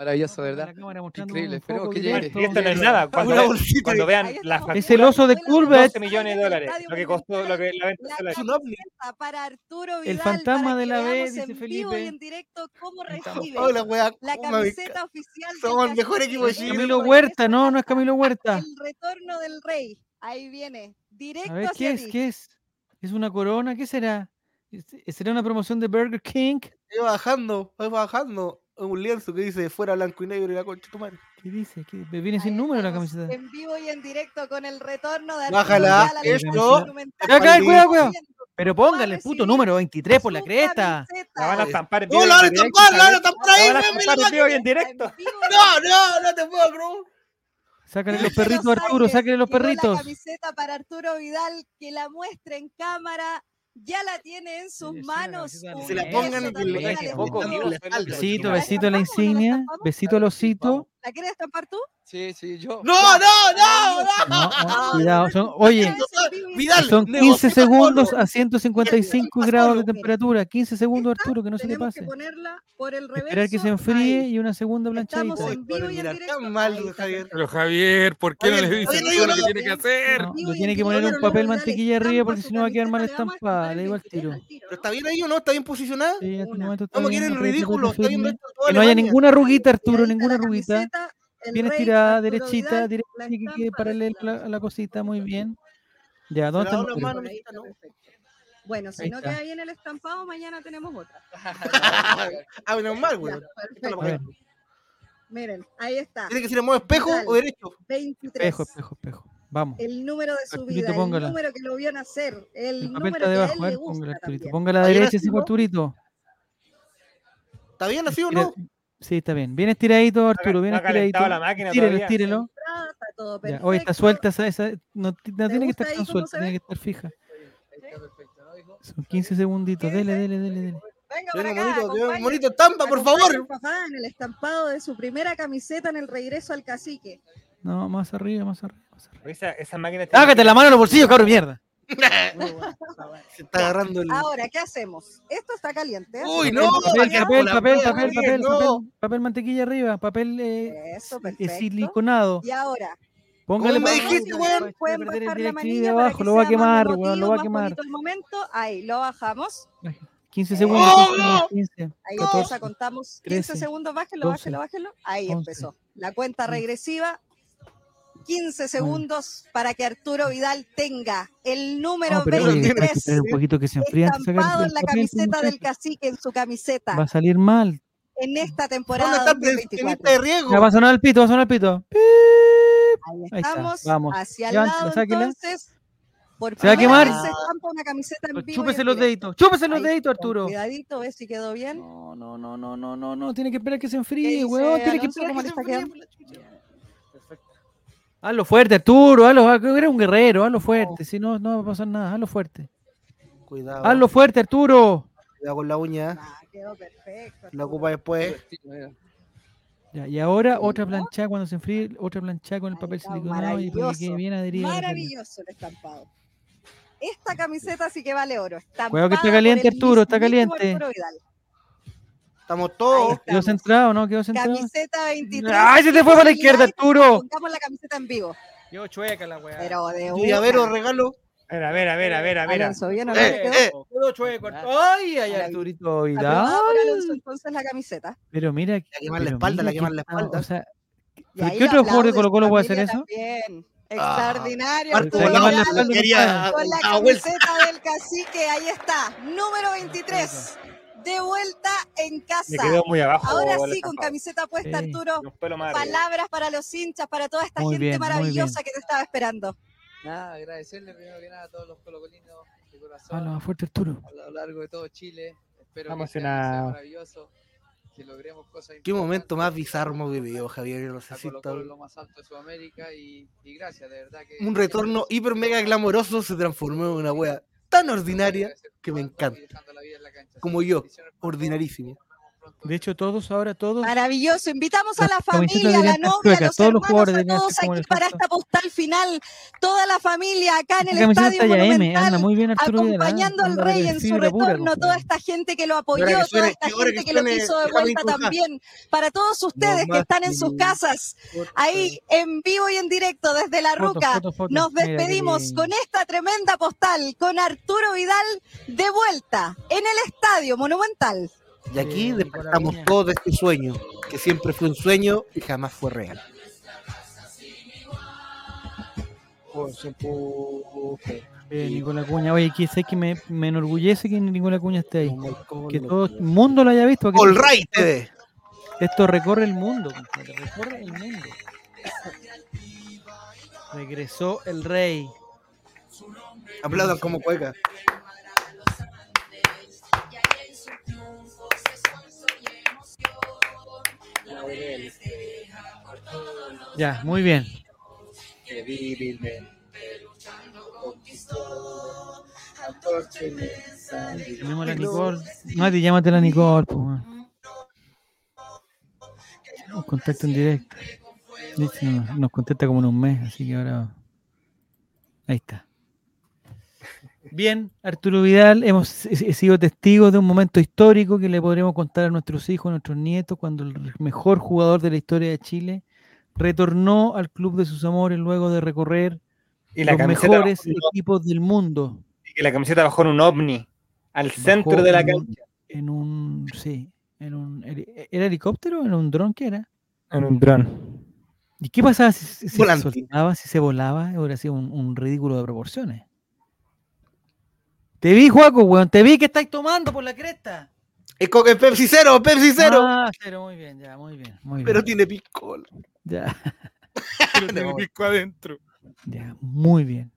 Maravilloso, ¿verdad? Increíble, esperemos que llegue. Y esto no es nada. Cuando, cuando vean la Es el oso de curva. 12 millones de dólares. Lo que costó, lo que la venta la Para Arturo Vidal, el fantasma de la B, dice Felipe. Y en directo, ¿cómo recibe Hola, wea, la camiseta oficial? Somos el mejor equipo de Chile. Camilo Huerta, no, no es Camilo Huerta. El retorno del rey. Ahí viene. Directo A ver, ¿qué es? ¿Qué es? ¿Es una corona? ¿Qué será? ¿Será una promoción de Burger King? Va bajando, va bajando un lienzo que dice fuera blanco y negro y la concha tu madre. ¿Qué dice? ¿Qué? Me viene sin número la camiseta. En vivo y en directo con el retorno de Bájala, esto. Acá, cuidado, cuidado. Pero póngale el puto número 23 por la cresta. La van a estampar en vivo. No, la van a estampar, la van a estampar ahí. La van a estampar en vivo y en directo. No, no, no te puedo, bro. Sácale los perritos, Arturo, sácale los perritos. La camiseta para Arturo Vidal, que la muestre en cámara ya la tiene en sus manos. Se la pongan en el Besito, besito la insignia, besito al osito. ¿La quieres estampar tú? Sí, sí, yo. No, no, no, no. cuidado, son, oye, son 15 segundos a 155 grados de temperatura. 15 segundos, Arturo, que no se le pase. Que ponerla por el reverso. Esperar que se enfríe y una segunda planchadita. Estamos en vivo y en directo. mal, Javier. Pero Javier, ¿por qué no le dices lo que tiene que hacer? No, tiene que poner un papel mantequilla arriba porque si no va a quedar mal estampada. Le digo al tiro. Pero está bien ahí o no? ¿Está bien posicionada? Sí, en este momento está bien. quieren ridículo. Que no haya ninguna arruguita, Arturo, ninguna arruguita bien estirada, derechita, quede paralela a la, cosita, muy bien. Ya, ¿dónde está Bueno, si no queda bien el estampado, mañana tenemos otra. ah, menos mal, güey. Miren, ahí está. ¿Tiene que ser en modo espejo o derecho? 23. Espejo, espejo, espejo. Vamos. El número de su vida, el número que lo vio nacer, el, el número que debajo, a él le gusta Ponga la derecha, ese Arturito. ¿Está bien así o no? Sí, está bien. Bien estiradito, Arturo, bien estiradito. La máquina tírelo, estírelo. Hoy está suelta esa, esa no, no tiene que estar tan suelta, tiene que estar fija. Son 15 segunditos, dele, dele, dele, dele. Venga, por acá, bonito, bonito estampa, por favor. Papá en el estampado de su primera camiseta en el regreso al cacique. No, más arriba, más arriba, más arriba. Esa, esa máquina Hágate la mano en los bolsillos, cabrón, mierda. Se está agarrando el. Ahora, ¿qué hacemos? Esto está caliente. ¿eh? Uy, no, Papel, papel, papel, papel, papel, papel, papel mantequilla arriba, papel eh, Eso, eh, siliconado. Y ahora, Póngale ¿Cómo me dijiste, weón? pueden bajar la manilla para abajo, que lo va a quemar, weón, lo va a quemar. el momento. Ahí, lo bajamos. 15 segundos, ¡Oh! 15 segundos, 15, Ahí 14. empieza, contamos 15 13, segundos, bájenlo, 12, bájenlo, bájenlo. Ahí 11, empezó. La cuenta 15. regresiva. 15 segundos para que Arturo Vidal tenga el número No, pero oye, hay que 23 esperar un poquito que se enfríe estampado en la pues, camiseta del cacique, en su camiseta, Va a salir mal. en esta ¿Dónde temporada está el 2024. pensionista de riesgo? Ya va a sonar el pito, va a sonar el pito. Ahí Ahí está, estamos, vamos. hacia el lado entonces. Por Se va a primera quemar. vez se estampa una camiseta en vivo y Chúpese los deditos, chúpese los deditos, Arturo. Cuidadito, ve si quedó bien. No, no, no, no, no, no, no, tiene que esperar que se ¿Qué enfríe, weón, tiene que esperar ¿Cómo que se está enfríe. Hazlo fuerte, Arturo, hazlo, hazlo, eres un guerrero, hazlo fuerte, si no, no va a pasar nada, hazlo fuerte. Cuidado. Hazlo fuerte, Arturo. Cuidado con la uña. Ah, quedó perfecto. La Arturo. ocupa después. Ya, y ahora otra planchada cuando se enfríe, otra planchada con el papel siliconado y para que quede bien adherido. Maravilloso el estampado. Esta camiseta sí que vale oro. Cuidado que está caliente, Arturo, está caliente. Estamos todos. ¿Quedó centrado no? ¿Quedó centrado? Camiseta 23. ¡Ay, se te fue para la izquierda, Arturo! Pongamos la camiseta en vivo. Quedó chueca la weá. Pero de Yo una. regalo. A ver, a ver, a ver, a ver, a ver. Alonso, ¿bien no Eh, quedó? eh. Quedó chueco. ¡Ay, ay. Arturito Vidal! Alonso entonces la camiseta. Pero mira, La queman la espalda, la que queman la espalda. O sea, Y ¿Pero ahí qué otro jugador de su Colo-Colo puede hacer eso? También. Ah, Extraordinario. Marco Arturo Vidal con la camiseta del cacique. Ahí está. Número 23. De vuelta en Me casa. quedó muy abajo. Ahora sí, con camiseta puesta, Sí. Arturo. Palabras para los hinchas, para toda esta Muy gente bien, maravillosa que te estaba esperando. Nada, agradecerle primero que nada a todos los colocolinos de corazón habla más fuerte, Arturo. a lo largo de todo Chile. Espero que este sea maravilloso, que logremos cosas Qué momento más bizarro hemos vivido, Javier. No sé si está- lo más alto de Sudamérica y, y gracias, de verdad que Un retorno hiper mega glamoroso se transformó en una wea tan ordinaria que me encanta. Como yo, ordinarísimo. De hecho, todos ahora, todos. Maravilloso. Invitamos a la familia, a la novia, a los todos los hermanos, jugadores a todos aquí para esta postal final. Toda la familia acá en el Estadio M, Monumental. anda muy bien Arturo Vidal. ¿eh? acompañando al rey en su retorno, toda esta gente que lo apoyó, toda esta gente que que lo quiso de vuelta también, para todos ustedes que están en sus casas, ahí en vivo y en directo desde La Ruca. foto, foto. Nos despedimos con esta tremenda postal, con Arturo Vidal de vuelta en el Estadio Monumental. Y aquí Sí, despertamos todos de este sueño, que siempre fue un sueño y jamás fue real. Por supuesto. Eh, Nicolás Cuña, oye, que sé que me, me enorgullece que Nicolás Cuña esté ahí. Que todo el mundo lo haya visto. que All right, TV. Esto recorre el mundo, recorre el mundo. Regresó el rey. Aplaudan como cueca. Ya, muy bien. Que débilmente conquistó a Torcheleza. Llamemos a la Nicole. Mati, llámate a la Nicole. po. Un contacto en directo. Nos, nos contesta como en un mes, así que ahora. Ahí está. Bien, Arturo Vidal, hemos he- he sido testigos de un momento histórico que le podremos contar a nuestros hijos, a nuestros nietos, cuando el mejor jugador de la historia de Chile retornó al club de sus amores luego de recorrer Y la los mejores equipos del mundo. y la camiseta bajó en un ovni. Al Bajó centro de la cancha. En un, sí, en un, ¿era helicóptero o en un dron? ¿Qué era? En un dron. ¿Y qué pasaba si, si se soltaba, si se volaba? Hubiera sido un, un ridículo de proporciones. Te vi, Juaco, weón, te vi que estáis tomando por la cresta. Es con el Pepsi Cero, Pepsi Cero. Ah, cero, muy bien, ya, muy bien, muy bien. Pero tiene piscola. Ya, Pero tengo pisco adentro. ya, muy bien.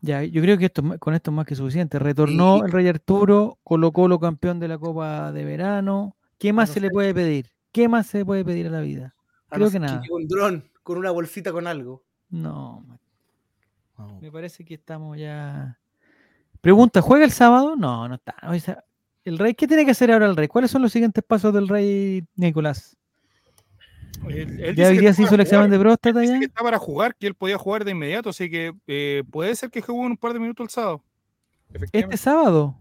Ya, yo creo que esto, con esto es más que suficiente. Retornó Sí. el Rey Arturo, colocó lo campeón de la Copa de Verano. ¿Qué más no se le puede pedir? ¿Qué más se le puede pedir a la vida? A Creo no que nada. un dron con una bolsita con algo. No, ma- me parece que estamos ya. Pregunta, ¿juega el sábado? No, no está. El rey, ¿qué tiene que hacer ahora el rey? ¿Cuáles son los siguientes pasos del rey Nicolás? ¿Ya hoy día se hizo el examen de próstata ya? que está para jugar, que él podía jugar de inmediato, así que eh, puede ser que juegue un par de minutos el sábado. Este sábado.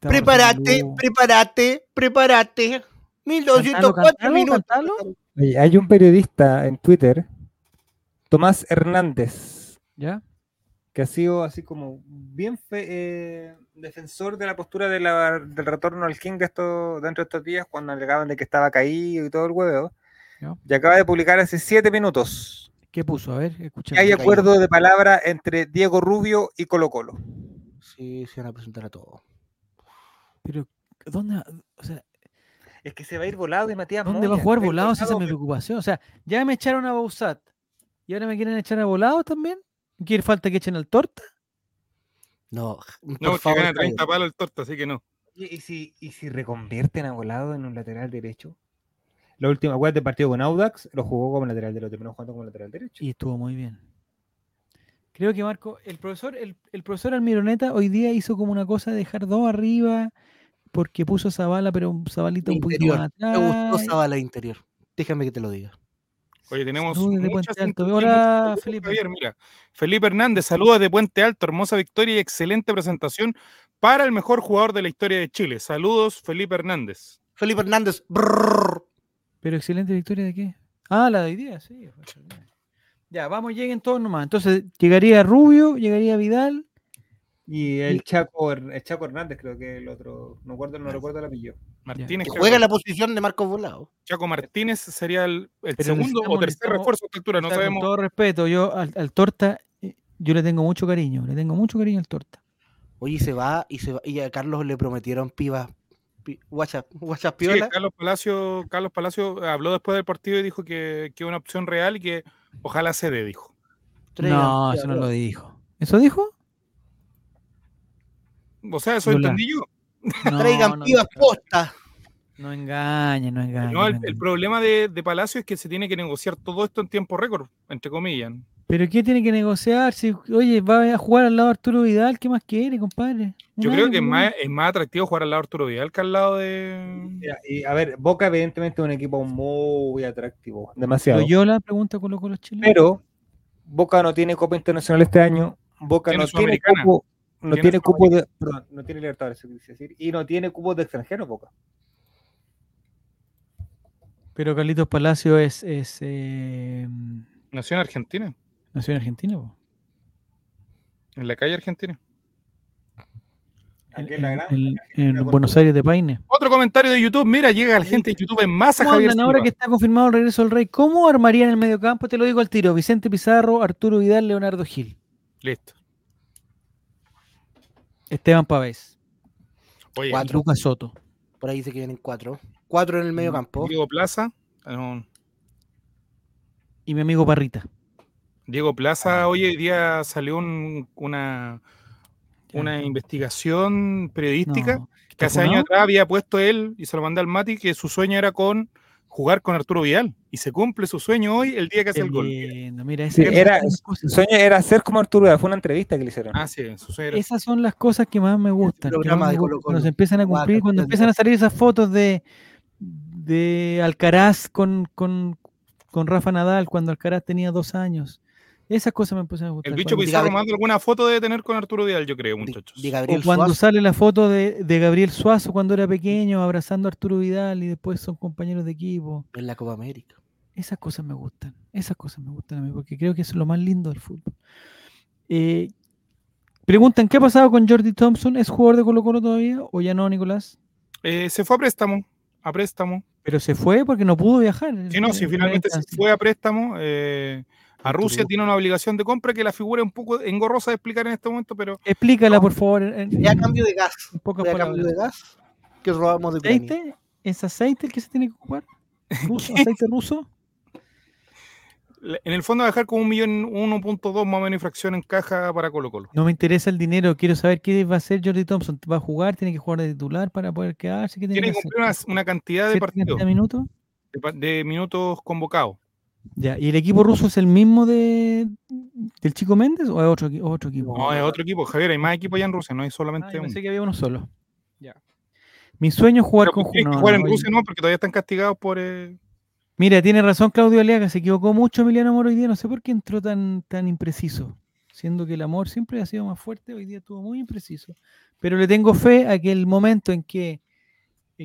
prepárate, prepárate, prepárate. 1204 minutos. hay un periodista en Twitter, Tomás Hernández. ¿Ya? Que ha sido así como bien eh, defensor de la postura del retorno al King de esto, dentro de estos días, cuando alegaban de que estaba caído y todo el huevo. Y acaba de publicar hace siete minutos. ¿Qué puso? A ver, escucha. Hay acuerdo de palabra entre Diego Rubio y Colo Colo. Sí, se van a presentar a todos. Pero, ¿dónde? O sea, es que se va a ir volado y Matías ¿Dónde va a jugar volado? Esa es mi preocupación. O sea, ya me echaron a Bausat y ahora me quieren echar a volado también. ¿Quiere falta que echen al torta? No, no, que gana 30 palos el torta, así que no. ¿Y, si, ¿Y si reconvierten a volado en un lateral derecho? La última web de partido con Audax lo jugó como lateral derecho, terminó jugando como lateral derecho. Y estuvo muy bien. Creo que Marco, el profesor, el, el profesor Almironeta hoy día hizo como una cosa de dejar dos arriba, porque puso Zabala, pero un Zabalito un poquito más atrás. Me gustó Zabala interior. Déjame que te lo diga. Oye, tenemos Hola, Felipe. mira. Felipe Hernández, saludos de Puente Alto, hermosa victoria y excelente presentación para el mejor jugador de la historia de Chile. Saludos, Felipe Hernández. Felipe Hernández. Pero excelente victoria de qué? Ah, la de hoy día, sí. Ya, vamos, lleguen todos nomás. Entonces, llegaría Rubio, llegaría Vidal, y el Chaco, el Chaco Hernández, creo que el otro, no recuerdo, no recuerdo el apellido. Martínez. juega en la posición de Marcos Volado. Chaco Martínez sería el, segundo o tercer refuerzo a esta altura, no sabemos. Con todo respeto, yo al, Torta, eh, yo le tengo mucho cariño, le tengo mucho cariño al Torta. Oye, se va y se va, y a Carlos le prometieron pibas. WhatsApp, WhatsApp sí, Carlos Palacio, Carlos Palacio habló después del partido y dijo que, que una opción real y que ojalá se dé, dijo. No, eso no lo dijo. ¿Eso dijo? O sea, eso entendí yo. Traigan pibas postas. No engañen, no engañen. No, el, problema de, Palacio es que se tiene que negociar todo esto en tiempo récord, entre comillas. ¿Pero qué tiene que negociar? Si, oye, va a jugar al lado de Arturo Vidal, ¿qué más quiere, compadre? Yo creo que es más, es más, atractivo jugar al lado de Arturo Vidal que al lado de. y, a ver, Boca, evidentemente, es un equipo muy atractivo. Demasiado. yo la pregunta con los chilenos. Pero Boca no tiene Copa Internacional este año. Boca no tiene Copa no tiene cupo de. Perdón, no tiene libertad, decir. Y no tiene cupos de extranjeros, Boca. Pero Carlitos Palacio es. es eh... Nació en Argentina. Nació en Argentina, po? En la calle Argentina. En, Buenos Aires de Paine. Otro comentario de YouTube. Mira, llega la gente de YouTube en masa, Javier. Ahora que está confirmado el regreso del Rey, ¿cómo armarían el medio campo? Te lo digo al tiro. Vicente Pizarro, Arturo Vidal, Leonardo Gil. Listo. Esteban Pavés. Oye, cuatro. Lucas Soto. Por ahí dice que vienen cuatro. Cuatro en el medio campo. Diego Plaza. Y mi amigo Parrita. Diego Plaza, ah. hoy día salió una, una investigación periodística que hace años atrás había puesto él, y se lo mandé al Mati, que su sueño era con jugar con Arturo Vidal y se cumple su sueño hoy el día que hace el gol. Mira, era, su sueño era ser como Arturo Vidal, fue una entrevista que le hicieron. Ah, sí, su sueño Esas son las cosas que más me gustan. cuando se empiezan a cumplir, cuando empiezan a salir esas fotos de, de Alcaraz con, con, con Rafa Nadal, cuando Alcaraz tenía dos años. Esas cosas me empezaron a gustar. El bicho Pizarro más alguna foto debe tener con Arturo Vidal, yo creo, muchachos. o cuando sale la foto de, Gabriel Suazo cuando era pequeño, abrazando a Arturo Vidal y después son compañeros de equipo. En la Copa América. Esas cosas me gustan. Esas cosas me gustan a mí, porque creo que es lo más lindo del fútbol. Eh, preguntan, ¿qué ha pasado con Jordi Thompson? ¿Es jugador de Colo Colo todavía o ya no, Nicolás? Eh, se fue a préstamo. A préstamo. Pero se fue porque no pudo viajar. Sí, no, sí, finalmente se fue a préstamo. Eh, a Rusia tiene una obligación de compra que la figura es un poco engorrosa de explicar en este momento, pero. Explícala, por favor. ya cambio de gas. Un poco ya cambio de gas que robamos de ¿Aceite? ¿Es aceite el que se tiene que ocupar? ¿Aceite ruso? En el fondo va a dejar como un millón, 1.2 más o menos fracción en caja para Colo Colo. No me interesa el dinero, quiero saber qué va a hacer Jordi Thompson. ¿Va a jugar? ¿Tiene que jugar de titular para poder quedarse? tiene, que, cumplir una, cantidad de partidos. ¿De minutos? de minutos convocados. Ya, ¿y el equipo ruso es el mismo de del Chico Méndez o es otro, otro equipo? No, es otro equipo, Javier, hay más equipos allá en Rusia, no hay solamente ah, uno. Pensé que había uno solo. Ya. Mi sueño es jugar con Juno. jugar en Rusia no, porque todavía están castigados por, eh, Mira, tiene razón Claudio Aliaga, se equivocó mucho Emiliano Amor hoy día, no sé por qué entró tan, tan impreciso, siendo que el amor siempre ha sido más fuerte, hoy día estuvo muy impreciso. Pero le tengo fe a que el momento en que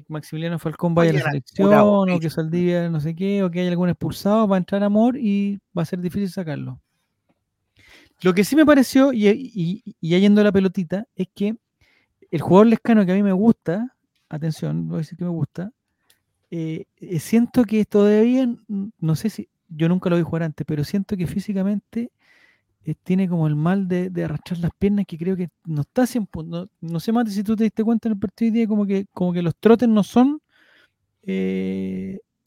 Maximiliano Falcón vaya a la selección, o que Saldivia no sé qué, o que haya algún expulsado, va a entrar Amor y va a ser difícil sacarlo. Lo que sí me pareció, y, y, y yendo la pelotita, es que el jugador lescano que a mí me gusta, atención, voy a decir que me gusta, eh, eh, siento que todavía, no sé si, yo nunca lo vi jugar antes, pero siento que físicamente eh, tiene como el mal de, arrastrar las piernas que creo que no está siempre, no, no sé más si tú te diste cuenta en el partido de día, como que, como que los trotes no son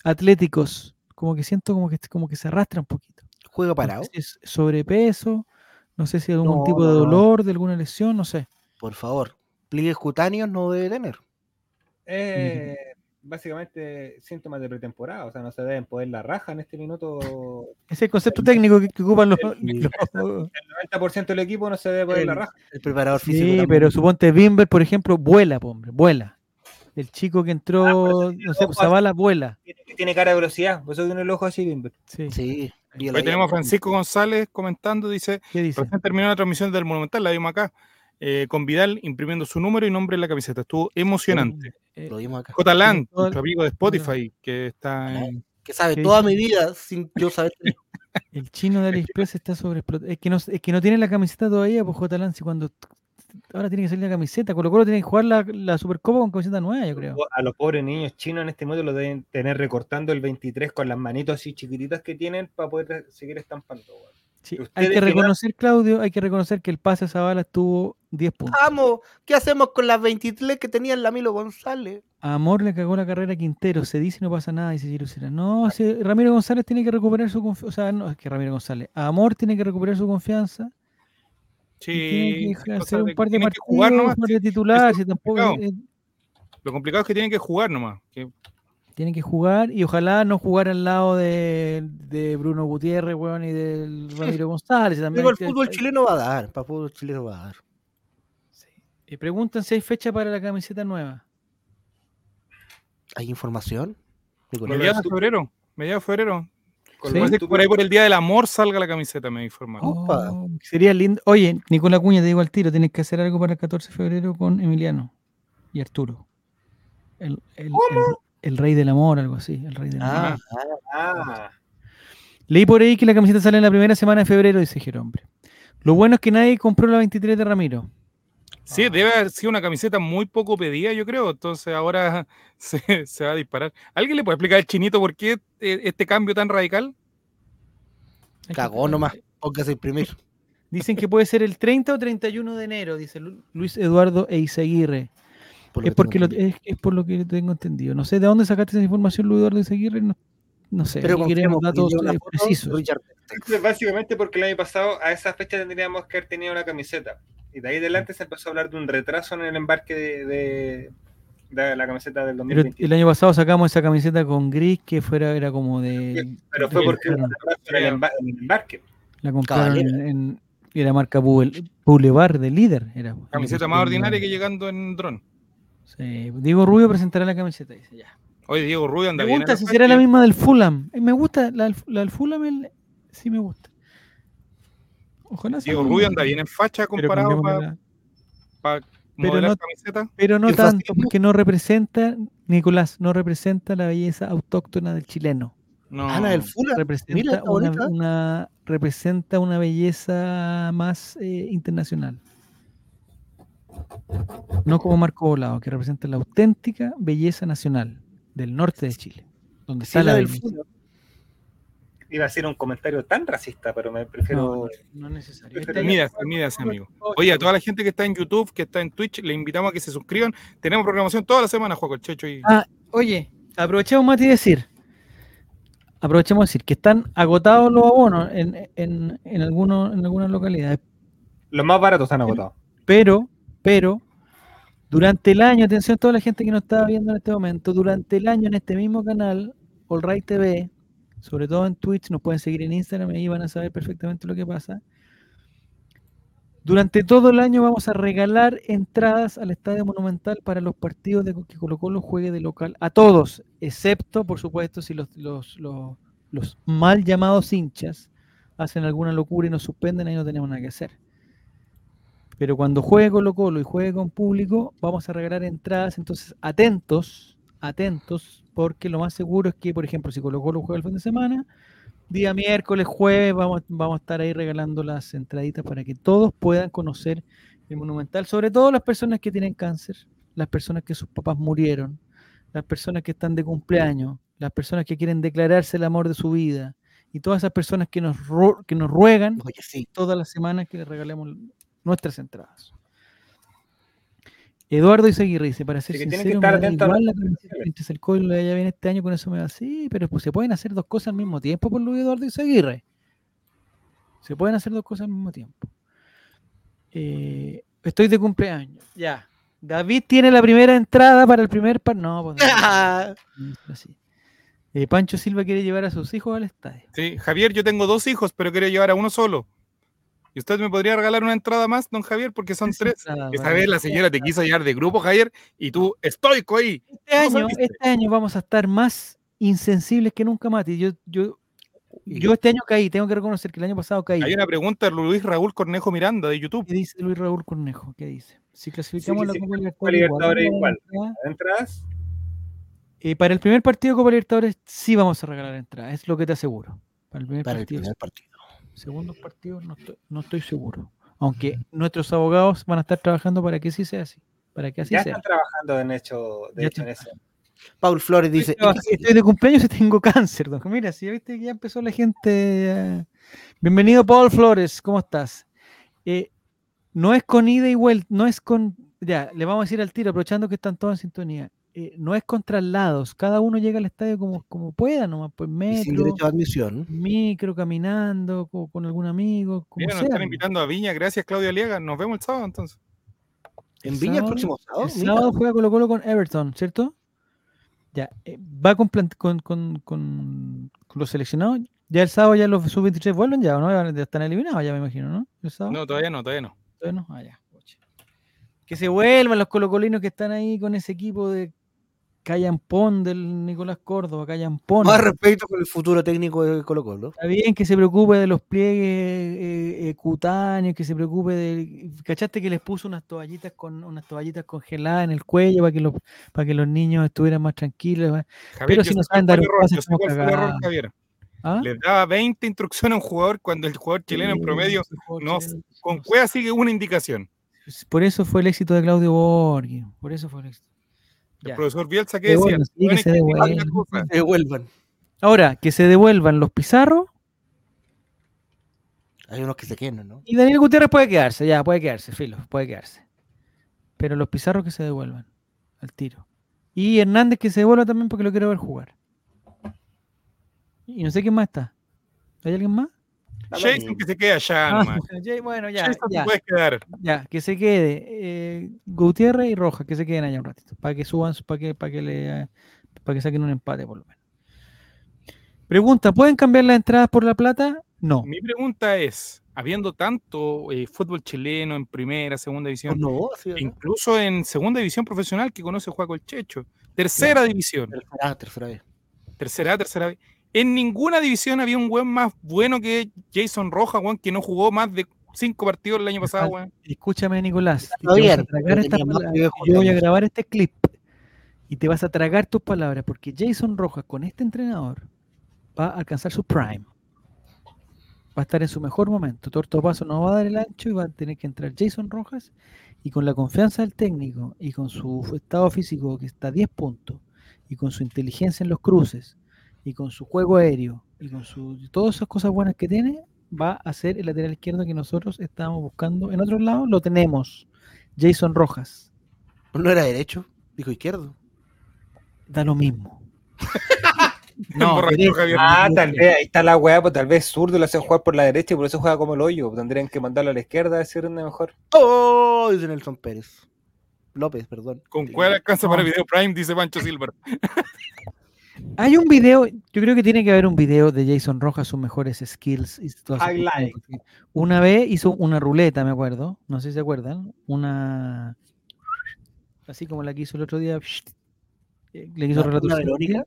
atléticos, como que siento como que, como que se arrastra un poquito. ¿Juego parado? es sobrepeso, no sé si algún tipo de dolor, de alguna lesión, no sé. Por favor, pliegues cutáneos no debe tener. Eh, básicamente síntomas de pretemporada, o sea, no se deben poder la raja en este minuto. Ese es el concepto técnico que, ocupan los, el, el 90% del equipo no se debe poder la raja. El preparador físico. Sí, pero suponte Bimber, por ejemplo, vuela, hombre, vuela. El chico que entró, ah, no sé, Zavala vuela. Tiene cara de velocidad, por eso tiene el ojo así Bimber. Sí. sí. Hoy tenemos a Francisco González comentando, dice, ¿Qué dice? terminó la transmisión del Monumental, la vimos acá, eh, con Vidal imprimiendo su número y nombre en la camiseta. Estuvo emocionante. Lo vimos acá. J. Land, nuestro amigo de Spotify, que está en... Que sabe toda mi vida sin yo saber. El chino de AliExpress está sobre es que no es que no tiene la camiseta todavía, pues J. Land, si cuando ahora tiene que salir la camiseta. Colo Colo tiene que jugar la, la, Supercopa con camiseta nueva, yo creo. A los pobres niños chinos en este momento lo deben tener recortando el 23 con las manitos así chiquititas que tienen para poder seguir estampando. Hay que reconocer, Claudio, hay que reconocer que el pase a Zavala estuvo 10 puntos. Vamos, ¿qué hacemos con las 23 que tenía el Lamilo González? A Amor le cagó la carrera a Quintero, se dice y no pasa nada, dice Girusera. No, Ramiro González tiene que recuperar su confianza. O sea, no, es que Ramiro González. Amor tiene que recuperar su confianza Sí, que hacer un par de partidos, jugar nomás, de titular, si tampoco Lo complicado es que tienen que jugar nomás. Que... Tienen que jugar y ojalá no jugar al lado de, de Bruno Gutiérrez, weón, y del Ramiro González. También el fútbol chileno va a dar, para el fútbol chileno va a dar. Sí. Y preguntan si hay fecha para la camiseta nueva. ¿Hay información? Mediados de febrero. Mediados de febrero. Por ahí por el Día del Amor salga la camiseta, me informaron. Oh, sería lindo. Oye, Nicolás Cuña, te digo al tiro, tienes que hacer algo para el 14 de febrero con Emiliano y Arturo. El, rey del amor, algo así. El rey del ah, amor. Ah. Leí por ahí que la camiseta sale en la primera semana de febrero, dice Jerombre. Lo bueno es que nadie compró la 23 de Ramiro. Sí, debe haber sido una camiseta muy poco pedida, yo creo. Entonces ahora se, se, va a disparar. ¿Alguien le puede explicar al chinito por qué eh, este cambio tan radical? Cagó nomás, póngase imprimir. Dicen que puede ser el 30 o 31 de enero, dice Luis Eduardo Eizaguirre. Es, porque lo, es, es, por lo que tengo entendido. No sé de dónde sacaste esa información, Luis Eduardo Eizaguirre. No, no sé, Pero queremos datos eh, precisos. Básicamente porque el año pasado a esa fecha tendríamos que haber tenido una camiseta. Y de ahí adelante se empezó a hablar de un retraso en el embarque de, de, la camiseta del 2020. el año pasado sacamos esa camiseta con gris que fuera era como de. Pero fue porque era el, embarque. La compraron en, en, la marca Boulevard de líder. Era, camiseta más ordinaria que llegando en dron. Sí, Diego Rubio presentará la camiseta, dice ya. Oye, Diego Rubio anda bien. Me gusta si será la misma del Fulham. Eh, me gusta, la, la del Fulham sí me gusta. Diego Rubio anda bien en facha comparado para pa pero no, camiseta. Pero no tanto, porque no representa, Nicolás, no representa la belleza autóctona del chileno. No. Ana del Fula. Representa, una, representa una belleza más eh, internacional. No como Marco Volado, que representa la auténtica belleza nacional del norte de Chile. Donde está la, del Fula iba a ser un comentario tan racista, pero me prefiero. No, es necesario. Mídase, amigo. Oye, a toda la gente que está en YouTube, que está en Twitch, le invitamos a que se suscriban. Tenemos programación toda la semana, Juego el Checho. Y... Ah, oye, aprovechemos, Mati, decir. Aprovechemos decir que están agotados los abonos en, en, en, algunos, en algunas localidades. Los más baratos están agotados. Pero, pero, durante el año, atención a toda la gente que nos está viendo en este momento, durante el año en este mismo canal, All Right TV, sobre todo en Twitch, nos pueden seguir en Instagram, ahí van a saber perfectamente lo que pasa. Durante todo el año vamos a regalar entradas al Estadio Monumental para los partidos de que Colo Colo juegue de local. A todos, excepto, por supuesto, si los, mal llamados hinchas hacen alguna locura y nos suspenden, ahí no tenemos nada que hacer. Pero cuando juegue Colo Colo y juegue con público, vamos a regalar entradas. Entonces, atentos, atentos, porque lo más seguro es que, por ejemplo, si Colo Colo juega el fin de semana, día miércoles, jueves, vamos, vamos a estar ahí regalando las entraditas para que todos puedan conocer el Monumental, sobre todo las personas que tienen cáncer, las personas que sus papás murieron, las personas que están de cumpleaños, las personas que quieren declararse el amor de su vida y todas esas personas que nos, que nos ruegan todas las semanas que les regalemos nuestras entradas. Eduardo Izaguirre dice, para ser sincero, que estar igual la entre Cerco y ya viene este año, con eso me va así, pero pues se pueden hacer dos cosas al mismo tiempo por Luis Eduardo Izaguirre. Se pueden hacer dos cosas al mismo tiempo. Eh, estoy de cumpleaños, ya. David tiene la primera entrada para el primer par. No, pues no. Eh, Pancho Silva quiere llevar a sus hijos al estadio. Sí, Javier, yo tengo dos hijos, pero quiero llevar a uno solo. ¿Y usted me podría regalar una entrada más, don Javier? Porque son tres. Esta vez la señora te quiso llevar de grupo, Javier, y tú estoico ahí. Este año, este año vamos a estar más insensibles que nunca, Mati. Yo, yo, yo este año caí, tengo que reconocer que el año pasado caí. Hay una pregunta de Luis Raúl Cornejo Miranda de YouTube. ¿Qué dice Luis Raúl Cornejo? ¿Qué dice? Si clasificamos la Copa Libertadores igual. ¿Entradas? Eh, para el primer partido de Copa Libertadores sí vamos a regalar entradas, es lo que te aseguro. Para el primer partido. El primer partido segundos partidos no estoy, no estoy seguro. Aunque nuestros abogados van a estar trabajando para que sí sea así. Para que así ya sea. están trabajando en hecho, de hecho en eso. Paul Flores dice: Estoy de cumpleaños y tengo cáncer. Mira, si ya viste que ya empezó la gente. Bienvenido, Paul Flores, ¿cómo estás? Eh, no es con ida y vuelta, no es con. Ya, le vamos a decir al tiro, aprovechando que están todos en sintonía. Eh, no es contra lados, cada uno llega al estadio como, como pueda, nomás, pues metro, admisión. micro, caminando, con, algún amigo. Como nos están invitando a Viña, gracias Claudia Liega, nos vemos el sábado entonces. ¿En Viña el próximo sábado? El sábado juega Colo Colo con Everton, ¿cierto? Ya, eh, va con, con, con, con, los seleccionados. Ya el sábado ya los sub-23 vuelven ya, ¿no? Ya están eliminados ya me imagino, ¿no? No, todavía no, todavía no. Todavía no, ah, ya. Que se vuelvan los colocolinos que están ahí con ese equipo de Callampón del Nicolás Córdoba, Callampón. Más respeto con el futuro técnico de Colo Colo. Está bien que se preocupe de los pliegues eh, eh, cutáneos, que se preocupe de. ¿Cachaste que les puso unas toallitas con unas toallitas congeladas en el cuello para que los, para que los niños estuvieran más tranquilos? Pero si no saben dar un Javier. ¿Ah? Les daba 20 instrucciones a un jugador cuando el jugador chileno en promedio no, con cueva sigue una indicación. Por eso fue el éxito de Claudio Borghi. Por eso fue el éxito. El profesor Bielsa, ¿qué decía? que se devuelvan. Ahora, que se devuelvan los Pizarros. Hay unos que se quedan, ¿no? Y Daniel Gutiérrez puede quedarse, ya, puede quedarse, filo, puede quedarse. Pero los Pizarros que se devuelvan al tiro. Y Hernández que se devuelva también porque lo quiero ver jugar. Y no sé quién más está. ¿Hay alguien más? Jason que se quede allá ah, nomás. bueno, ya. ya, quedar. Ya, que se quede. Eh, Gutiérrez y Rojas, que se queden allá un ratito. Para que suban, para que, para que le para que saquen un empate por lo menos. Pregunta, ¿pueden cambiar las entradas por la plata? No. Mi pregunta es, habiendo tanto eh, fútbol chileno en primera, segunda división, no, incluso en segunda división profesional que conoce Juaco el Checho, tercera división. Tercera, tercera vez. Tercera, tercera vez. En ninguna división había un buen más bueno que Jason Roja, weón, que no jugó más de cinco partidos el año pasado, weón. Escúchame, Nicolás. yo voy a grabar este clip y te vas a tragar tus palabras, porque Jason Rojas con este entrenador va a alcanzar su prime. Va a estar en su mejor momento. Torto Paso no va a dar el ancho y va a tener que entrar Jason Rojas y con la confianza del técnico y con su estado físico que está a 10 puntos y con su inteligencia en los cruces y con su juego aéreo y con su, todas esas cosas buenas que tiene, va a ser el lateral izquierdo que nosotros estábamos buscando. En otro lado lo tenemos, Jason Rojas. ¿No era derecho? Dijo izquierdo. Da lo mismo. no, ah, tal vez, ahí está la weá, pues tal vez zurdo lo hace jugar por la derecha y por eso juega como el hoyo. Tendrían que mandarlo a la izquierda a decir una mejor. ¡Oh! Dice Nelson Pérez. López, perdón. ¿Con cuál alcanza para Video Prime? Dice Pancho Silver. Hay un video, yo creo que tiene que haber un video de Jason Rojas, sus mejores skills. Y Highlight. Una vez hizo una ruleta, me acuerdo, no sé si se acuerdan, una así como la que hizo el otro día, eh, le quiso relato verónica.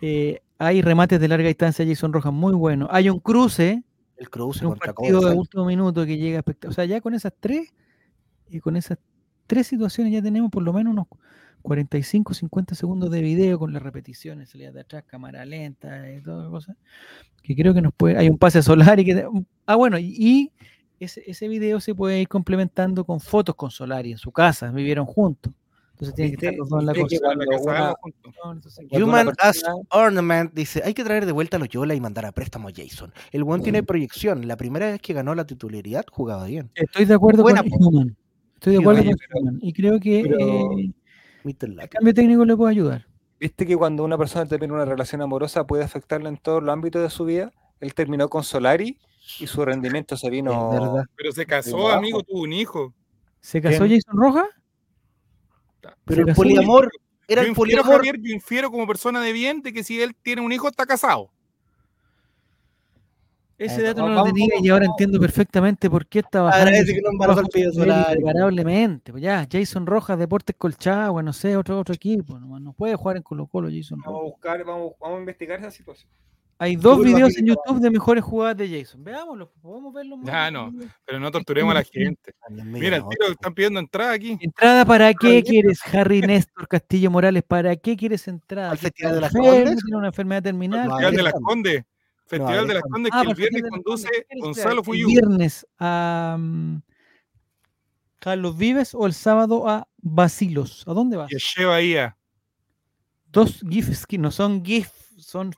Eh, hay remates de larga distancia Jason Rojas muy bueno. Hay un cruce, el cruce un partido de último minuto que llega O sea, ya con esas tres, y con esas tres situaciones ya tenemos por lo menos unos 45, 50 segundos de video con las repeticiones, salida de atrás, cámara lenta y todas cosas. Que creo que nos puede. Hay un pase solar y que. Ah, bueno, y, ese, ese, video se puede ir complementando con fotos con Solari en su casa, vivieron juntos. Entonces tienen que estar los dos en la cosa. Human as Ornament dice: hay que traer de vuelta a los Yola y mandar a préstamo a Jason. El buen tiene proyección. La primera vez que ganó la titularidad jugaba bien. Estoy de acuerdo con Human. Estoy de acuerdo con Human. Y creo que. Eh, el cambio técnico le puede ayudar. ¿Viste que cuando una persona termina una relación amorosa puede afectarla en todos los ámbitos de su vida? Él terminó con Solari y su rendimiento se vino. Pero se casó, amigo, tuvo un hijo. ¿Se casó Jason Roja? Pero el poliamor. Era el poliamor. Javier, yo infiero como persona de bien de que si él tiene un hijo está casado. Ese dato no lo tenía y ahora entiendo perfectamente por qué estaba Agradece que no embarazó el Pues ya, Jason Rojas, Deportes Colchagua, no sé, otro, otro equipo. No, no puede jugar en Colo Colo, Jason Vamos a buscar, vamos, vamos a investigar esa situación. Hay dos videos en YouTube de mejores jugadas de Jason. Veámoslo, podemos verlo. Ah, no, pero no torturemos a la gente. Mira, el tiro están pidiendo entrada aquí. ¿Entrada para qué quieres, Harry Néstor Castillo Morales? ¿Para qué quieres entrada? ¿Al Festival de las Condes? ¿Tiene una enfermedad terminal? Festival de las Condes. Festival de las Condes que el viernes conduce Gonzalo Fuyú. ¿El viernes a Carlos Vives o el sábado a Basilos? ¿A dónde vas? Y lleva ahí a... Dos GIFs que no son GIFs, son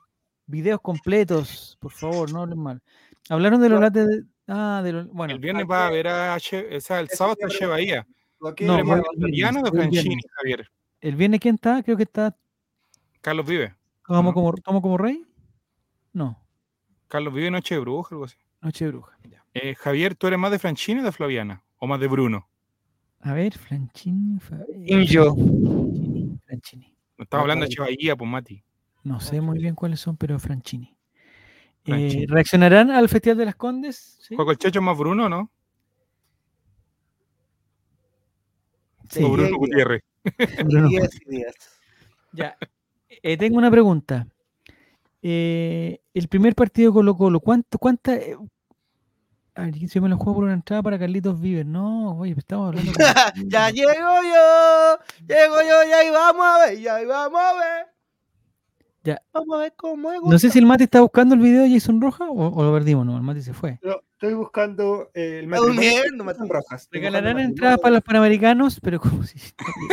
videos completos, por favor, no hablen mal. Hablaron de los lates de. Ah, de los. Bueno. El viernes va a ver a. o sea, el sábado está Che Bahía. No, el italiano de Franchini, Javier. ¿El viernes quién está? Creo que está. Carlos Vive. ¿Tomo, como, ¿tomo como rey? No. Carlos Vive, Noche de Bruja, algo así. Noche de Bruja. Eh, Javier, ¿tú eres más de Franchini o de Flaviana? ¿O más de Bruno? A ver, Franchini. Injo. Franchini. Estaba hablando de Che Bahía, pues Mati. No sé muy bien cuáles son, pero Franchini. Eh, ¿Reaccionarán al Festival de las Condes? ¿Sí? ¿Juego el Checho más Bruno, no? Sí, o Bruno Gutiérrez. Bruno. Ya. Eh, tengo una pregunta. Eh, el primer partido Colo Colo, ¿cuánto, cuánta, a ver, si me lo juego por una entrada para Carlitos Vives. No, oye, estamos hablando. ya llego yo, llego yo, ya ahí vamos a ver, ya ahí vamos a ver. Ya. Vamos a ver cómo es. No sé si el Mati está buscando el video de Jason Rojas o, lo perdimos, no, el Mati se fue. estoy buscando eh, el matrimonio de Rojas. Regalarán entradas para los panamericanos, pero como si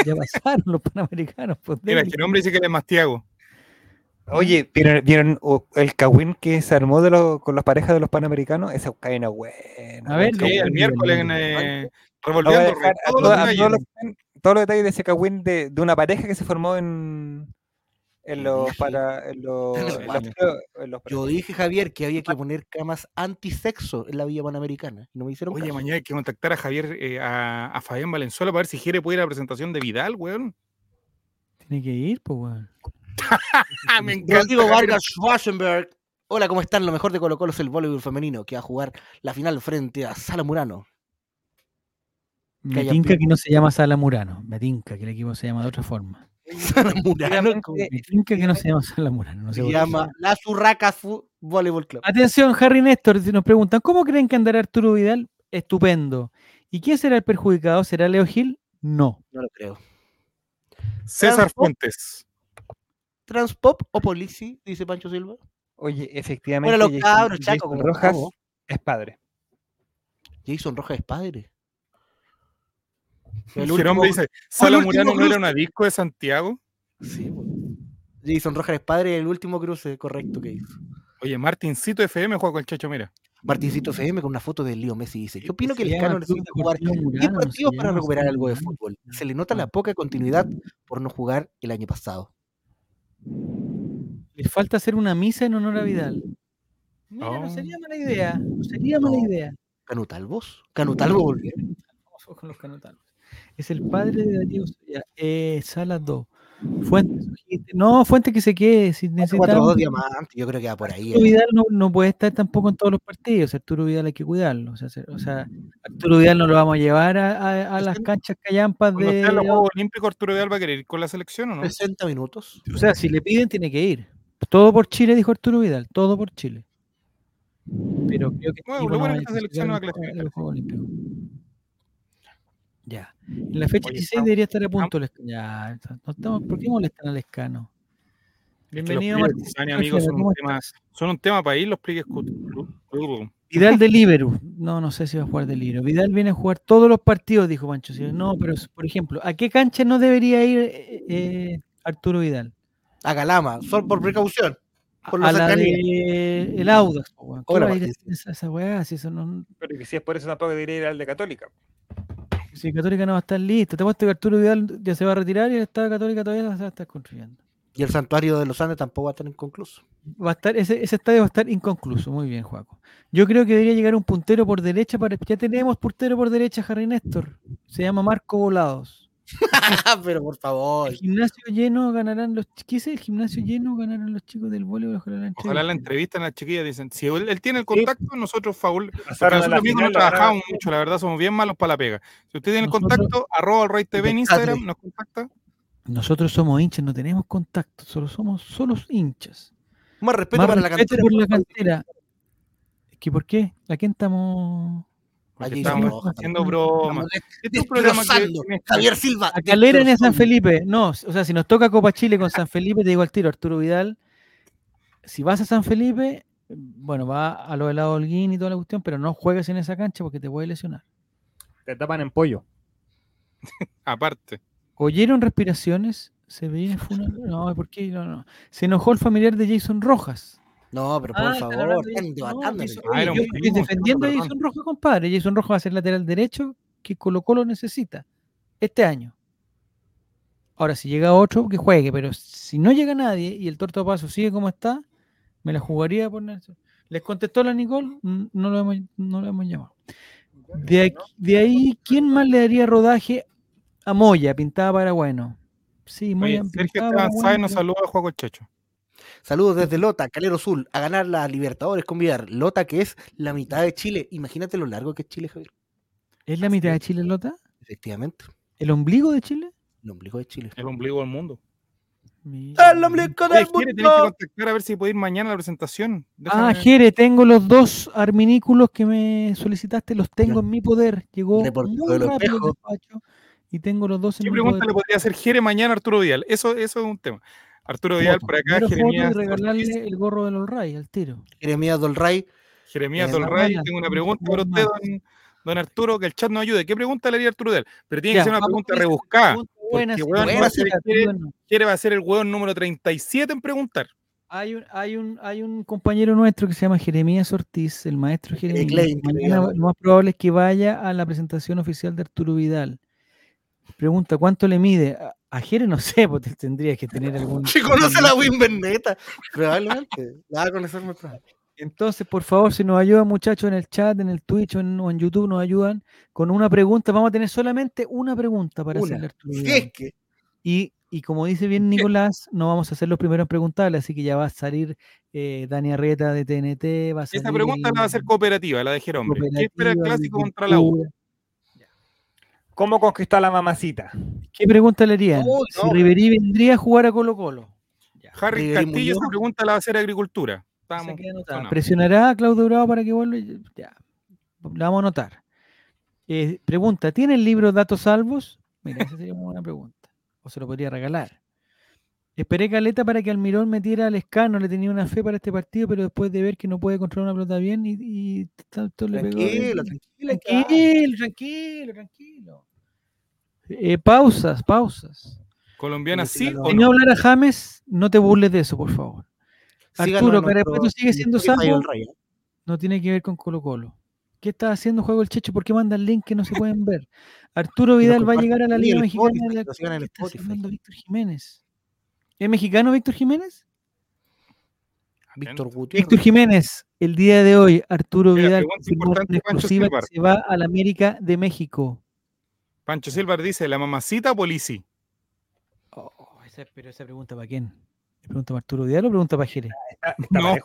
ya pasaron los panamericanos. Pues, Mira, que el hombre dice que es Mastiago. Oye, ¿vieron, el Kawin que se armó de con las parejas de los panamericanos? Esa cadena buena. A ver, sí, el miércoles en, eh, revolviendo todos, los detalles de ese Kawin de, de una pareja que se formó en, en los para en los, Yo dije, Javier, que había que poner camas antisexo en la Villa Panamericana. No me hicieron Oye, mañana hay que contactar a Javier, eh, a, a, Fabián Valenzuela para ver si quiere puede ir a la presentación de Vidal, weón. Tiene que ir, pues, weón. me encanta. Rodrigo Vargas Schwarzenberg. Hola, ¿cómo están? Lo mejor de Colo Colo es el voleibol femenino, que va a jugar la final frente a Sala Murano. Me tinca que no se llama Sala Murano. Me tinca que el equipo se llama de otra forma. Salamurano. que no se llama Salamurano. No se llama La Zurraca Volleyball Club. Atención, Harry Néstor, si nos preguntan, ¿cómo creen que andará Arturo Vidal? Estupendo. ¿Y quién será el perjudicado? ¿Será Leo Gil? No. No lo creo. César Fuentes. ¿Transpop o Polici? Dice Pancho Silva. Oye, efectivamente. Bueno, los cabros, Chaco, Rojas es padre. Jason Rojas es padre. El hombre dice, ¿Sala Murano no era una disco de Santiago? Sí, Jason Rojas es padre el último cruce correcto que hizo. Oye, Martincito FM juega con el Chacho, mira. Martincito FM con una foto de Leo Messi dice, yo opino que el Cano necesita jugar 10 partidos para recuperar algo de fútbol. Se le nota la poca continuidad por no jugar el año pasado. Le falta hacer una misa en honor a Vidal. Mira, no sería mala idea. No sería mala idea. Canutalvos. Canutalvos volvió. con los Canutalvos. Es el padre de Darío eh, Sala 2. Fuentes, no, Fuentes que se quede. Si necesitamos, diamantes, yo creo que va por ahí. Arturo Vidal no, no, puede estar tampoco en todos los partidos. Arturo Vidal hay que cuidarlo. O sea, o sea Arturo Vidal no lo vamos a llevar a, a, las canchas callampas de. los Juegos Olímpicos, Arturo Vidal va a querer ir con la selección o no? 60 minutos. O sea, si le piden, tiene que ir. Todo por Chile, dijo Arturo Vidal. Todo por Chile. Pero creo que. Bueno, lo bueno es que esta selección no va a clasificar. En la fecha 16 debería estar a punto. Ya, no estamos, ¿Por qué molestan al escano? Bienvenido, Martín. amigos, son un, tema, son un tema para ir, lo expliques. Vidal de Libero. No, no sé si va a jugar de Libero. Vidal viene a jugar todos los partidos, dijo Pancho. No, pero por ejemplo, ¿a qué cancha no debería ir eh, eh, Arturo Vidal? A Galama, solo por precaución. Por a la de el Audax. esa, esa weá, si eso no... Pero que si es por eso tampoco debería ir al de Católica. Si Católica no va a estar listo. Te muestro que Arturo Vidal ya se va a retirar y el Estado Católica todavía se va a estar construyendo. Y el santuario de los Andes tampoco va a estar inconcluso. Va a estar, ese, ese estadio va a estar inconcluso. Muy bien, Juaco. Yo creo que debería llegar un puntero por derecha. Para, ya tenemos puntero por derecha, Harry Néstor. Se llama Marco Volados. Pero por favor. El gimnasio lleno ganarán los. ¿Qué es el gimnasio lleno? Ganarán los chicos del voleibol. Ojalá la, ojalá la entrevista en la chiquilla dicen: si él, tiene el contacto, nosotros favor. Nosotros mismos no trabajamos mucho, la verdad, somos bien malos para la pega. Si usted tiene el contacto, arroba el Rey TV en Instagram, nos contacta. Nosotros somos hinchas, no tenemos contacto, solo somos solos hinchas. Más respeto para la cantera. Por la cantera. ¿Que ¿Por qué? ¿A quién estamos? Aquí estamos haciendo bromas. Este programa Javier Silva. A Calera en San Felipe. No, o sea, si nos toca Copa Chile con San Felipe, te digo al tiro, Arturo Vidal. Si vas a San Felipe, bueno, va a lo del lado Holguín y toda la cuestión, pero no juegues en esa cancha porque te puede lesionar. Te tapan en pollo. Aparte. ¿Oyeron respiraciones? Se viene No, ¿por qué? No, no. Se enojó el familiar de Jason Rojas. No, pero por ah, favor, estoy defendiendo a Jason Rojas, compadre. Jason Rojas va a ser lateral derecho que Colo Colo necesita este año. Ahora, si llega otro, que juegue, pero si no llega nadie y el torto paso sigue como está, me la jugaría por Nelson. ¿Les contestó la Nicole? No lo hemos, no lo hemos llamado. De, de ahí, ¿quién más le daría rodaje a Moya, pintada para bueno? Sí, Moya. Sergio Esteban nos saluda a Juego Checho. Saludos desde Lota, Calero Sul, a ganar la Libertadores con Vidal. Lota, que es la mitad de Chile. Imagínate lo largo que es Chile, Javier. ¿Es la mitad de Chile, Lota? Efectivamente. ¿El ombligo de Chile? El ombligo de Chile. El ombligo del mundo. El ombligo del mundo. Tenés que contactar a ver si puede ir mañana a la presentación. Ah, Jere, tengo los dos arminículos que me solicitaste, los tengo en mi poder. Llegó muy rápido y tengo los dos en ¿Qué pregunta le podría hacer Jere mañana a Arturo Vidal? Eso, eso es un tema. Arturo Vidal por acá, Jeremías. regalarle el gorro de Olray al tiro. Jeremías Dolray. Jeremías Dolray, tengo una pregunta para usted, don, Arturo, que el chat no ayude. ¿Qué pregunta le haría Arturo Vidal? Pero tiene que ser una pregunta rebuscada. Porque quiere, va a ser el hueón número 37 en preguntar. Hay un, hay, un, hay un compañero nuestro que se llama Jeremías Ortiz, el maestro Jeremías. lo más probable es que vaya a la presentación oficial de Arturo Vidal. Pregunta, ¿cuánto le mide? A Jere no sé, porque tendría que tener algún. Si conoce la Win Neta, probablemente. La va a conocer muy Entonces, por favor, si nos ayudan, muchachos, en el chat, en el Twitch o en, YouTube, nos ayudan con una pregunta. Vamos a tener solamente una pregunta para hacerle es que. Y, y, como dice bien Nicolás, no vamos a ser los primeros en preguntarle, así que ya va a salir eh, Dani Arreta de TNT. Va a Esta pregunta va a ser cooperativa, la de Jerome. ¿Qué espera el clásico contra la U? ¿Cómo conquistar a la mamacita? ¿Qué pregunta le harían? Si Riverí vendría a jugar a Colo Colo. Harry Castillo, esa pregunta la va a hacer Agricultura. ¿Presionará a Claudio Bravo para que vuelva? Ya, la vamos a anotar. Eh, pregunta, ¿tiene el libro Datos Salvos? Mira, esa sería una buena pregunta. O se lo podría regalar. Esperé caleta para que Almirón metiera al escano, le tenía una fe para este partido, pero después de ver que no puede controlar una pelota bien y, y tanto le pegó. Tranquilo, tranquilo, tranquilo, tranquilo, tranquilo. Eh, pausas, pausas. Colombiana sí. Si no hablar a James, no te burles de eso, por favor. Arturo, Carapeto sigue siendo salvo. No tiene que ver con Colo Colo. ¿Qué está haciendo Juego el Checho? ¿Por qué manda el link que no se pueden ver? Arturo Vidal va a llegar a la Liga Mexicana. De la... Víctor Jiménez. ¿Es mexicano Víctor Jiménez? Víctor Gutiérrez. Víctor Jiménez, el día de hoy, Arturo Vidal exclusiva se va a la América de México. Pancho Silva dice, ¿la mamacita o Polisi? Oh, pero esa pregunta para quién? ¿Pregunta para Arturo Vidal o pregunta para Jerez? no,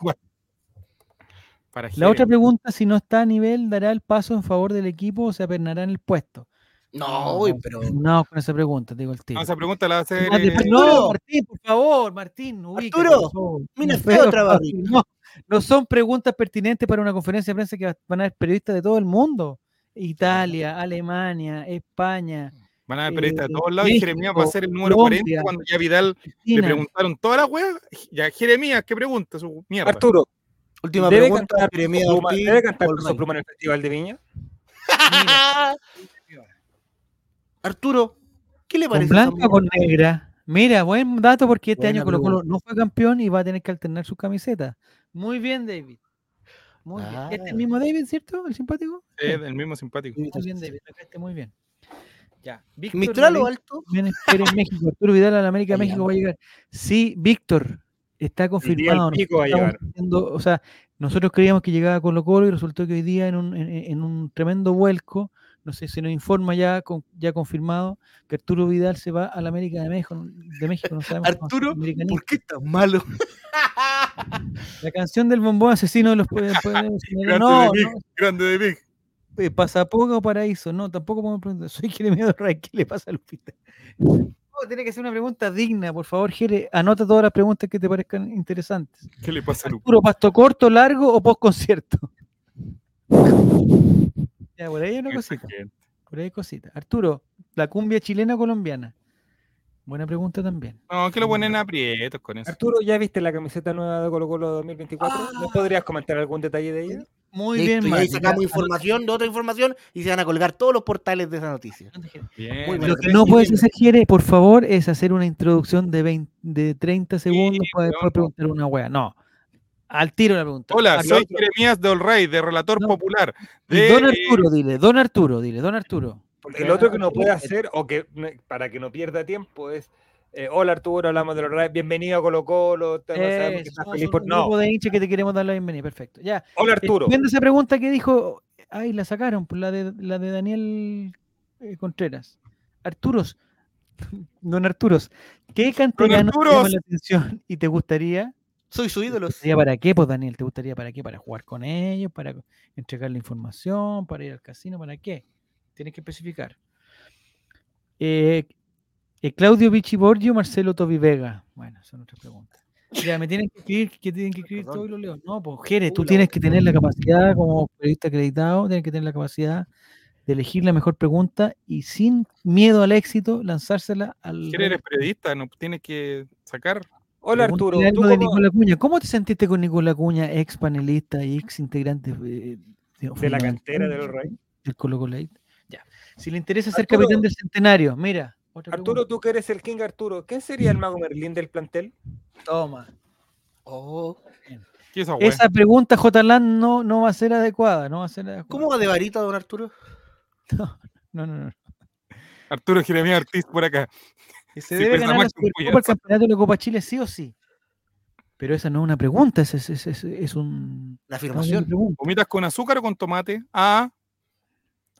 para La otra pregunta, si no está a nivel, ¿dará el paso en favor del equipo o se apernará en el puesto? No, pero. No, con esa pregunta, digo el tío. No, esa pregunta la va a hacer. No, Martín, por favor, Martín. Arturo, mira, feo trabajo. No, no son preguntas pertinentes para una conferencia de prensa que van a haber periodistas de todo el mundo. Italia, Alemania, España. Van a haber periodistas de todos lados y Jeremías va a ser el número 40 cuando ya Vidal le preguntaron todas las weas. Ya, Jeremías, ¿qué pregunta? Su mierda. Arturo, última pregunta. Cantar Jeremías ¿Debe cantar su pluma en el Festival de Viña? Arturo, ¿qué le parece? ¿Con blanca o con negra? Mira, buen dato porque este año Colo Colo no fue campeón y va a tener que alternar su camiseta. Muy bien, David. Muy bien. Este es el ah. mismo David, ¿cierto? ¿El simpático? Sí, el mismo simpático. Muy bien, David. muy bien. Ya. Víctor ¿Mistral o alto? Viene en México. Arturo Vidal a la América México va a llegar. Sí, Víctor. Está confirmado. o sea, nosotros creíamos que llegaba a Colo Colo y resultó que hoy día en un, en un tremendo vuelco no sé, se nos informa ya, ya confirmado que Arturo Vidal se va a la América de México. De México no sabemos Arturo, ¿por qué tan malo? La canción del bombón asesino de los poderes. no, grande de mí. Eh, ¿Pasapoca o paraíso? No, tampoco podemos preguntar. Soy Jeremia Ray, ¿qué le pasa a Lupita? tiene que ser una pregunta digna, por favor, Jere. Anota todas las preguntas que te parezcan interesantes. ¿Qué le pasa a Lupita? ¿Arturo, pasto corto, largo o post concierto? Ya, por ahí hay una cosita. Por ahí hay cosita. Arturo, ¿la cumbia chilena o colombiana? Buena pregunta también. No, que lo ponen aprietos con eso. Arturo, ¿ya viste la camiseta nueva de Colo Colo 2024? ¿No ah. podrías comentar algún detalle de ella? Muy bien, Y ahí sacamos información de otra información y se van a colgar todos los portales de esa noticia. Bien. Lo que no puedes hacer, Jere, por favor, es hacer una introducción de, de 30 segundos para después preguntar una wea. No. Al tiro la pregunta. Hola, soy Jeremías Del Rey, de Relator Popular. Don Arturo, dile, Don Arturo, dile, Don Arturo. Porque el otro que no puede hacer, o que para que no pierda tiempo, es eh, hola Arturo, hablamos de los reyes, bienvenido a Colo Colo, eh, feliz por... no. grupo de hinchas que te queremos dar la bienvenida, perfecto. Ya. Hola Arturo. Viendo esa pregunta que dijo, ay, la sacaron, por la de, la de Daniel eh, Contreras. Arturos, don Arturos, ¿qué cantidad te llama la atención y te gustaría soy su ídolo. ¿Para qué, pues, Daniel? ¿Te gustaría para qué? ¿Para jugar con ellos? ¿Para entregar la información? ¿Para ir al casino? ¿Para qué? Tienes que especificar. Eh, eh, Claudio Vichy Borgio, Marcelo Tobi Vega. Bueno, son otras preguntas. Ya, me tienen que escribir, que tienen que escribir todo y lo leo. No, pues, Jere, tú tienes que tener la capacidad, como periodista acreditado, tienes que tener la capacidad de elegir la mejor pregunta y sin miedo al éxito, lanzársela al. Jere, eres periodista, no tienes que sacar Hola Arturo. ¿Cómo te sentiste con Nicolás Cuña, ex panelista y ex integrante de, la cantera de los Reyes? Del Colo Colo Ya. Si le interesa ser capitán del centenario, mira. Arturo, tú que eres el King Arturo, ¿quién sería el mago Merlín del plantel? Toma. Oh. Esa, esa, pregunta, J. Land, no, no va a ser adecuada. No va a ser adecuada. ¿Cómo va de varita, don Arturo? No, no, no. Arturo Jeremías Ortiz por acá. Que se debe ganar la Supercopa, el campeonato de la Copa Chile sí o sí. Pero esa no es una pregunta, es, es, es, es un... La afirmación. ¿Vomitas con azúcar o con tomate? Ah.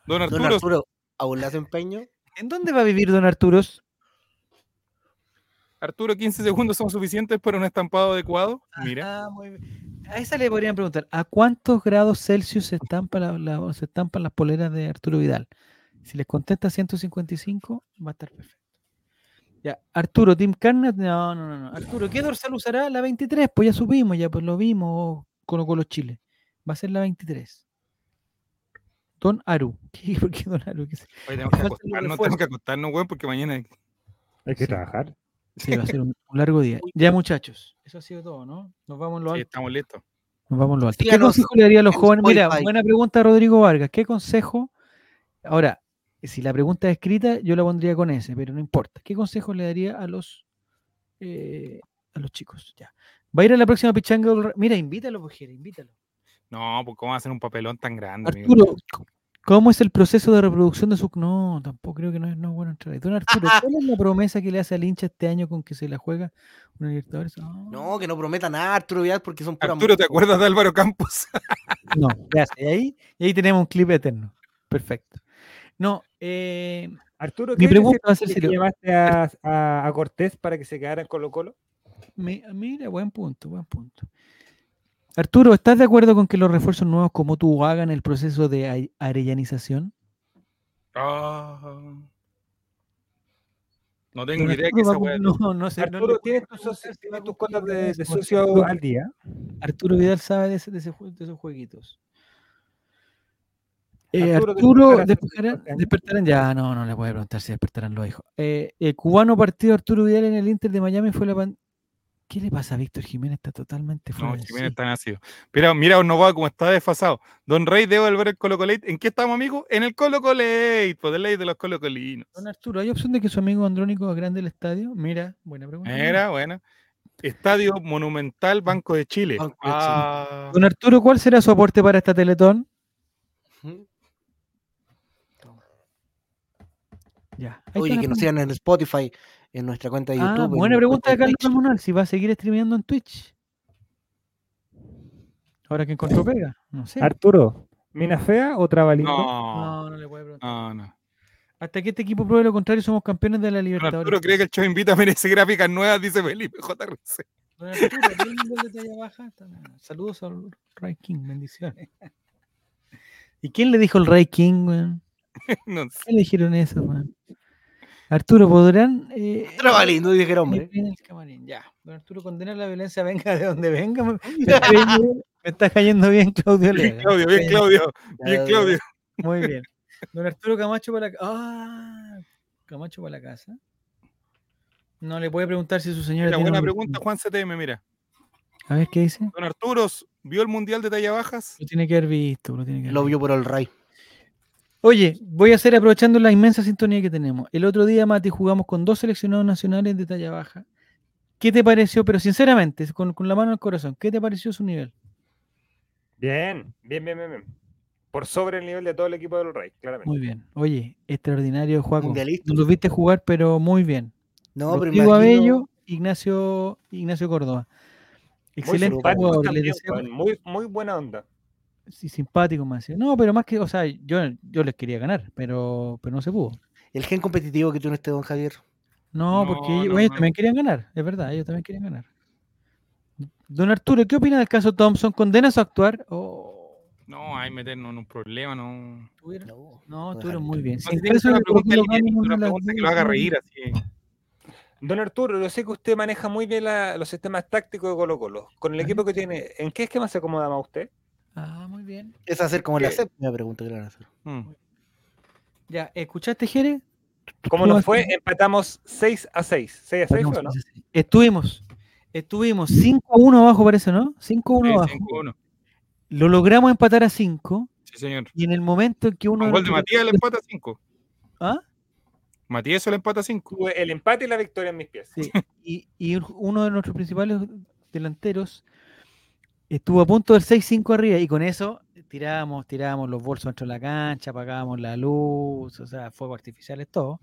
Don Arturo. Don Arturo, ¿aún le empeño? ¿En dónde va a vivir Don Arturo? Arturo, 15 segundos son suficientes para un estampado adecuado. Mira. A esa le podrían preguntar, ¿a cuántos grados Celsius se estampan, se estampan las poleras de Arturo Vidal? Si les contesta 155, va a estar perfecto. Ya, Arturo, Tim Carnett, no, no, no, Arturo, ¿qué dorsal usará? La 23, pues ya subimos, ya pues lo vimos con los Chile. Va a ser la 23. Don Aru. ¿Qué, ¿Por qué Don Aru? Oye, tenemos que acostarnos, tenemos que acostarnos, porque mañana hay, hay que trabajar. Sí, va a ser un, largo día. Ya, muchachos, eso ha sido todo, ¿no? Nos vamos lo alto. Sí, estamos listos. Nos vamos lo alto. ¿Qué consejo le daría a los jóvenes? Mira, buena pregunta, Rodrigo Vargas. ¿Qué consejo? Ahora, si la pregunta es escrita, yo la pondría con ese, pero no importa. ¿Qué consejo le daría a los eh, a los chicos? Ya. Va a ir a la próxima pichanga. Mira, invítalo, pues, invítalo. No, pues cómo va a hacer un papelón tan grande. Arturo, ¿cómo es el proceso de reproducción de su. No, tampoco creo que no es, no bueno entrar. Don Arturo, ¿cuál es la promesa que le hace al hincha este año con que se la juega un Libertadores? No, que no prometa nada, Arturo Vidal, porque son Arturo, ¿te acuerdas de Álvaro Campos? no, gracias. Y ahí, y ahí tenemos un clip eterno. Perfecto. No, eh, Arturo, ¿qué mi pregunta va a ser si llamaste a, a, Cortés para que se quedara en Colo Colo? mira, buen punto, buen punto. Arturo, ¿estás de acuerdo con que los refuerzos nuevos como tú hagan el proceso de arellanización? Ah. No tengo idea que esa. No, no sé. Arturo, ¿tienes tus, cosas de, socio al día? Arturo Vidal sabe de, de, esos jueguitos. Eh, Arturo, despertarán, ya, no, no le puede preguntar si despertarán los hijos. Eh, el cubano partido Arturo Vidal en el Inter de Miami fue la, ¿Qué le pasa a Víctor Jiménez? Está totalmente fuera. No, Jiménez está nacido. Pero mira, no va como está desfasado. Don Rey debe volver el Colo Colate. ¿En qué estamos, amigo? En el Colo Colate, por el ley de los Colo Colinos. Don Arturo, ¿hay opción de que su amigo Andrónico agrande el estadio? Mira, buena pregunta. Mira, buena. Estadio Monumental Banco de Chile. Ah. Don Arturo, ¿cuál será su aporte para esta Teletón? Ya. Oye, que nos sigan en Spotify, en nuestra cuenta de ah, YouTube. buena pregunta de Carlos Manuel, si va a seguir streameando en Twitch. Ahora que encontró pega, no sé. Arturo, ¿mina fea o trabalito? No, no, no le puede preguntar. No, no. Hasta que este equipo pruebe lo contrario, somos campeones de la Libertadores. Arturo cree que el show invita merece gráficas nuevas, dice Felipe JRC. Saludos al Ray King, bendiciones. ¿Y quién le dijo el Ray King, weón? no sé. ¿Qué le dijeron eso, weón? Arturo, ¿podrán? Eh, Trabalindo, dije el hombre. Ya. Don Arturo, condena la violencia, venga de donde venga. Me, está cayendo bien, Claudio Bien, Claudio, bien, Claudio. Bien, Claudio. Muy bien. Don Arturo Camacho para la Ah, Camacho para la casa. No le puede preguntar si su señora. Una buena pregunta, Juan CTM, mira. A ver qué dice. Don Arturo, ¿vio el mundial de talla bajas? Lo tiene que haber visto. Lo, tiene que lo vio por el Ray. Oye, voy a hacer aprovechando la inmensa sintonía que tenemos. El otro día, Mati, jugamos con dos seleccionados nacionales de talla baja. ¿Qué te pareció? Pero sinceramente, con, la mano en el corazón, ¿qué te pareció su nivel? Bien, bien, bien, bien, bien. Por sobre el nivel de todo el equipo del Rey, claramente. Muy bien. Oye, extraordinario, Juaco. No lo viste jugar, pero muy bien. No, pero imagino... Abello, Ignacio, Ignacio Córdoba. Excelente jugador. muy, muy buena onda. Sí, simpático más. No, pero más que, o sea, yo, yo les quería ganar, pero, pero no se pudo. El gen competitivo que tiene este don Javier. No, porque ellos, también querían ganar, es verdad, ellos también querían ganar. Don Arturo, ¿qué opina del caso Thompson? ¿Condena su actuar? No, hay meternos en un problema, no. No, no estuvieron muy bien. Si es una pregunta, que lo haga reír así. Don Arturo, yo sé que usted maneja muy bien los sistemas tácticos de Colo Colo. Con el equipo que tiene, ¿en qué esquema se acomoda más usted? Ah, muy bien. Es hacer como la séptima pregunta que le van a hacer. Hmm. Ya, ¿escuchaste, Jere? ¿Cómo nos fue? Empatamos 6 a 6. 6 a 6 no? Estuvimos. Estuvimos 5 a 1 abajo, parece, ¿no? 5 a 1 abajo. 5 a 1. Lo logramos empatar a 5. Sí, señor. Y en el momento en que uno. Igual de Matías le empata a 5. ¿Ah? Matías se le empata a 5. El empate y la victoria en mis pies. Sí. y, y uno de nuestros principales delanteros estuvo a punto del 6-5 arriba y con eso tirábamos, tirábamos los bolsos dentro de la cancha, apagábamos la luz, o sea, fuegos artificiales, todo.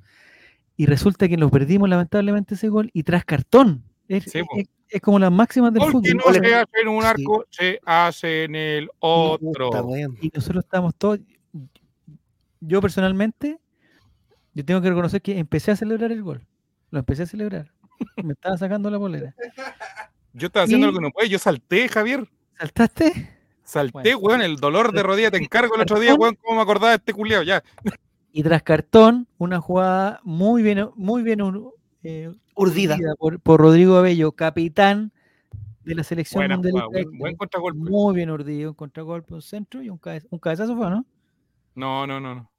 Y resulta que nos perdimos lamentablemente ese gol y tras cartón. Es, como las máximas del fútbol. no se hace en un arco, se hace en el otro. Y nosotros estamos todos. Yo personalmente, yo tengo que reconocer que empecé a celebrar el gol. Lo empecé a celebrar. Me estaba sacando la bolera. Yo estaba haciendo lo que no puede, yo salté, Javier. ¿Saltaste? Salté, weón, el dolor de rodilla, te encargo el otro día, weón, cómo me acordaba de este culiao, ya. Y tras cartón, una jugada muy bien, muy bien eh, urdida por, Rodrigo Abello, capitán de la selección mundial. buen, contragolpe. Muy bien urdido, un contragolpe, un centro y un, un cabezazo fue, ¿no? No, no, no, no.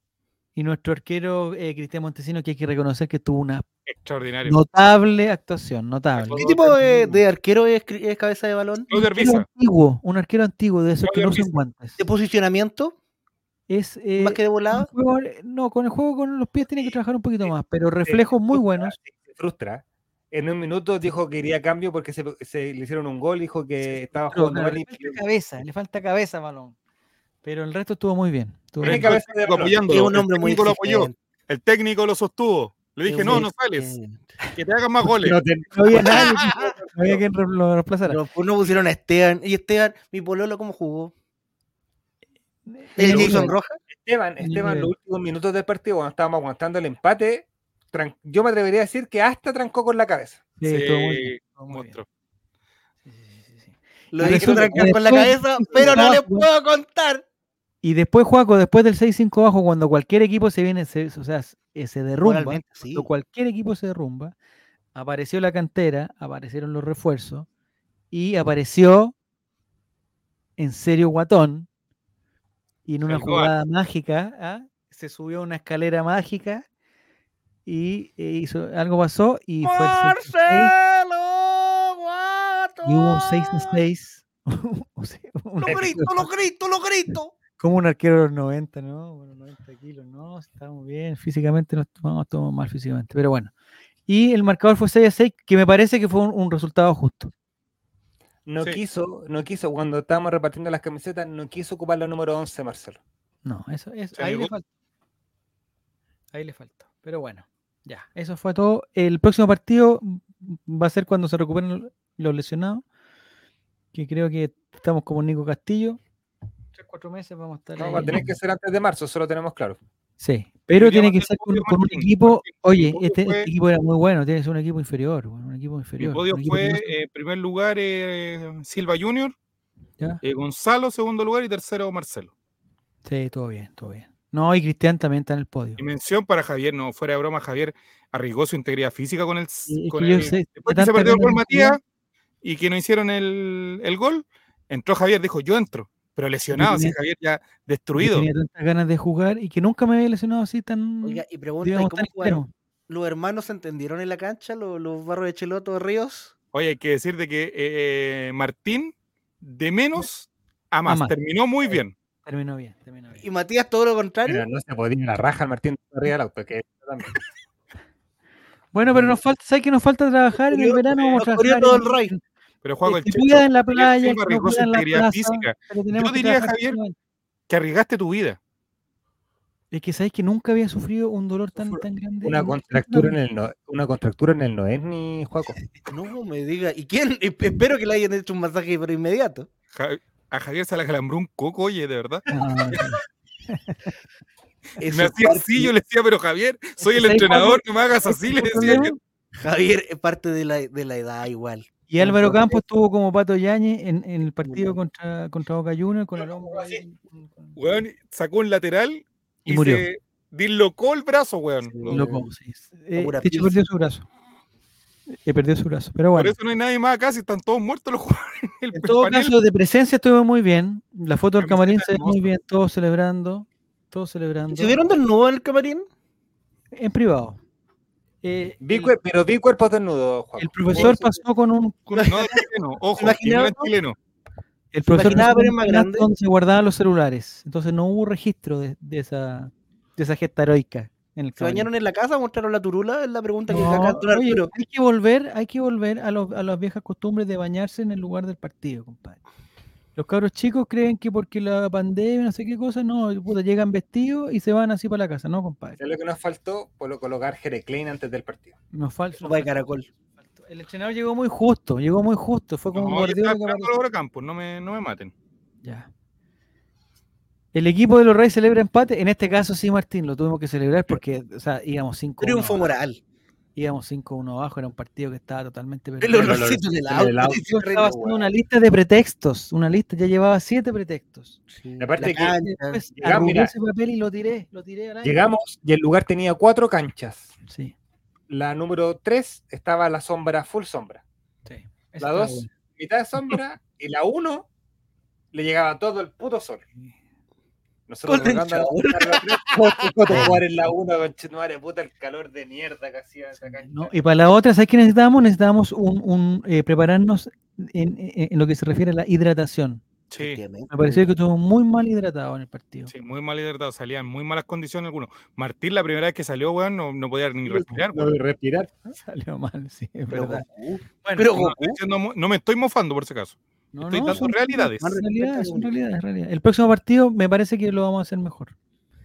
Y nuestro arquero eh, Cristian Montesino, que hay que reconocer que tuvo una extraordinaria notable actuación, notable. ¿Qué tipo de, arquero es, cabeza de balón? Un arquero antiguo, un arquero antiguo de esos que no son guantes. ¿De posicionamiento? Es, eh, ¿Más que de volado? no, con el juego con los pies tiene que trabajar un poquito más, pero reflejos muy buenos. Se frustra. En un minuto dijo que iría a cambio porque se, le hicieron un gol, dijo que estaba jugando mal. Le falta cabeza, le falta cabeza balón. Pero el resto estuvo muy bien. Estuvo bien. un hombre muy lo apoyó. El técnico lo sostuvo. Le dije, no, no sales. Que te hagan más goles. No, había nadie. no había quien lo reemplazara. Pues no pusieron a Esteban. Y Esteban, mi pololo, ¿cómo jugó? ¿El Jason Roja? Esteban, Esteban, los últimos minutos del partido, cuando estábamos aguantando el empate, yo me atrevería a decir que hasta trancó con la cabeza. Sí, sí monstruo. Lo hizo trancar con la cabeza, pero no le puedo contar. Y después, Juaco, después del 6-5 bajo, cuando cualquier equipo se viene, o sea, se derrumba, cuando cualquier equipo se derrumba, apareció la cantera, aparecieron los refuerzos y apareció en serio Guatón y en una jugada mágica ¿ah? se subió a una escalera mágica y e hizo algo pasó y fue y hubo un 6 6 lo grito, lo grito, lo grito. Como un arquero de los 90, ¿no? Bueno, 90 kilos, no, estamos bien, físicamente no estamos mal físicamente, pero bueno. Y el marcador fue 6 a 6, que me parece que fue un, resultado justo. No quiso, no quiso, cuando estábamos repartiendo las camisetas, no quiso ocupar la número 11, Marcelo. No, eso, es ahí le falta. Ahí le falta. Pero bueno, ya, eso fue todo. El próximo partido va a ser cuando se recuperen los lesionados, que creo que estamos como Nico Castillo. Tres, cuatro meses vamos a estar. No, va a tener que ser antes de marzo, eso lo tenemos claro. Sí, pero tiene que ser con, un equipo. Oye, este, este, equipo era muy bueno, tiene que ser un equipo inferior. Un equipo inferior. El podio fue, en eh, primer lugar, eh, Silva Junior, eh, Gonzalo, segundo lugar, y tercero, Marcelo. Sí, todo bien, todo bien. No, y Cristian también está en el podio. Y mención para Javier, no, fuera de broma, Javier arriesgó su integridad física con el. con el después que se perdió con Matías y que no hicieron el, el gol, entró Javier, dijo: Yo entro pero lesionado, tenía, Javier ya destruido. Tenía tantas ganas de jugar y que nunca me había lesionado así tan. Oiga, y pregunta, ¿cómo jugaron? ¿Los hermanos se entendieron en la cancha, los, barros de Cheloto, Ríos? Oye, hay que decir de que eh, Martín, de menos a más, terminó muy bien. Terminó bien, terminó bien. Y Matías, todo lo contrario. Pero no se podía la raja Martín arriba del auto, que Bueno, pero nos falta, ¿sabes que nos falta trabajar en el verano? Vamos a trabajar todo el rey. Pero juego el Checho, en la playa, en la plaza, física. Yo diría, Javier, que arriesgaste tu vida. Es que sabes que nunca había sufrido un dolor tan, tan grande. Una contractura, en el no, una contractura en el no es ni Juaco. No me diga. ¿Y quién? Espero que le hayan hecho un masaje por inmediato. a Javier se le calambró un coco, oye, de verdad. Ah, me hacía así, yo le decía, pero Javier, soy el entrenador, no me hagas así, le decía Javier es parte de la, de la edad igual. Y Álvaro Campos estuvo como Pato Yañez en, el partido contra, contra Boca Juniors con el hombro sacó un lateral y, murió. Se dislocó el brazo, weón. Loco, sí. Eh, perdió su brazo. Eh, perdió su brazo. Pero bueno. Por eso no hay nadie más acá, si están todos muertos los jugadores. En todo caso, de presencia estuvo muy bien. La foto del camarín se ve muy bien, todos celebrando. Todos celebrando. ¿Se vieron del nuevo en el camarín? En privado. Eh, pero vi cuerpos desnudos, El profesor pasó con un. no de chileno, ojo, no chileno. El profesor donde se guardaban los celulares. Entonces no hubo registro de, esa, de esa gesta heroica. En el ¿Se bañaron en la casa? ¿Mostraron la turula? Es la pregunta que acá Hay que volver, hay que volver a, los, a las viejas costumbres de bañarse en el lugar del partido, compadre. Los cabros chicos creen que porque la pandemia, no sé qué cosa, no, puta, llegan vestidos y se van así para la casa, ¿no, compadre? Es lo que nos faltó, por colocar Klein antes del partido. Nos falta. de caracol. El entrenador llegó muy justo, llegó muy justo. Fue como no, un que no me, no me maten. Ya. El equipo de los Reyes celebra empate. En este caso, sí, Martín, lo tuvimos que celebrar porque, o sea, íbamos cinco. Triunfo moral íbamos 5-1 abajo, era un partido que estaba totalmente perdido. El Estaba haciendo una lista de pretextos, una lista, ya llevaba siete pretextos. Aparte que llegamos, ese papel y lo tiré, lo tiré al Llegamos y el lugar tenía cuatro canchas. Sí. La número 3 estaba la sombra, full sombra. Sí. La 2, mitad de sombra, y la 1 le llegaba todo el puto sol. Nosotros jugando a jugar en la 1, conchetumare, puta el calor de mierda que hacía esa cancha. No, y para la otra, ¿sabes qué necesitamos? Necesitamos un, un eh, prepararnos en, en, lo que se refiere a la hidratación. Sí. Me pareció que estuvo muy mal hidratado en el partido. Sí, muy mal hidratado, salía en muy malas condiciones algunos. Martín, la primera vez que salió, weón, no, no podía ni respirar. No, respirar. Salió mal, sí, es verdad. Bueno, pero no, no, me estoy mofando por ese caso. No, Estoy dando realidades. Son realidades, son realidades, El próximo partido me parece que lo vamos a hacer mejor.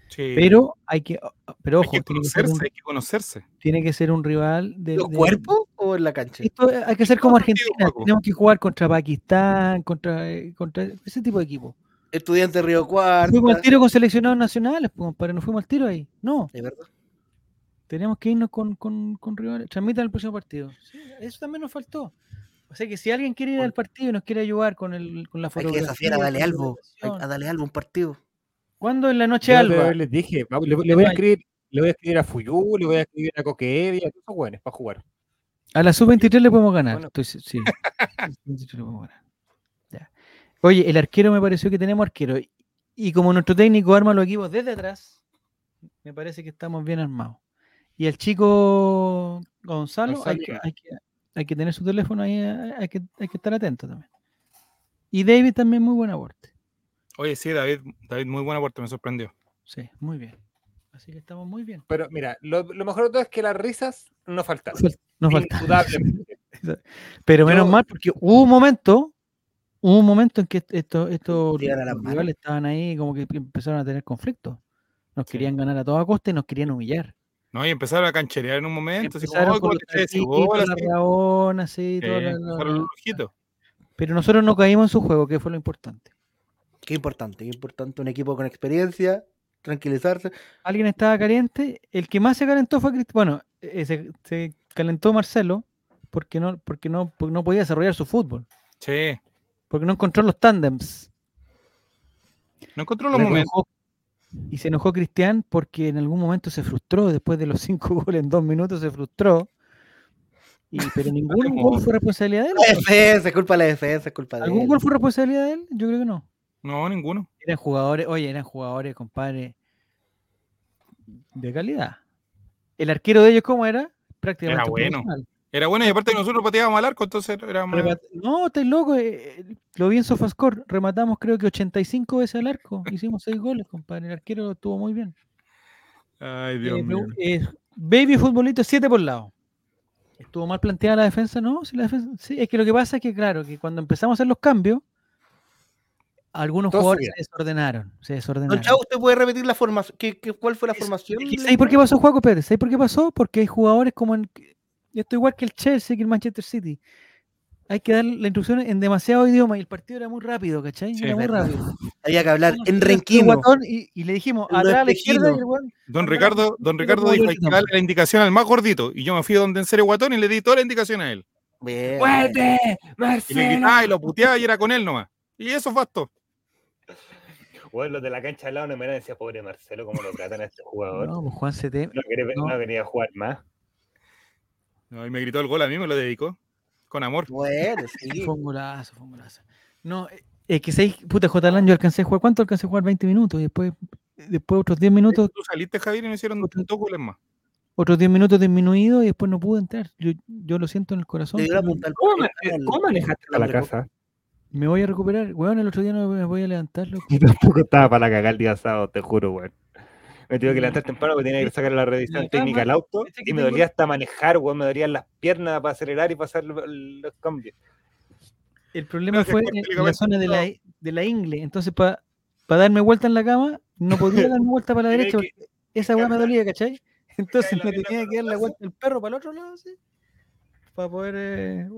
Sí. Pero hay que, pero ojo, hay que conocerse, hay que conocerse. Tiene que ser un rival de. ¿Los cuerpos o en la cancha? Esto hay que ser como Argentina. Tenemos que jugar contra Pakistán, contra, eh, contra ese tipo de equipo. Estudiante Río Cuarto. Fuimos al tiro con seleccionados nacionales, pues, para no fuimos al tiro ahí. No. ¿De verdad? Tenemos que irnos con, con, con River. Transmitan el próximo partido. eso también nos faltó. O sea que si alguien quiere ir al partido y nos quiere ayudar con, el, con la fotografía. Hay que desafiar a Dale Albo. A Dale Albo un partido. ¿Cuándo en la noche Alba? Les dije, le, voy a escribir, le voy a escribir a Fuyú, le voy a escribir a Coquevia, a todos esos buenos para jugar. A la sub-23 le podemos ganar. sí. Oye, el arquero me pareció que tenemos arquero. Y como nuestro técnico arma los equipos desde atrás, me parece que estamos bien armados. Y el chico Gonzalo, hay, que, tener su teléfono ahí, hay que, hay que estar atento también. Y David también muy buen aporte. Oye, sí, David, David muy buen aporte, me sorprendió. Sí, muy bien. Así que estamos muy bien. Pero mira, lo, mejor de todo es que las risas no faltaron. No faltaron. Pero menos mal, porque hubo un momento, hubo un momento en que estos esto, rivales estaban ahí como que empezaron a tener conflictos. Nos querían ganar a toda costa y nos querían humillar. No, y empezaron a cancherear en un momento. Pero nosotros no caímos en su juego, que fue lo importante. Qué importante, qué importante. Un equipo con experiencia, tranquilizarse. Alguien estaba caliente. El que más se calentó fue Cristian. Bueno, eh, se, calentó Marcelo porque no, porque no, no podía desarrollar su fútbol. Sí. Porque no encontró los tándems. No encontró los momentos. Y se enojó Cristian porque en algún momento se frustró. Después de los cinco goles en dos minutos se frustró. Y, pero ningún gol fue responsabilidad de él. La defensa, culpa de la defensa, culpa de ¿Algún gol fue responsabilidad de él? Yo creo que no. No, ninguno. Eran jugadores, oye, eran jugadores, compadre, de calidad. El arquero de ellos, ¿cómo era? Prácticamente. Era bueno. Era bueno y aparte nosotros pateábamos al arco, entonces era más... No, estáis loco. Eh, lo vi en Sofascore. Rematamos creo que 85 veces al arco. Hicimos 6 goles, compadre. El arquero estuvo muy bien. Ay, Dios eh, mío. Eh, baby futbolito 7 por lado. ¿Estuvo mal planteada la defensa? No, sí, la defensa. Sí, es que lo que pasa es que, claro, que cuando empezamos a hacer los cambios, algunos jugadores se desordenaron. Se desordenaron. Don ¿usted puede repetir la formación? ¿Qué, cuál fue la formación? ¿Sabes por qué pasó, Juaco Pérez? ¿Sabes por qué pasó? Porque hay jugadores como en. Esto igual que el Chelsea, que el Manchester City. Hay que dar la instrucción en demasiado idioma y el partido era muy rápido, ¿cachai? era muy rápido. Había que hablar en renquino. Y, y, le dijimos, atrás a la izquierda. don Ricardo, don Ricardo dijo, hay que darle la indicación al más gordito. Y yo me fui a donde en serio Guatón y le di toda la indicación a él. Bien. Y le gritaba y lo puteaba y era con él nomás. Y eso fue todo. Bueno, los de la cancha al lado no me decía, pobre Marcelo, cómo lo tratan a este jugador. No, pues Juan CT. No, quería, no. venía a jugar más. No, y me gritó el gol a mí, me lo dedicó. Con amor. Bueno, sí. fue un golazo, fue un golazo. No, eh, es que seis, puta, J. yo alcancé a jugar. ¿Cuánto alcancé a jugar? 20 minutos. Y después, después otros 10 minutos. Tú saliste, Javier, y me hicieron dos goles más. Otros 10 minutos disminuidos y después no pude entrar. Yo, yo lo siento en el corazón. ¿Cómo, ¿Cómo manejaste a la casa? Me voy a recuperar. Weón, el otro día no me voy a levantar. Yo tampoco estaba para cagar el día sábado, te juro, weón. Me tuve que levantar temprano porque tenía que sacar la revisión técnica al auto y me dolía hasta manejar, weón. Me dolían las piernas para acelerar y pasar los, cambios. El problema fue en la zona de la, de la ingle. Entonces, para darme vuelta en la cama, no podía darme vuelta para la derecha. esa weón me dolía, ¿cachai? Entonces me tenía que dar la vuelta el perro para el otro lado, así. Para poder. Eh,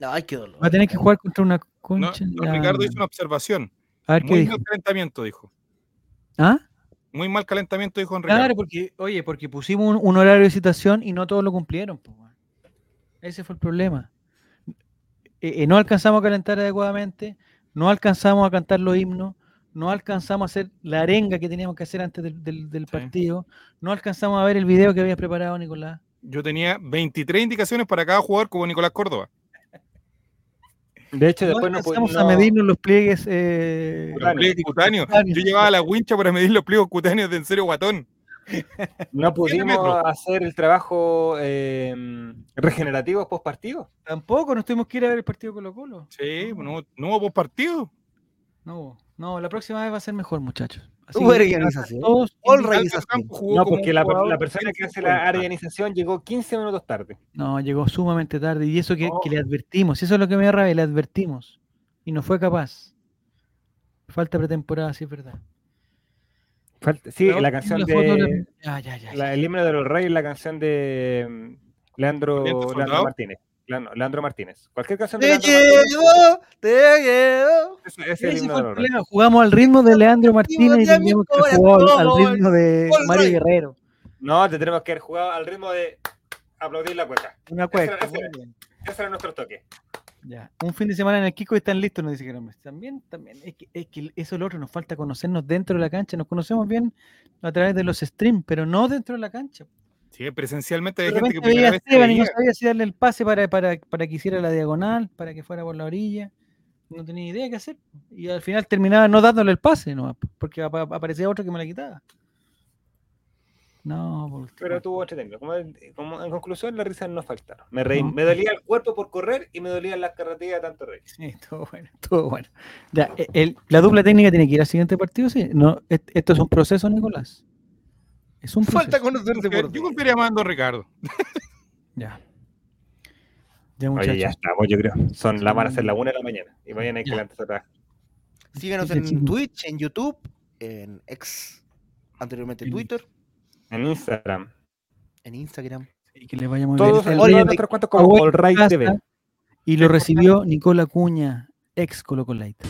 Ay, qué dolor. Va a tener que jugar contra una concha. No, Ricardo hizo una observación. A ver, Muy mal calentamiento, dijo. ¿Ah? Muy mal calentamiento, dijo Enrique. Claro, porque, oye, porque pusimos un, horario de citación y no todos lo cumplieron. Ese fue el problema. Eh, eh, no alcanzamos a calentar adecuadamente, no alcanzamos a cantar los himnos, no alcanzamos a hacer la arenga que teníamos que hacer antes del, partido, no alcanzamos a ver el video que había preparado Nicolás. Yo tenía 23 indicaciones para cada jugador como Nicolás Córdoba. De hecho, después no pudimos a medirnos los pliegues, eh, cutáneos. Yo llevaba la wincha para medir los pliegues cutáneos de en serio guatón. No pudimos hacer el trabajo eh, regenerativo post partido. Tampoco, nos tuvimos que ir a ver el partido Colo Colo. Sí, no, no hubo post partido. No, no, la próxima vez va a ser mejor, muchachos. Hubo organización. No, porque la, persona que hace la organización llegó 15 minutos tarde. No, llegó sumamente tarde. Y eso que, le advertimos, eso es lo que me da rabia, le advertimos. Y no fue capaz. Falta pretemporada, sí es verdad. sí, la, canción de. el himno de los reyes, la canción de mm, Leandro, Leandro Martínez. Leandro Martínez. Cualquier canción de Leandro Martínez. Te llevo. Ese, es el himno Jugamos al ritmo de Leandro Martínez y teníamos que jugar al ritmo de Mario Guerrero. No, te tenemos que haber jugado al ritmo de aplaudir la cueca. Una cueca. Ese, ese era nuestro toque. Ya. Un fin de semana en el Kiko y están listos, nos dice que También, también, es que, es que eso es lo otro, nos falta conocernos dentro de la cancha. Nos conocemos bien a través de los streams, pero no dentro de la cancha. Sí, presencialmente hay gente que veía a Esteban y no sabía si darle el pase para, para, para que hiciera la diagonal, para que fuera por la orilla. No tenía idea qué hacer. Y al final terminaba no dándole el pase, no, porque aparecía otro que me la quitaba. No, pero tuvo entretenido. Como, como, en conclusión, las risas no faltaron. Me, reí, me dolía el cuerpo por correr y me dolían las carretillas de tanto reír. Sí, estuvo bueno, estuvo bueno. Ya, e, el, la dupla técnica tiene que ir al siguiente partido, sí. No, esto es un proceso, Nicolás. Es un Falta conocerte por Yo confiaría más a Ricardo. ya. Ya, Oye, ya estamos, yo creo. Son la van a ser la una de la mañana. Y mañana hay que levantarse atrás. Síganos en Twitch, en YouTube, en ex, anteriormente Twitter en Instagram. En Instagram. Y que le vaya muy Todos bien. Todos nuestros cuentos como All Right TV. Y lo recibió Nicola Cuña, ex Colo Light.